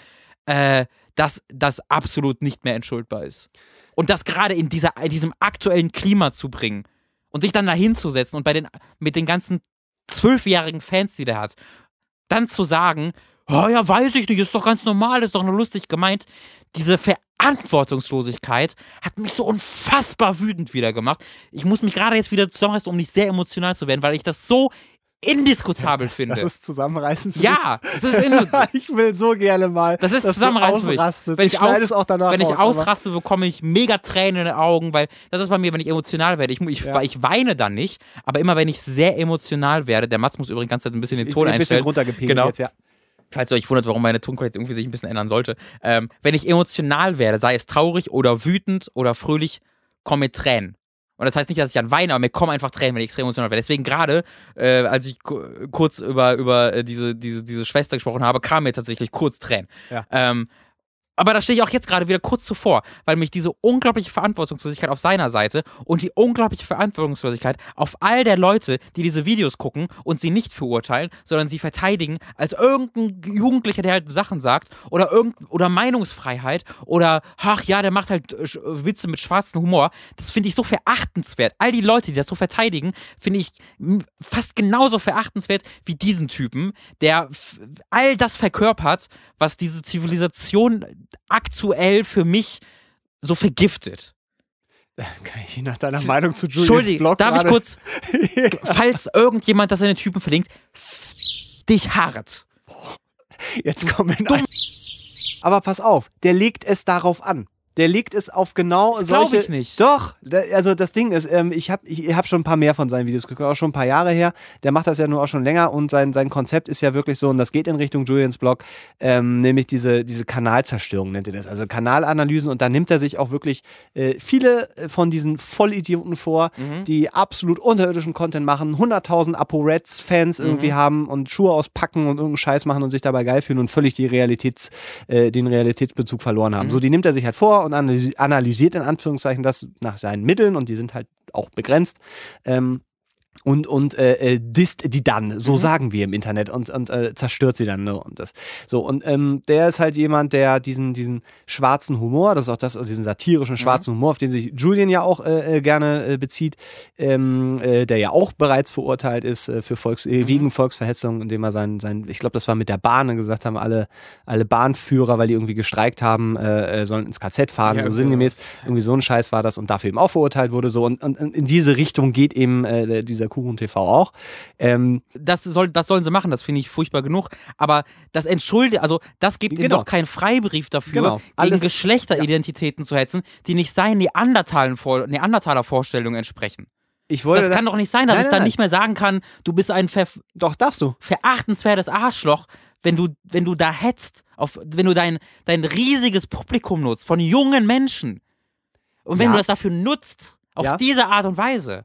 äh, dass das absolut nicht mehr entschuldbar ist. Und das gerade in, dieser, in diesem aktuellen Klima zu bringen und sich dann da hinzusetzen und bei den, mit den ganzen zwölfjährigen Fans, die der hat, dann zu sagen, oh ja, weiß ich nicht, ist doch ganz normal, ist doch nur lustig gemeint. Diese Verantwortungslosigkeit hat mich so unfassbar wütend wieder gemacht. Ich muss mich gerade jetzt wieder zusammenreißen, um nicht sehr emotional zu werden, weil ich das so indiskutabel das, finde. Das ist zusammenreißen für Ja, das ist ich will so gerne mal. Das ist zusammenreißen für mich. Wenn ich, ich aus, auch danach wenn ich raus, ausraste, bekomme ich mega Tränen in den Augen, weil das ist bei mir, wenn ich emotional werde. Ich, ich, ja. ich weine dann nicht, aber immer wenn ich sehr emotional werde, der Mats muss übrigens die ganze Zeit ein bisschen den Ton ich, ich einstellen. Ein bisschen runtergepegelt genau. jetzt, ja falls ihr euch wundert, warum meine Tonqualität irgendwie sich ein bisschen ändern sollte. Ähm, wenn ich emotional werde, sei es traurig oder wütend oder fröhlich, komme mit Tränen. Und das heißt nicht, dass ich dann weine, aber mir kommen einfach Tränen, wenn ich extrem emotional werde. Deswegen gerade, äh, als ich kurz über, über äh, diese, diese, diese Schwester gesprochen habe, kamen mir tatsächlich kurz Tränen. Ja. Ähm, aber da stehe ich auch jetzt gerade wieder kurz zuvor, weil mich diese unglaubliche Verantwortungslosigkeit auf seiner Seite und die unglaubliche Verantwortungslosigkeit auf all der Leute, die diese Videos gucken und sie nicht verurteilen, sondern sie verteidigen als irgendein Jugendlicher, der halt Sachen sagt oder irgend oder Meinungsfreiheit oder ach ja, der macht halt äh, Witze mit schwarzem Humor. Das finde ich so verachtenswert. All die Leute, die das so verteidigen, finde ich fast genauso verachtenswert wie diesen Typen, der all das verkörpert, was diese Zivilisation aktuell für mich so vergiftet. Kann ich nach deiner Meinung zu Julians Entschuldigung, Blog darf ich kurz, falls irgendjemand das in den Typen verlinkt, dich hart. Jetzt kommen wir Aber pass auf, der legt es darauf an. Der legt es auf genau Das solche. ich nicht. Doch, da, also das Ding ist, ähm, ich habe ich hab schon ein paar mehr von seinen Videos geguckt, auch schon ein paar Jahre her. Der macht das ja nur auch schon länger und sein, sein Konzept ist ja wirklich so, und das geht in Richtung Julians Blog, ähm, nämlich diese, diese Kanalzerstörung nennt er das. Also Kanalanalysen und da nimmt er sich auch wirklich äh, viele von diesen Vollidioten vor, Mhm. die absolut unterirdischen Content machen, 100.000 Apo-Reds-Fans Mhm. irgendwie haben und Schuhe auspacken und irgendeinen Scheiß machen und sich dabei geil fühlen und völlig die Realitäts, äh, den Realitätsbezug verloren haben. Mhm. So, die nimmt er sich halt vor und analysi- analysiert in Anführungszeichen das nach seinen Mitteln und die sind halt auch begrenzt. Ähm, und, und äh, äh, disst die dann, so Mhm. sagen wir im Internet und, und äh, zerstört sie dann. Ne? Und das. So, und ähm, der ist halt jemand, der diesen, diesen schwarzen Humor, das ist auch das, also diesen satirischen schwarzen Humor, auf den sich Julian ja auch äh, äh, gerne bezieht, ähm, äh, der ja auch bereits verurteilt ist für Volks, äh, wegen Volksverhetzung, indem er sein, sein ich glaube, das war mit der Bahn, gesagt haben, alle, alle Bahnführer, weil die irgendwie gestreikt haben, sollen ins KZ fahren, Ja, so irgendwie sinngemäß. Irgendwie so ein Scheiß war das und dafür eben auch verurteilt wurde. So und, und in diese Richtung geht eben dieser Kuchen TV auch. Ähm, das, soll, das sollen sie machen, das finde ich furchtbar genug. Aber das entschuldigt, also das gibt ihnen Genau. doch keinen Freibrief dafür, Genau. gegen Alles- Geschlechteridentitäten zu hetzen, die nicht seinen Neandertalen vor, Neandertaler Vorstellungen entsprechen. ich wollte Das kann doch nicht sein, dass Nein, ich dann nein. nicht mehr sagen kann, du bist ein ver doch darfst du. verachtenswertes Arschloch, wenn du, wenn du da hetzt, auf, wenn du dein, dein riesiges Publikum nutzt von jungen Menschen. Und wenn Ja. du das dafür nutzt, auf Ja. diese Art und Weise.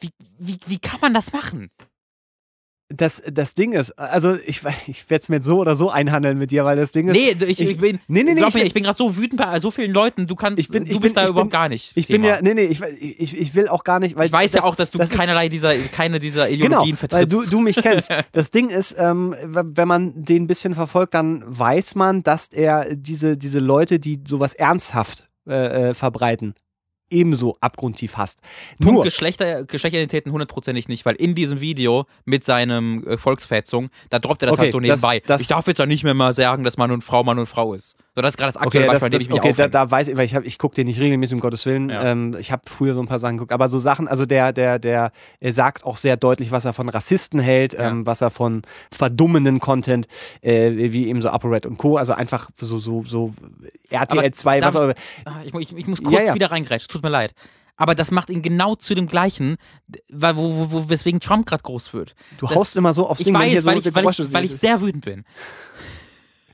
Wie, wie, wie kann man das machen? Das, das Ding ist, also ich, ich werde es mir so oder so einhandeln mit dir, weil das Ding ist. Nee, ich, ich, bin, nee, nee, nee, ich mir, bin- ich bin gerade so wütend bei so vielen Leuten, du kannst, Ich bin- du ich bist bin- da überhaupt bin- gar nicht. Ich bin ja, nee, nee, ich, ich, ich will auch gar nicht, weil ich weiß ja das- auch, dass du das keinerlei dieser, keine dieser Genau, Ideologien weil vertrittst. du, du mich kennst. Das Ding ist, ähm, wenn man den ein bisschen verfolgt, dann weiß man, dass er diese, diese Leute, die sowas ernsthaft äh, äh, verbreiten, ebenso abgrundtief hasst. Punkt Nur, Geschlechter, Geschlechteridentitäten hundertprozentig nicht, weil in diesem Video mit seinem äh, Volksverhetzung, da droppt er das Okay, halt so das- nebenbei. das- ich darf jetzt ja nicht mehr mal sagen, dass Mann und Frau Mann und Frau ist. So, das ist gerade das aktuelle okay, das, Beispiel, das, mich okay da, da weiß ich, weil ich, hab, ich gucke den nicht regelmäßig, um Gottes Willen. Ja. Ähm, ich habe früher so ein paar Sachen geguckt, aber so Sachen, also der, der, der, er sagt auch sehr deutlich, was er von Rassisten hält, Ja. ähm, was er von verdummenden Content, äh, wie eben so ApoRed und Co., also einfach so, so, so RTL 2, was auch Ah, ich, mu- ich, ich muss kurz Ja, wieder reingrätschen, tut mir leid. Aber das macht ihn genau zu dem gleichen, weil, wo, wo, wo, weswegen Trump gerade groß wird. Du Das- haust immer so aufs Ich Ding, wenn hier weiß, so weil ich, weil, ich, weil ich sehr wütend bin.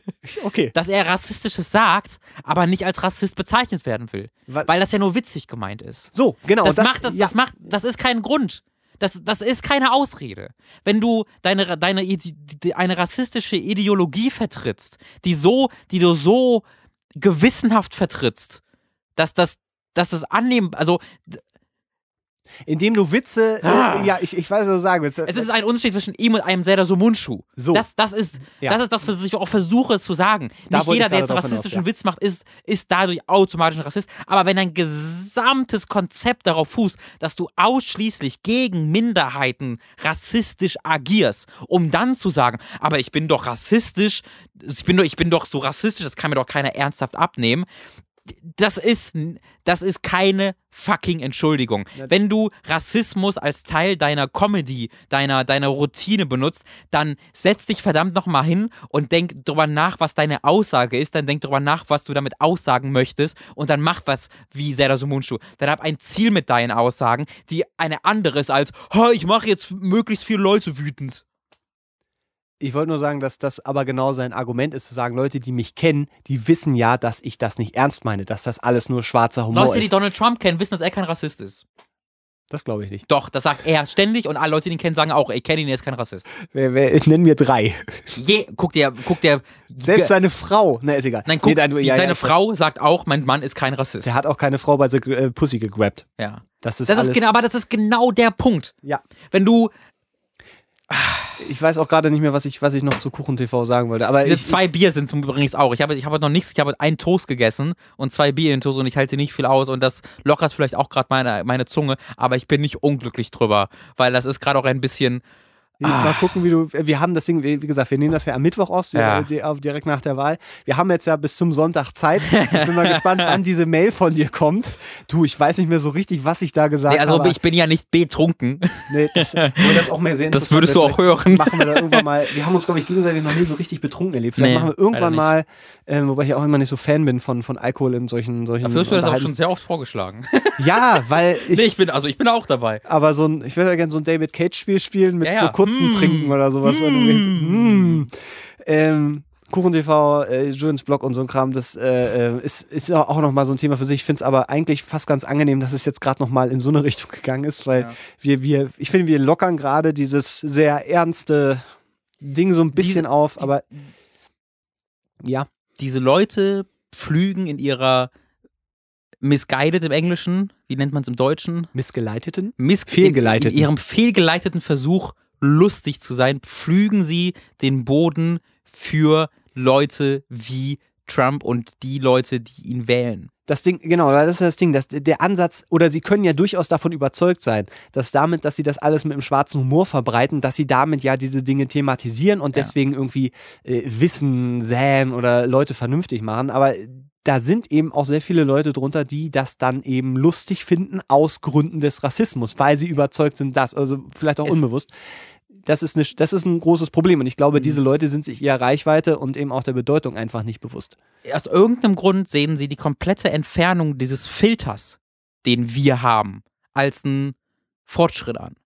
Okay. Dass er Rassistisches sagt, aber nicht als Rassist bezeichnet werden will. Wa- Weil das ja nur witzig gemeint ist. So, genau. das, macht das, ja. das macht, das ist kein Grund. Das, das ist keine Ausrede. Wenn du deine, deine eine rassistische Ideologie vertrittst, die so, die du so gewissenhaft vertrittst, dass das, dass das annehmen, also Indem du Witze, Ah. äh, ja, ich, ich weiß, was du sagen willst. es ist ein Unterschied zwischen ihm und einem Serdar Sumunchu. So. Das, das ist, Ja. das ist das, was ich auch versuche zu sagen. Da Nicht jeder, der jetzt einen rassistischen hinaus, ja. Witz macht, ist, ist dadurch automatisch ein Rassist. Aber wenn dein gesamtes Konzept darauf fußt, dass du ausschließlich gegen Minderheiten rassistisch agierst, um dann zu sagen, aber ich bin doch rassistisch, ich bin doch, ich bin doch so rassistisch, das kann mir doch keiner ernsthaft abnehmen. Das ist, das ist keine fucking Entschuldigung. Wenn du Rassismus als Teil deiner Comedy, deiner, deiner Routine benutzt, dann setz dich verdammt nochmal hin und denk drüber nach, was deine Aussage ist. Dann denk drüber nach, was du damit aussagen möchtest. Und dann mach was wie Serdar Sumunchu. Dann hab ein Ziel mit deinen Aussagen, die eine andere ist als, "Ha, ich mache jetzt möglichst viele Leute wütend. Ich wollte nur sagen, dass das aber genau sein Argument ist, zu sagen, Leute, die mich kennen, die wissen ja, dass ich das nicht ernst meine, dass das alles nur schwarzer Humor Leute, die ist. Donald Trump kennen, wissen, dass er kein Rassist ist. Das glaube ich nicht. Doch, das sagt er ständig und alle Leute, die ihn kennen, sagen auch, ich kenne ihn, er ist kein Rassist. Wer, wer, nenn mir drei. Je, guck dir, guck dir. Selbst seine Frau, na ist egal. Nein, guck, Nee, dann- die, ja, ja, seine weiß. Frau sagt auch, mein Mann ist kein Rassist. Der hat auch keine Frau bei The äh, Pussy gegrabt. ja. Das ist Das ist genau, aber das ist genau der Punkt. ja. Wenn du Ich weiß auch gerade nicht mehr, was ich, was ich noch zu Kuchen TV sagen wollte. Aber diese ich, zwei Bier sind zum übrigens auch. Ich habe, ich habe noch nichts, ich habe einen Toast gegessen und zwei Bier in Toast und ich halte nicht viel aus und das lockert vielleicht auch gerade meine, meine Zunge, aber ich bin nicht unglücklich drüber, weil das ist gerade auch ein bisschen. Ah. Mal gucken, wie du. Wir haben das Ding, wie gesagt, wir nehmen das ja am Mittwoch aus, ja. direkt nach der Wahl. Wir haben jetzt ja bis zum Sonntag Zeit. Ich bin mal gespannt, wann diese Mail von dir kommt. Du, ich weiß nicht mehr so richtig, was ich da gesagt nee, also habe. ich bin ja nicht betrunken. Nee, das, das auch mehr sehen. Das würdest du auch hören. Machen wir da irgendwann mal. Wir haben uns, glaube ich, gegenseitig noch nie so richtig betrunken erlebt. Vielleicht nee, machen wir irgendwann mal, äh, wobei ich auch immer nicht so Fan bin von, von Alkohol in solchen. solchen Dafür hast du das auch schon sehr oft vorgeschlagen. Ja, weil ich. Nee, ich bin, also ich bin auch dabei. Aber so ein, ich würde ja gerne so ein David Cage-Spiel spielen mit ja, ja. so kurzen mm. Trinken oder sowas. Mm. Mm. Ähm, KuchenTV, äh, Julians Blog und so ein Kram, das äh, äh ist, ist auch nochmal so ein Thema für sich. Ich finde es aber eigentlich fast ganz angenehm, dass es jetzt gerade nochmal in so eine Richtung gegangen ist, weil ja. wir, wir, ich finde, wir lockern gerade dieses sehr ernste Ding so ein bisschen Diese, auf, aber ja. Diese Leute pflügen in ihrer misguided im Englischen, wie nennt man es im Deutschen? Missgeleiteten? Miss fehlgeleiteten. In, in ihrem fehlgeleiteten Versuch, lustig zu sein, pflügen sie den Boden für Leute wie Trump und die Leute, die ihn wählen. Das Ding, genau, das ist das Ding, dass der Ansatz, oder sie können ja durchaus davon überzeugt sein, dass damit, dass sie das alles mit dem schwarzen Humor verbreiten, dass sie damit ja diese Dinge thematisieren und ja. deswegen irgendwie äh, Wissen säen oder Leute vernünftig machen. Aber da sind eben auch sehr viele Leute drunter, die das dann eben lustig finden aus Gründen des Rassismus, weil sie überzeugt sind, dass, also vielleicht auch es unbewusst. Das ist, eine, das ist ein großes Problem und ich glaube, mhm. diese Leute sind sich ihrer Reichweite und eben auch der Bedeutung einfach nicht bewusst. Aus irgendeinem Grund sehen sie die komplette Entfernung dieses Filters, den wir haben, als einen Fortschritt an.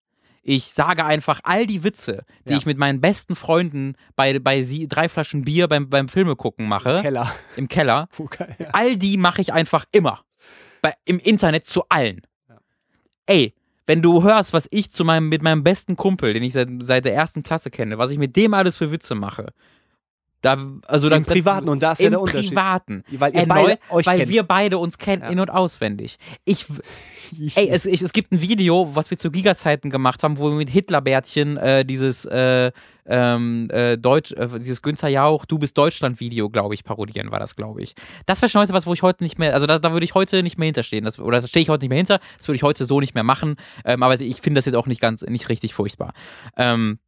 Ich sage einfach all die Witze, die ja. ich mit meinen besten Freunden bei, bei sie, drei Flaschen Bier beim, beim Filme gucken mache. Im Keller. Im Keller. ja. All die mache ich einfach immer. Bei, Im Internet zu allen. Ja. Ey, wenn du hörst, was ich zu meinem, mit meinem besten Kumpel, den ich seit, seit der ersten Klasse kenne, was ich mit dem alles für Witze mache, da, also Im Privaten, und da ist ja der Unterschied. Im Privaten. Weil, ihr beide euch weil kennt. wir beide uns kennen, ja. in- und auswendig. Ich, ey, es, ich, es gibt ein Video, was wir zu Giga-Zeiten gemacht haben, wo wir mit Hitlerbärtchen äh, dieses äh, ähm, äh, Deutsch, äh, dieses Günther Jauch, Du bist Deutschland-Video, glaube ich, parodieren war das, glaube ich. Das wäre schon heute was, wo ich heute nicht mehr, also da, da würde ich heute nicht mehr hinterstehen. Das, oder da stehe ich heute nicht mehr hinter, das würde ich heute so nicht mehr machen. Ähm, aber ich finde das jetzt auch nicht ganz, nicht richtig furchtbar. Ähm,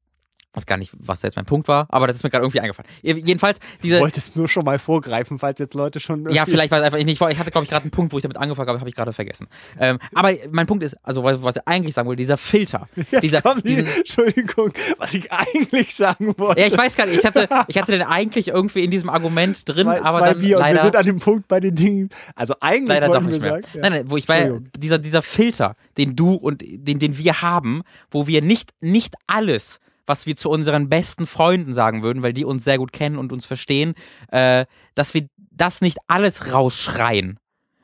weiß gar nicht, was da jetzt mein Punkt war, aber das ist mir gerade irgendwie eingefallen. Jedenfalls, diese. Du wolltest nur schon mal vorgreifen, falls jetzt Leute schon. Ja, vielleicht war es einfach nicht. Ich hatte, glaube ich, gerade einen Punkt, wo ich damit angefangen habe, habe ich gerade vergessen. Ähm, aber mein Punkt ist, also was ich eigentlich sagen wollte, dieser Filter. Dieser, komm, diesen, Entschuldigung, was ich eigentlich sagen wollte. Ja, ich weiß gar nicht, ich hatte, ich hatte den eigentlich irgendwie in diesem Argument drin, zwei, aber zwei dann Bier leider. Und wir sind an dem Punkt bei den Dingen. Also eigentlich leider doch nicht mehr. Sagen, ja. Nein, nein, wo ich war, dieser, dieser Filter, den du und den, den wir haben, wo wir nicht, nicht alles was wir zu unseren besten Freunden sagen würden, weil die uns sehr gut kennen und uns verstehen, äh, dass wir das nicht alles rausschreien.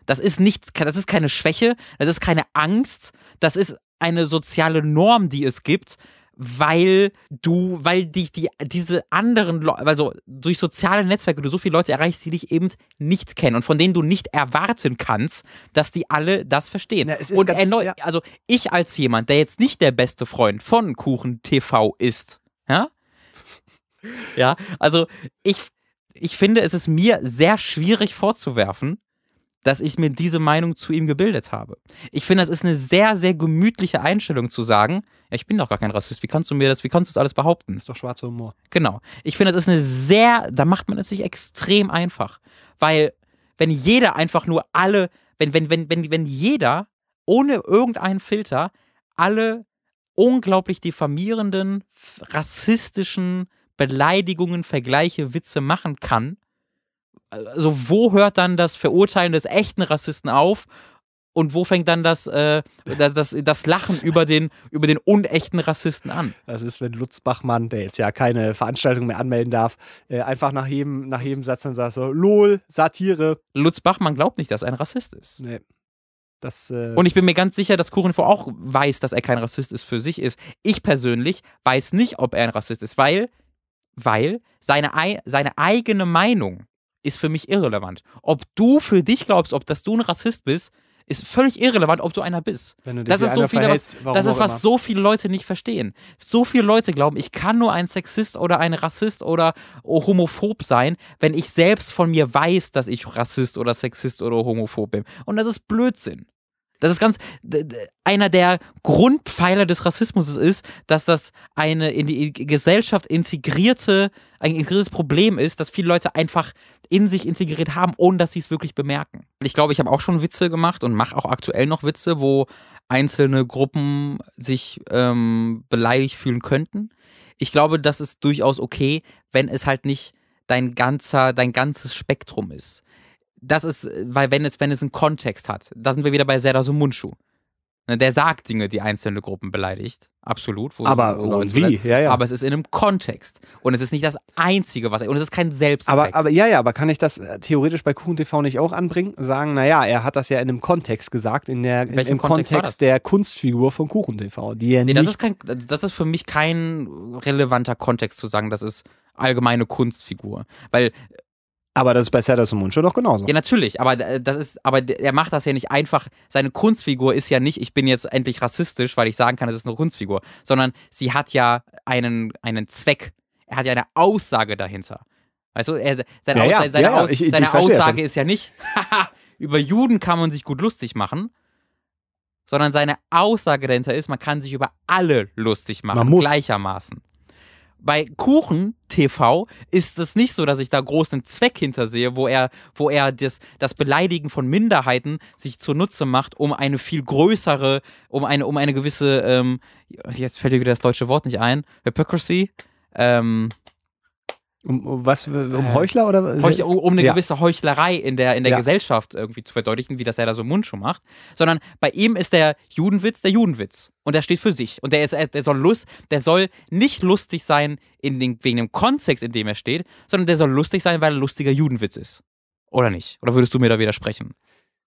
Das ist nichts, das ist keine Schwäche, das ist keine Angst, das ist eine soziale Norm, die es gibt, weil du, weil dich die, diese anderen Leute, also durch soziale Netzwerke du so viele Leute erreichst, die dich eben nicht kennen und von denen du nicht erwarten kannst, dass die alle das verstehen. Ja, und ganz, erneut, ja. also ich als jemand, der jetzt nicht der beste Freund von Kuchen TV ist, ja, ja, also ich, ich finde, es ist mir sehr schwierig vorzuwerfen, dass ich mir diese Meinung zu ihm gebildet habe. Ich finde, das ist eine sehr, sehr gemütliche Einstellung zu sagen, ja, ich bin doch gar kein Rassist, wie kannst du mir das, wie kannst du das alles behaupten? Das ist doch schwarzer Humor. Genau. Ich finde, das ist eine sehr, da macht man es sich extrem einfach. Weil, wenn jeder einfach nur alle, wenn, wenn, wenn, wenn, wenn jeder ohne irgendeinen Filter alle unglaublich diffamierenden, rassistischen Beleidigungen, Vergleiche, Witze machen kann, also wo hört dann das Verurteilen des echten Rassisten auf und wo fängt dann das, äh, das, das Lachen über den, über den unechten Rassisten an? Das ist, wenn Lutz Bachmann, der jetzt ja keine Veranstaltung mehr anmelden darf, äh, einfach nach jedem, nach jedem Satz dann sagt so, LOL, Satire. Lutz Bachmann glaubt nicht, dass er ein Rassist ist. Nee. Das, äh und ich bin mir ganz sicher, dass Kuchenfo auch weiß, dass er kein Rassist ist für sich ist. Ich persönlich weiß nicht, ob er ein Rassist ist, weil, weil seine, seine eigene Meinung ist für mich irrelevant. Ob du für dich glaubst, ob dass du ein Rassist bist, ist völlig irrelevant, ob du einer bist. Du das ist so viele, was, das ist, was so viele Leute nicht verstehen. So viele Leute glauben, ich kann nur ein Sexist oder ein Rassist oder homophob sein, wenn ich selbst von mir weiß, dass ich Rassist oder Sexist oder homophob bin. Und das ist Blödsinn. Das ist ganz einer der Grundpfeiler des Rassismus ist, dass das eine in die Gesellschaft integrierte, ein integriertes Problem ist, dass viele Leute einfach in sich integriert haben, ohne dass sie es wirklich bemerken. Ich glaube, ich habe auch schon Witze gemacht und mache auch aktuell noch Witze, wo einzelne Gruppen sich ähm, beleidigt fühlen könnten. Ich glaube, das ist durchaus okay, wenn es halt nicht dein ganzer, dein ganzes Spektrum ist. Das ist, weil wenn es, wenn es einen Kontext hat, da sind wir wieder bei Serdar Mundschuh. Ne, der sagt Dinge, die einzelne Gruppen beleidigt. Absolut. aber wo und wie? Ja, ja. Aber es ist in einem Kontext. Und es ist nicht das Einzige, was er. Und es ist kein Selbstzweck. Aber, aber ja, ja, aber kann ich das äh, theoretisch bei KuchenTV nicht auch anbringen? Sagen, naja, er hat das ja in einem Kontext gesagt, in der, in, im Kontext, Kontext der Kunstfigur von KuchenTV. Die er nee, das ist, kein, das ist für mich kein relevanter Kontext zu sagen, das ist allgemeine Kunstfigur. Weil aber das ist bei Serdar Muncho doch genauso. Ja, natürlich, aber das ist, aber er macht das ja nicht einfach. Seine Kunstfigur ist ja nicht, ich bin jetzt endlich rassistisch, weil ich sagen kann, es ist eine Kunstfigur, sondern sie hat ja einen, einen Zweck. Er hat ja eine Aussage dahinter. Weißt du, er, seine, ja, Aussage, seine, ja, ich, ich, seine Aussage ist ja nicht, über Juden kann man sich gut lustig machen, sondern seine Aussage dahinter ist, man kann sich über alle lustig machen, gleichermaßen bei Kuchen TV ist es nicht so, dass ich da großen Zweck hintersehe, wo er, wo er das, das Beleidigen von Minderheiten sich zunutze macht, um eine viel größere, um eine, um eine gewisse, ähm, jetzt fällt mir wieder das deutsche Wort nicht ein, Hypocrisy, ähm, um, um, was, um Heuchler oder? Heuchler, um, um eine ja. gewisse Heuchlerei in der, in der ja. Gesellschaft irgendwie zu verdeutlichen, wie das er da so Mundschuh macht. Sondern bei ihm ist der Judenwitz der Judenwitz. Und der steht für sich. Und der, ist, der, soll, Lust, der soll nicht lustig sein in den, wegen dem Kontext, in dem er steht, sondern der soll lustig sein, weil er lustiger Judenwitz ist. Oder nicht? Oder würdest du mir da widersprechen?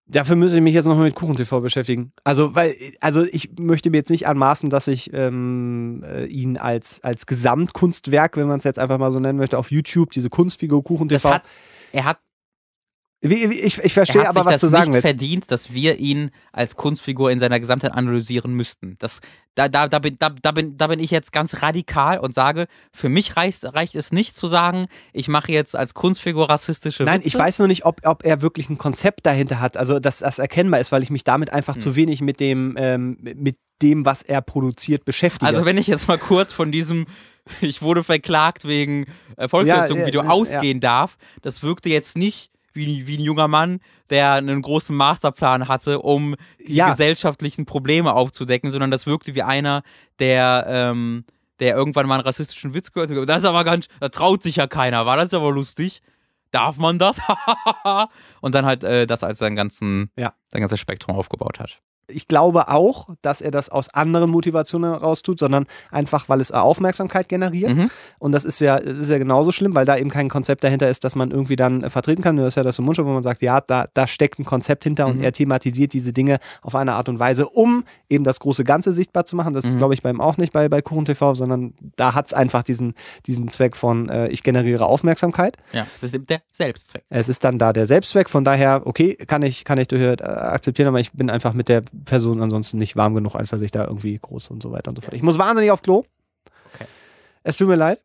Dafür müsste ich mich jetzt noch mit KuchenTV beschäftigen. Also, weil, also ich möchte mir jetzt nicht anmaßen, dass ich ähm, äh, ihn als, als Gesamtkunstwerk, wenn man es jetzt einfach mal so nennen möchte, auf YouTube, diese Kunstfigur KuchenTV. Hat, er hat wie, wie, ich, ich verstehe aber, was du sagen willst. verdient, dass wir ihn als Kunstfigur in seiner Gesamtheit analysieren müssten. Das, da, da, da, bin, da, da, bin, da bin ich jetzt ganz radikal und sage, für mich reicht, reicht es nicht zu sagen, ich mache jetzt als Kunstfigur rassistische Nein, Witze. ich weiß nur nicht, ob, ob er wirklich ein Konzept dahinter hat, also dass das erkennbar ist, weil ich mich damit einfach hm. zu wenig mit dem, ähm, mit dem, was er produziert, beschäftige. Also wenn ich jetzt mal kurz von diesem ich wurde verklagt wegen Volksverhetzung-Video ja, ja, ausgehen ja. darf, das wirkte jetzt nicht wie, wie ein junger Mann, der einen großen Masterplan hatte, um die ja. gesellschaftlichen Probleme aufzudecken, sondern das wirkte wie einer, der, ähm, der irgendwann mal einen rassistischen Witz gehört hat. Das ist aber ganz, da traut sich ja keiner, war das aber lustig. Darf man das? und dann halt äh, das als sein, ganzen, ja. sein ganzes Spektrum aufgebaut hat ich glaube auch, dass er das aus anderen Motivationen heraus tut, sondern einfach, weil es Aufmerksamkeit generiert. Mhm. Und das ist ja, das ist ja genauso schlimm, weil da eben kein Konzept dahinter ist, dass man irgendwie dann äh, vertreten kann. Das ist ja das im Mundschutz, wo man sagt, ja, da, da steckt ein Konzept hinter mhm. und er thematisiert diese Dinge auf eine Art und Weise, um eben das große Ganze sichtbar zu machen. Das mhm. ist, glaube ich, bei ihm auch nicht bei, bei Kuchen TV, sondern da hat es einfach diesen, diesen Zweck von, äh, ich generiere Aufmerksamkeit. Ja, es ist der Selbstzweck. Es ist dann da der Selbstzweck. Von daher, okay, kann ich, kann ich äh, akzeptieren, aber ich bin einfach mit der Person ansonsten nicht warm genug, als dass ich da irgendwie groß und so weiter und so fort. Ich muss wahnsinnig auf Klo. Okay. Es tut mir leid.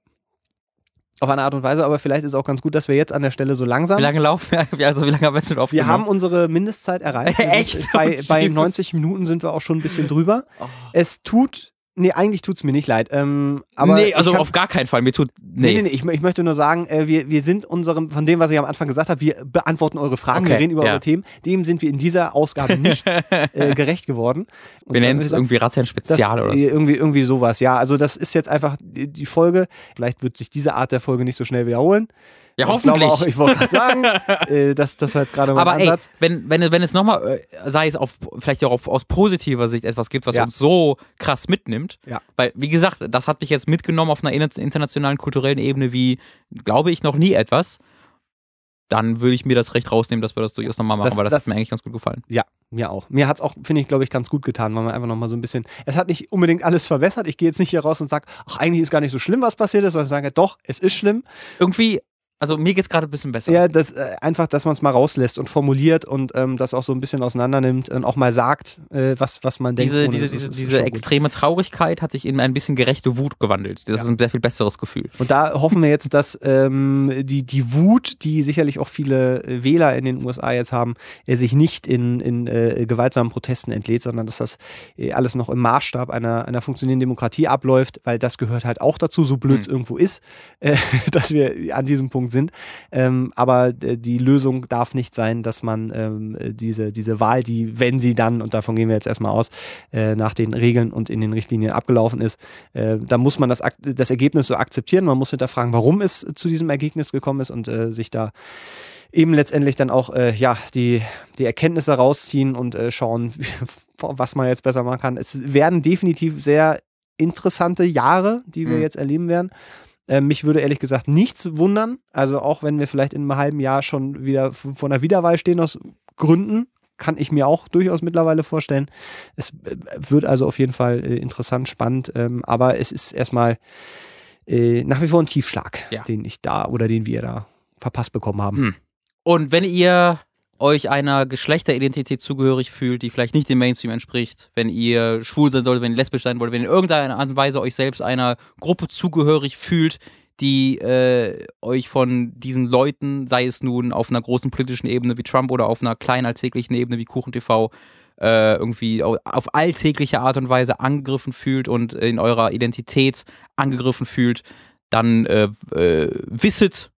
Auf eine Art und Weise, aber vielleicht ist es auch ganz gut, dass wir jetzt an der Stelle so langsam. Wie lange laufen wir? Also, wie lange haben wir jetzt Wir haben unsere Mindestzeit erreicht. Echt? Bei, oh, bei 90 Minuten sind wir auch schon ein bisschen drüber. Oh. Es tut Nee, eigentlich tut es mir nicht leid. Ähm, aber nee, also kann, auf gar keinen Fall. Mir tut. Nee, nee, nee. Ich, ich möchte nur sagen, äh, wir, wir sind unserem, von dem, was ich am Anfang gesagt habe, wir beantworten eure Fragen, okay, wir reden über ja. eure Themen. Dem sind wir in dieser Ausgabe nicht äh, gerecht geworden. Und wir nennen es irgendwie Razzien Spezial das, oder so. Irgendwie, irgendwie sowas, ja. Also, das ist jetzt einfach die Folge. Vielleicht wird sich diese Art der Folge nicht so schnell wiederholen. Ja, hoffentlich. Ich, ich wollte gerade sagen, äh, das, das war jetzt gerade mal Aber Ansatz. Ey, wenn, wenn, wenn es nochmal, äh, sei es auf, vielleicht auch auf, aus positiver Sicht etwas gibt, was ja. uns so krass mitnimmt, ja. weil, wie gesagt, das hat mich jetzt mitgenommen auf einer internationalen kulturellen Ebene wie, glaube ich, noch nie etwas, dann würde ich mir das Recht rausnehmen, dass wir das durchaus nochmal machen, das, weil das, das, hat mir eigentlich ganz gut gefallen. Ja, mir auch. Mir hat es auch, finde ich, glaube ich, ganz gut getan, weil man einfach nochmal so ein bisschen, es hat nicht unbedingt alles verwässert. Ich gehe jetzt nicht hier raus und sage, ach, eigentlich ist gar nicht so schlimm, was passiert ist, sondern ich sage, doch, es ist schlimm. Irgendwie Also mir geht's gerade ein bisschen besser. Ja, das, äh, einfach, dass man es mal rauslässt und formuliert und ähm, das auch so ein bisschen auseinander nimmt und auch mal sagt, äh, was, was man denkt. diese, ohne- diese, diese, diese schon gut. extreme Traurigkeit hat sich in ein bisschen gerechte Wut gewandelt. Das Ja. ist ein sehr viel besseres Gefühl. Und da hoffen wir jetzt, dass ähm, die, die Wut, die sicherlich auch viele äh, Wähler in den USA jetzt haben, äh, sich nicht in, in äh, gewaltsamen Protesten entlädt, sondern dass das äh, alles noch im Maßstab einer, einer funktionierenden Demokratie abläuft, weil das gehört halt auch dazu, so blöd es Hm. irgendwo ist, dass wir an diesem Punkt sind. Ähm, aber äh, die Lösung darf nicht sein, dass man ähm, äh, diese, diese Wahl, die, wenn sie dann, und davon gehen wir jetzt erstmal aus, äh, nach den Regeln und in den Richtlinien abgelaufen ist, äh, da muss man das, das Ergebnis so akzeptieren. Man muss hinterfragen, warum es zu diesem Ergebnis gekommen ist und äh, sich da eben letztendlich dann auch äh, ja, die, die Erkenntnisse rausziehen und äh, schauen, was man jetzt besser machen kann. Es werden definitiv sehr interessante Jahre, die wir Mhm. jetzt erleben werden. Äh, mich würde ehrlich gesagt nichts wundern. Also auch wenn wir vielleicht in einem halben Jahr schon wieder vor einer Wiederwahl stehen aus Gründen, kann ich mir auch durchaus mittlerweile vorstellen. Es äh, wird also auf jeden Fall äh, interessant, spannend, ähm, aber es ist erstmal äh, nach wie vor ein Tiefschlag, Ja. den ich da oder den wir da verpasst bekommen haben. Hm. Und wenn ihr euch einer Geschlechteridentität zugehörig fühlt, die vielleicht nicht dem Mainstream entspricht, wenn ihr schwul sein solltet, wenn ihr lesbisch sein wollt, wenn ihr in irgendeiner Art und Weise euch selbst einer Gruppe zugehörig fühlt, die äh, euch von diesen Leuten, sei es nun auf einer großen politischen Ebene wie Trump oder auf einer kleinen alltäglichen Ebene wie KuchenTV, äh, irgendwie au- auf alltägliche Art und Weise angegriffen fühlt und in eurer Identität angegriffen fühlt, dann äh, äh, wisset,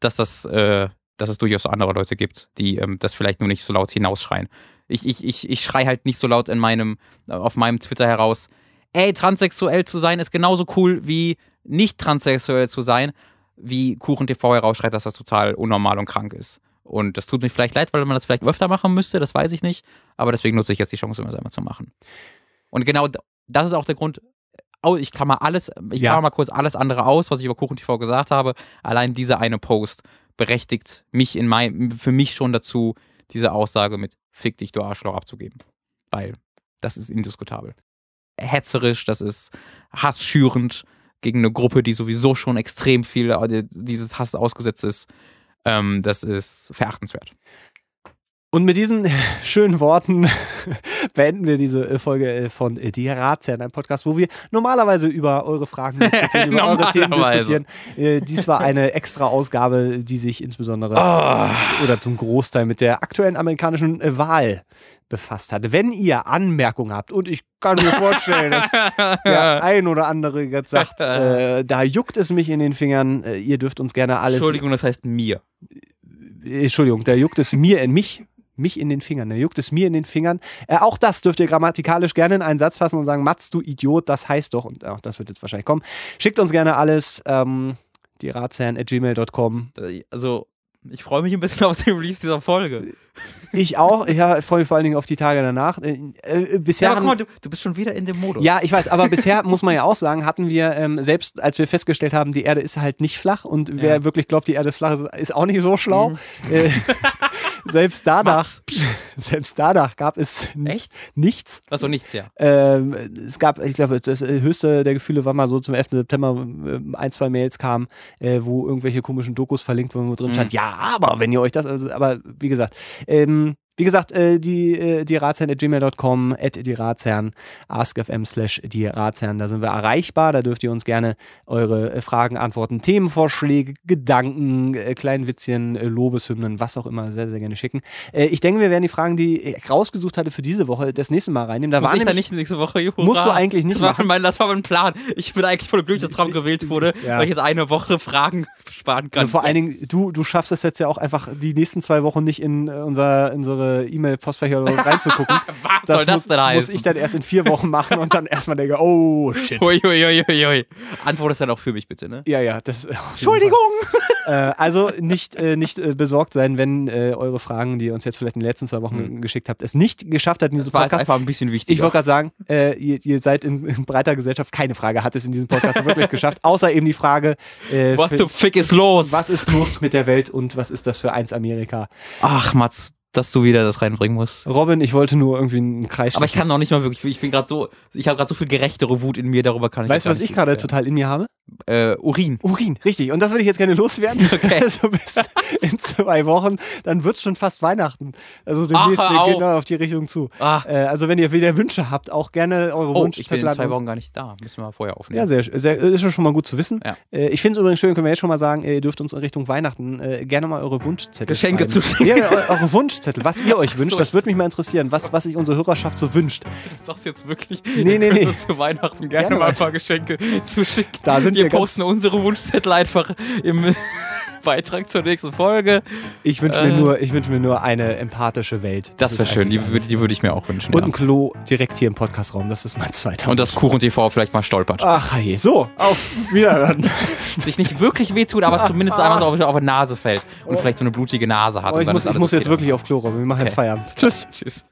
dass das, äh, dass es durchaus andere Leute gibt, die ähm, das vielleicht nur nicht so laut hinausschreien. Ich, ich, ich, ich schrei halt nicht so laut in meinem, äh, auf meinem Twitter heraus, ey, transsexuell zu sein ist genauso cool wie nicht transsexuell zu sein, wie Kuchen TV herausschreit, dass das total unnormal und krank ist. Und das tut mir vielleicht leid, weil man das vielleicht öfter machen müsste, das weiß ich nicht. Aber deswegen nutze ich jetzt die Chance, um das einmal zu machen. Und genau das ist auch der Grund, ich klammer alles, ich Ja. klammer mal kurz alles andere aus, was ich über Kuchen TV gesagt habe. Allein dieser eine Post berechtigt mich in mein, für mich schon dazu, diese Aussage mit Fick dich, du Arschloch abzugeben. Weil das ist indiskutabel. Hetzerisch, das ist hassschürend gegen eine Gruppe, die sowieso schon extrem viel äh, dieses Hass ausgesetzt ist. Ähm, das ist verachtenswert. Und mit diesen schönen Worten beenden wir diese Folge von Die Ratsherren, einem Podcast, wo wir normalerweise über eure Fragen diskutieren, über eure Themen diskutieren. Äh, Dies war eine extra Ausgabe, die sich insbesondere oder zum Großteil mit der aktuellen amerikanischen Wahl befasst hat. Wenn ihr Anmerkungen habt, und ich kann mir vorstellen, dass der ein oder andere jetzt sagt, äh, da juckt es mich in den Fingern, äh, ihr dürft uns gerne alles Entschuldigung, das heißt mir. Entschuldigung, da juckt es mir in mich, mich in den Fingern, da juckt es mir in den Fingern. Äh, auch das dürft ihr grammatikalisch gerne in einen Satz fassen und sagen, Mats, du Idiot, das heißt doch, und auch das wird jetzt wahrscheinlich kommen. Schickt uns gerne alles, ähm, die ratsherren.gmail.com. Also, ich freue mich ein bisschen auf den Release dieser Folge. Ich auch, ja, ich freue mich vor allen Dingen auf die Tage danach. Äh, äh, bisher Ja, aber guck mal, du, du bist schon wieder in dem Modus. Ja, ich weiß, aber bisher muss man ja auch sagen, hatten wir, ähm, selbst als wir festgestellt haben, die Erde ist halt nicht flach und wer Ja. wirklich glaubt, die Erde ist flach, ist, ist auch nicht so schlau. Mhm. Äh, selbst danach, selbst danach gab es Echt? nichts. Achso, nichts, ja. Ähm, es gab, ich glaube, das höchste der Gefühle war mal so zum 11. September äh, ein, zwei Mails kamen, äh, wo irgendwelche komischen Dokus verlinkt wurden, wo drin Mhm. stand, ja, aber wenn ihr euch das, also, aber wie gesagt, ähm, wie gesagt, äh, die, äh, die Ratsherren at gmail.com, at die Ratsherren, askfm slash die Ratsherren, da sind wir erreichbar, da dürft ihr uns gerne eure äh, Fragen, Antworten, Themenvorschläge, Gedanken, äh, kleinen Witzchen, äh, Lobeshymnen, was auch immer, sehr, sehr gerne schicken. Äh, ich denke, wir werden die Fragen, die ich rausgesucht hatte für diese Woche, das nächste Mal reinnehmen. Da Muss war ich da nicht nächste Woche, Juhu, Musst du eigentlich nicht das war, machen. mein, das war mein Plan. Ich bin eigentlich voll glücklich, dass Traum gewählt wurde, Ja. weil ich jetzt eine Woche Fragen sparen kann. Und vor allen Yes. Dingen, du, du schaffst es jetzt ja auch einfach die nächsten zwei Wochen nicht in äh, unser, in unsere E-Mail-Postfächer oder so reinzugucken. Was soll das muss, denn heißen? muss ich dann erst in vier Wochen machen und dann erstmal denke, oh shit. Hui, hui, hui, hui, hui. Antwort ist dann auch für mich, bitte, ne? Ja, ja, das. Entschuldigung! Äh, also nicht, äh, nicht äh, besorgt sein, wenn äh, eure Fragen, die ihr uns jetzt vielleicht in den letzten zwei Wochen geschickt habt, es nicht geschafft hat in diesem War Podcast. einfach ein bisschen wichtig. Ich wollte gerade sagen, äh, ihr, ihr seid in, in breiter Gesellschaft, keine Frage hat es in diesem Podcast wirklich geschafft, außer eben die Frage, äh, What the fick ist los? was ist los mit der Welt und was ist das für eins Amerika? Ach, Mats, dass du wieder das reinbringen musst. Robin, ich wollte nur irgendwie einen Kreis Aber ich kann noch nicht mal wirklich, ich bin gerade so, ich habe gerade so viel gerechtere Wut in mir, darüber kann ich Weißt du, was ich gerade total in mir habe? Äh, Urin. Urin, richtig. Und das will ich jetzt gerne loswerden. Okay. Also bis in zwei Wochen, dann wird schon fast Weihnachten. Also demnächst Ach, gehen auf. die Richtung zu. Ah. Äh, also wenn ihr wieder Wünsche habt, auch gerne eure Oh, ich bin in zwei. Wochen gar nicht da. Müssen wir mal vorher aufnehmen. Ja, sehr, sehr, ist schon mal gut zu wissen. Ja. Äh, ich finde es übrigens schön, können wir jetzt schon mal sagen, ihr dürft uns in Richtung Weihnachten äh, gerne mal eure Wunschzettel Geschenke schreiben. zuschicken. Ja, ja, eu- eure Wunschzettel, was ihr euch wünscht, so. das würde mich mal interessieren, was, was sich unsere Hörerschaft so wünscht. Du sagst jetzt wirklich, Nee, nee, nee. zu Weihnachten gerne, Gerne mal ein paar Geschenke zuschicken. Da sind wir wir posten unsere Wunschzettel einfach im Beitrag zur nächsten Folge. Ich wünsche Äh. mir, nur- ich wünsch mir nur eine empathische Welt. Das wäre ist schön, die, die würde ich mir auch wünschen. Und ja. ein Klo direkt hier im Podcastraum, das ist mein zweiter. Und das Kuchen TV vielleicht mal stolpert. Ach je, so, auf Wiederhören. Sich nicht wirklich wehtut, aber zumindest einmal so auf, auf die Nase fällt und vielleicht so eine blutige Nase hat. Oh, und ich muss, ich muss jetzt wirklich auf Klo, Robin. Wir machen jetzt Okay. Feierabend. Tschüss. Tschüss.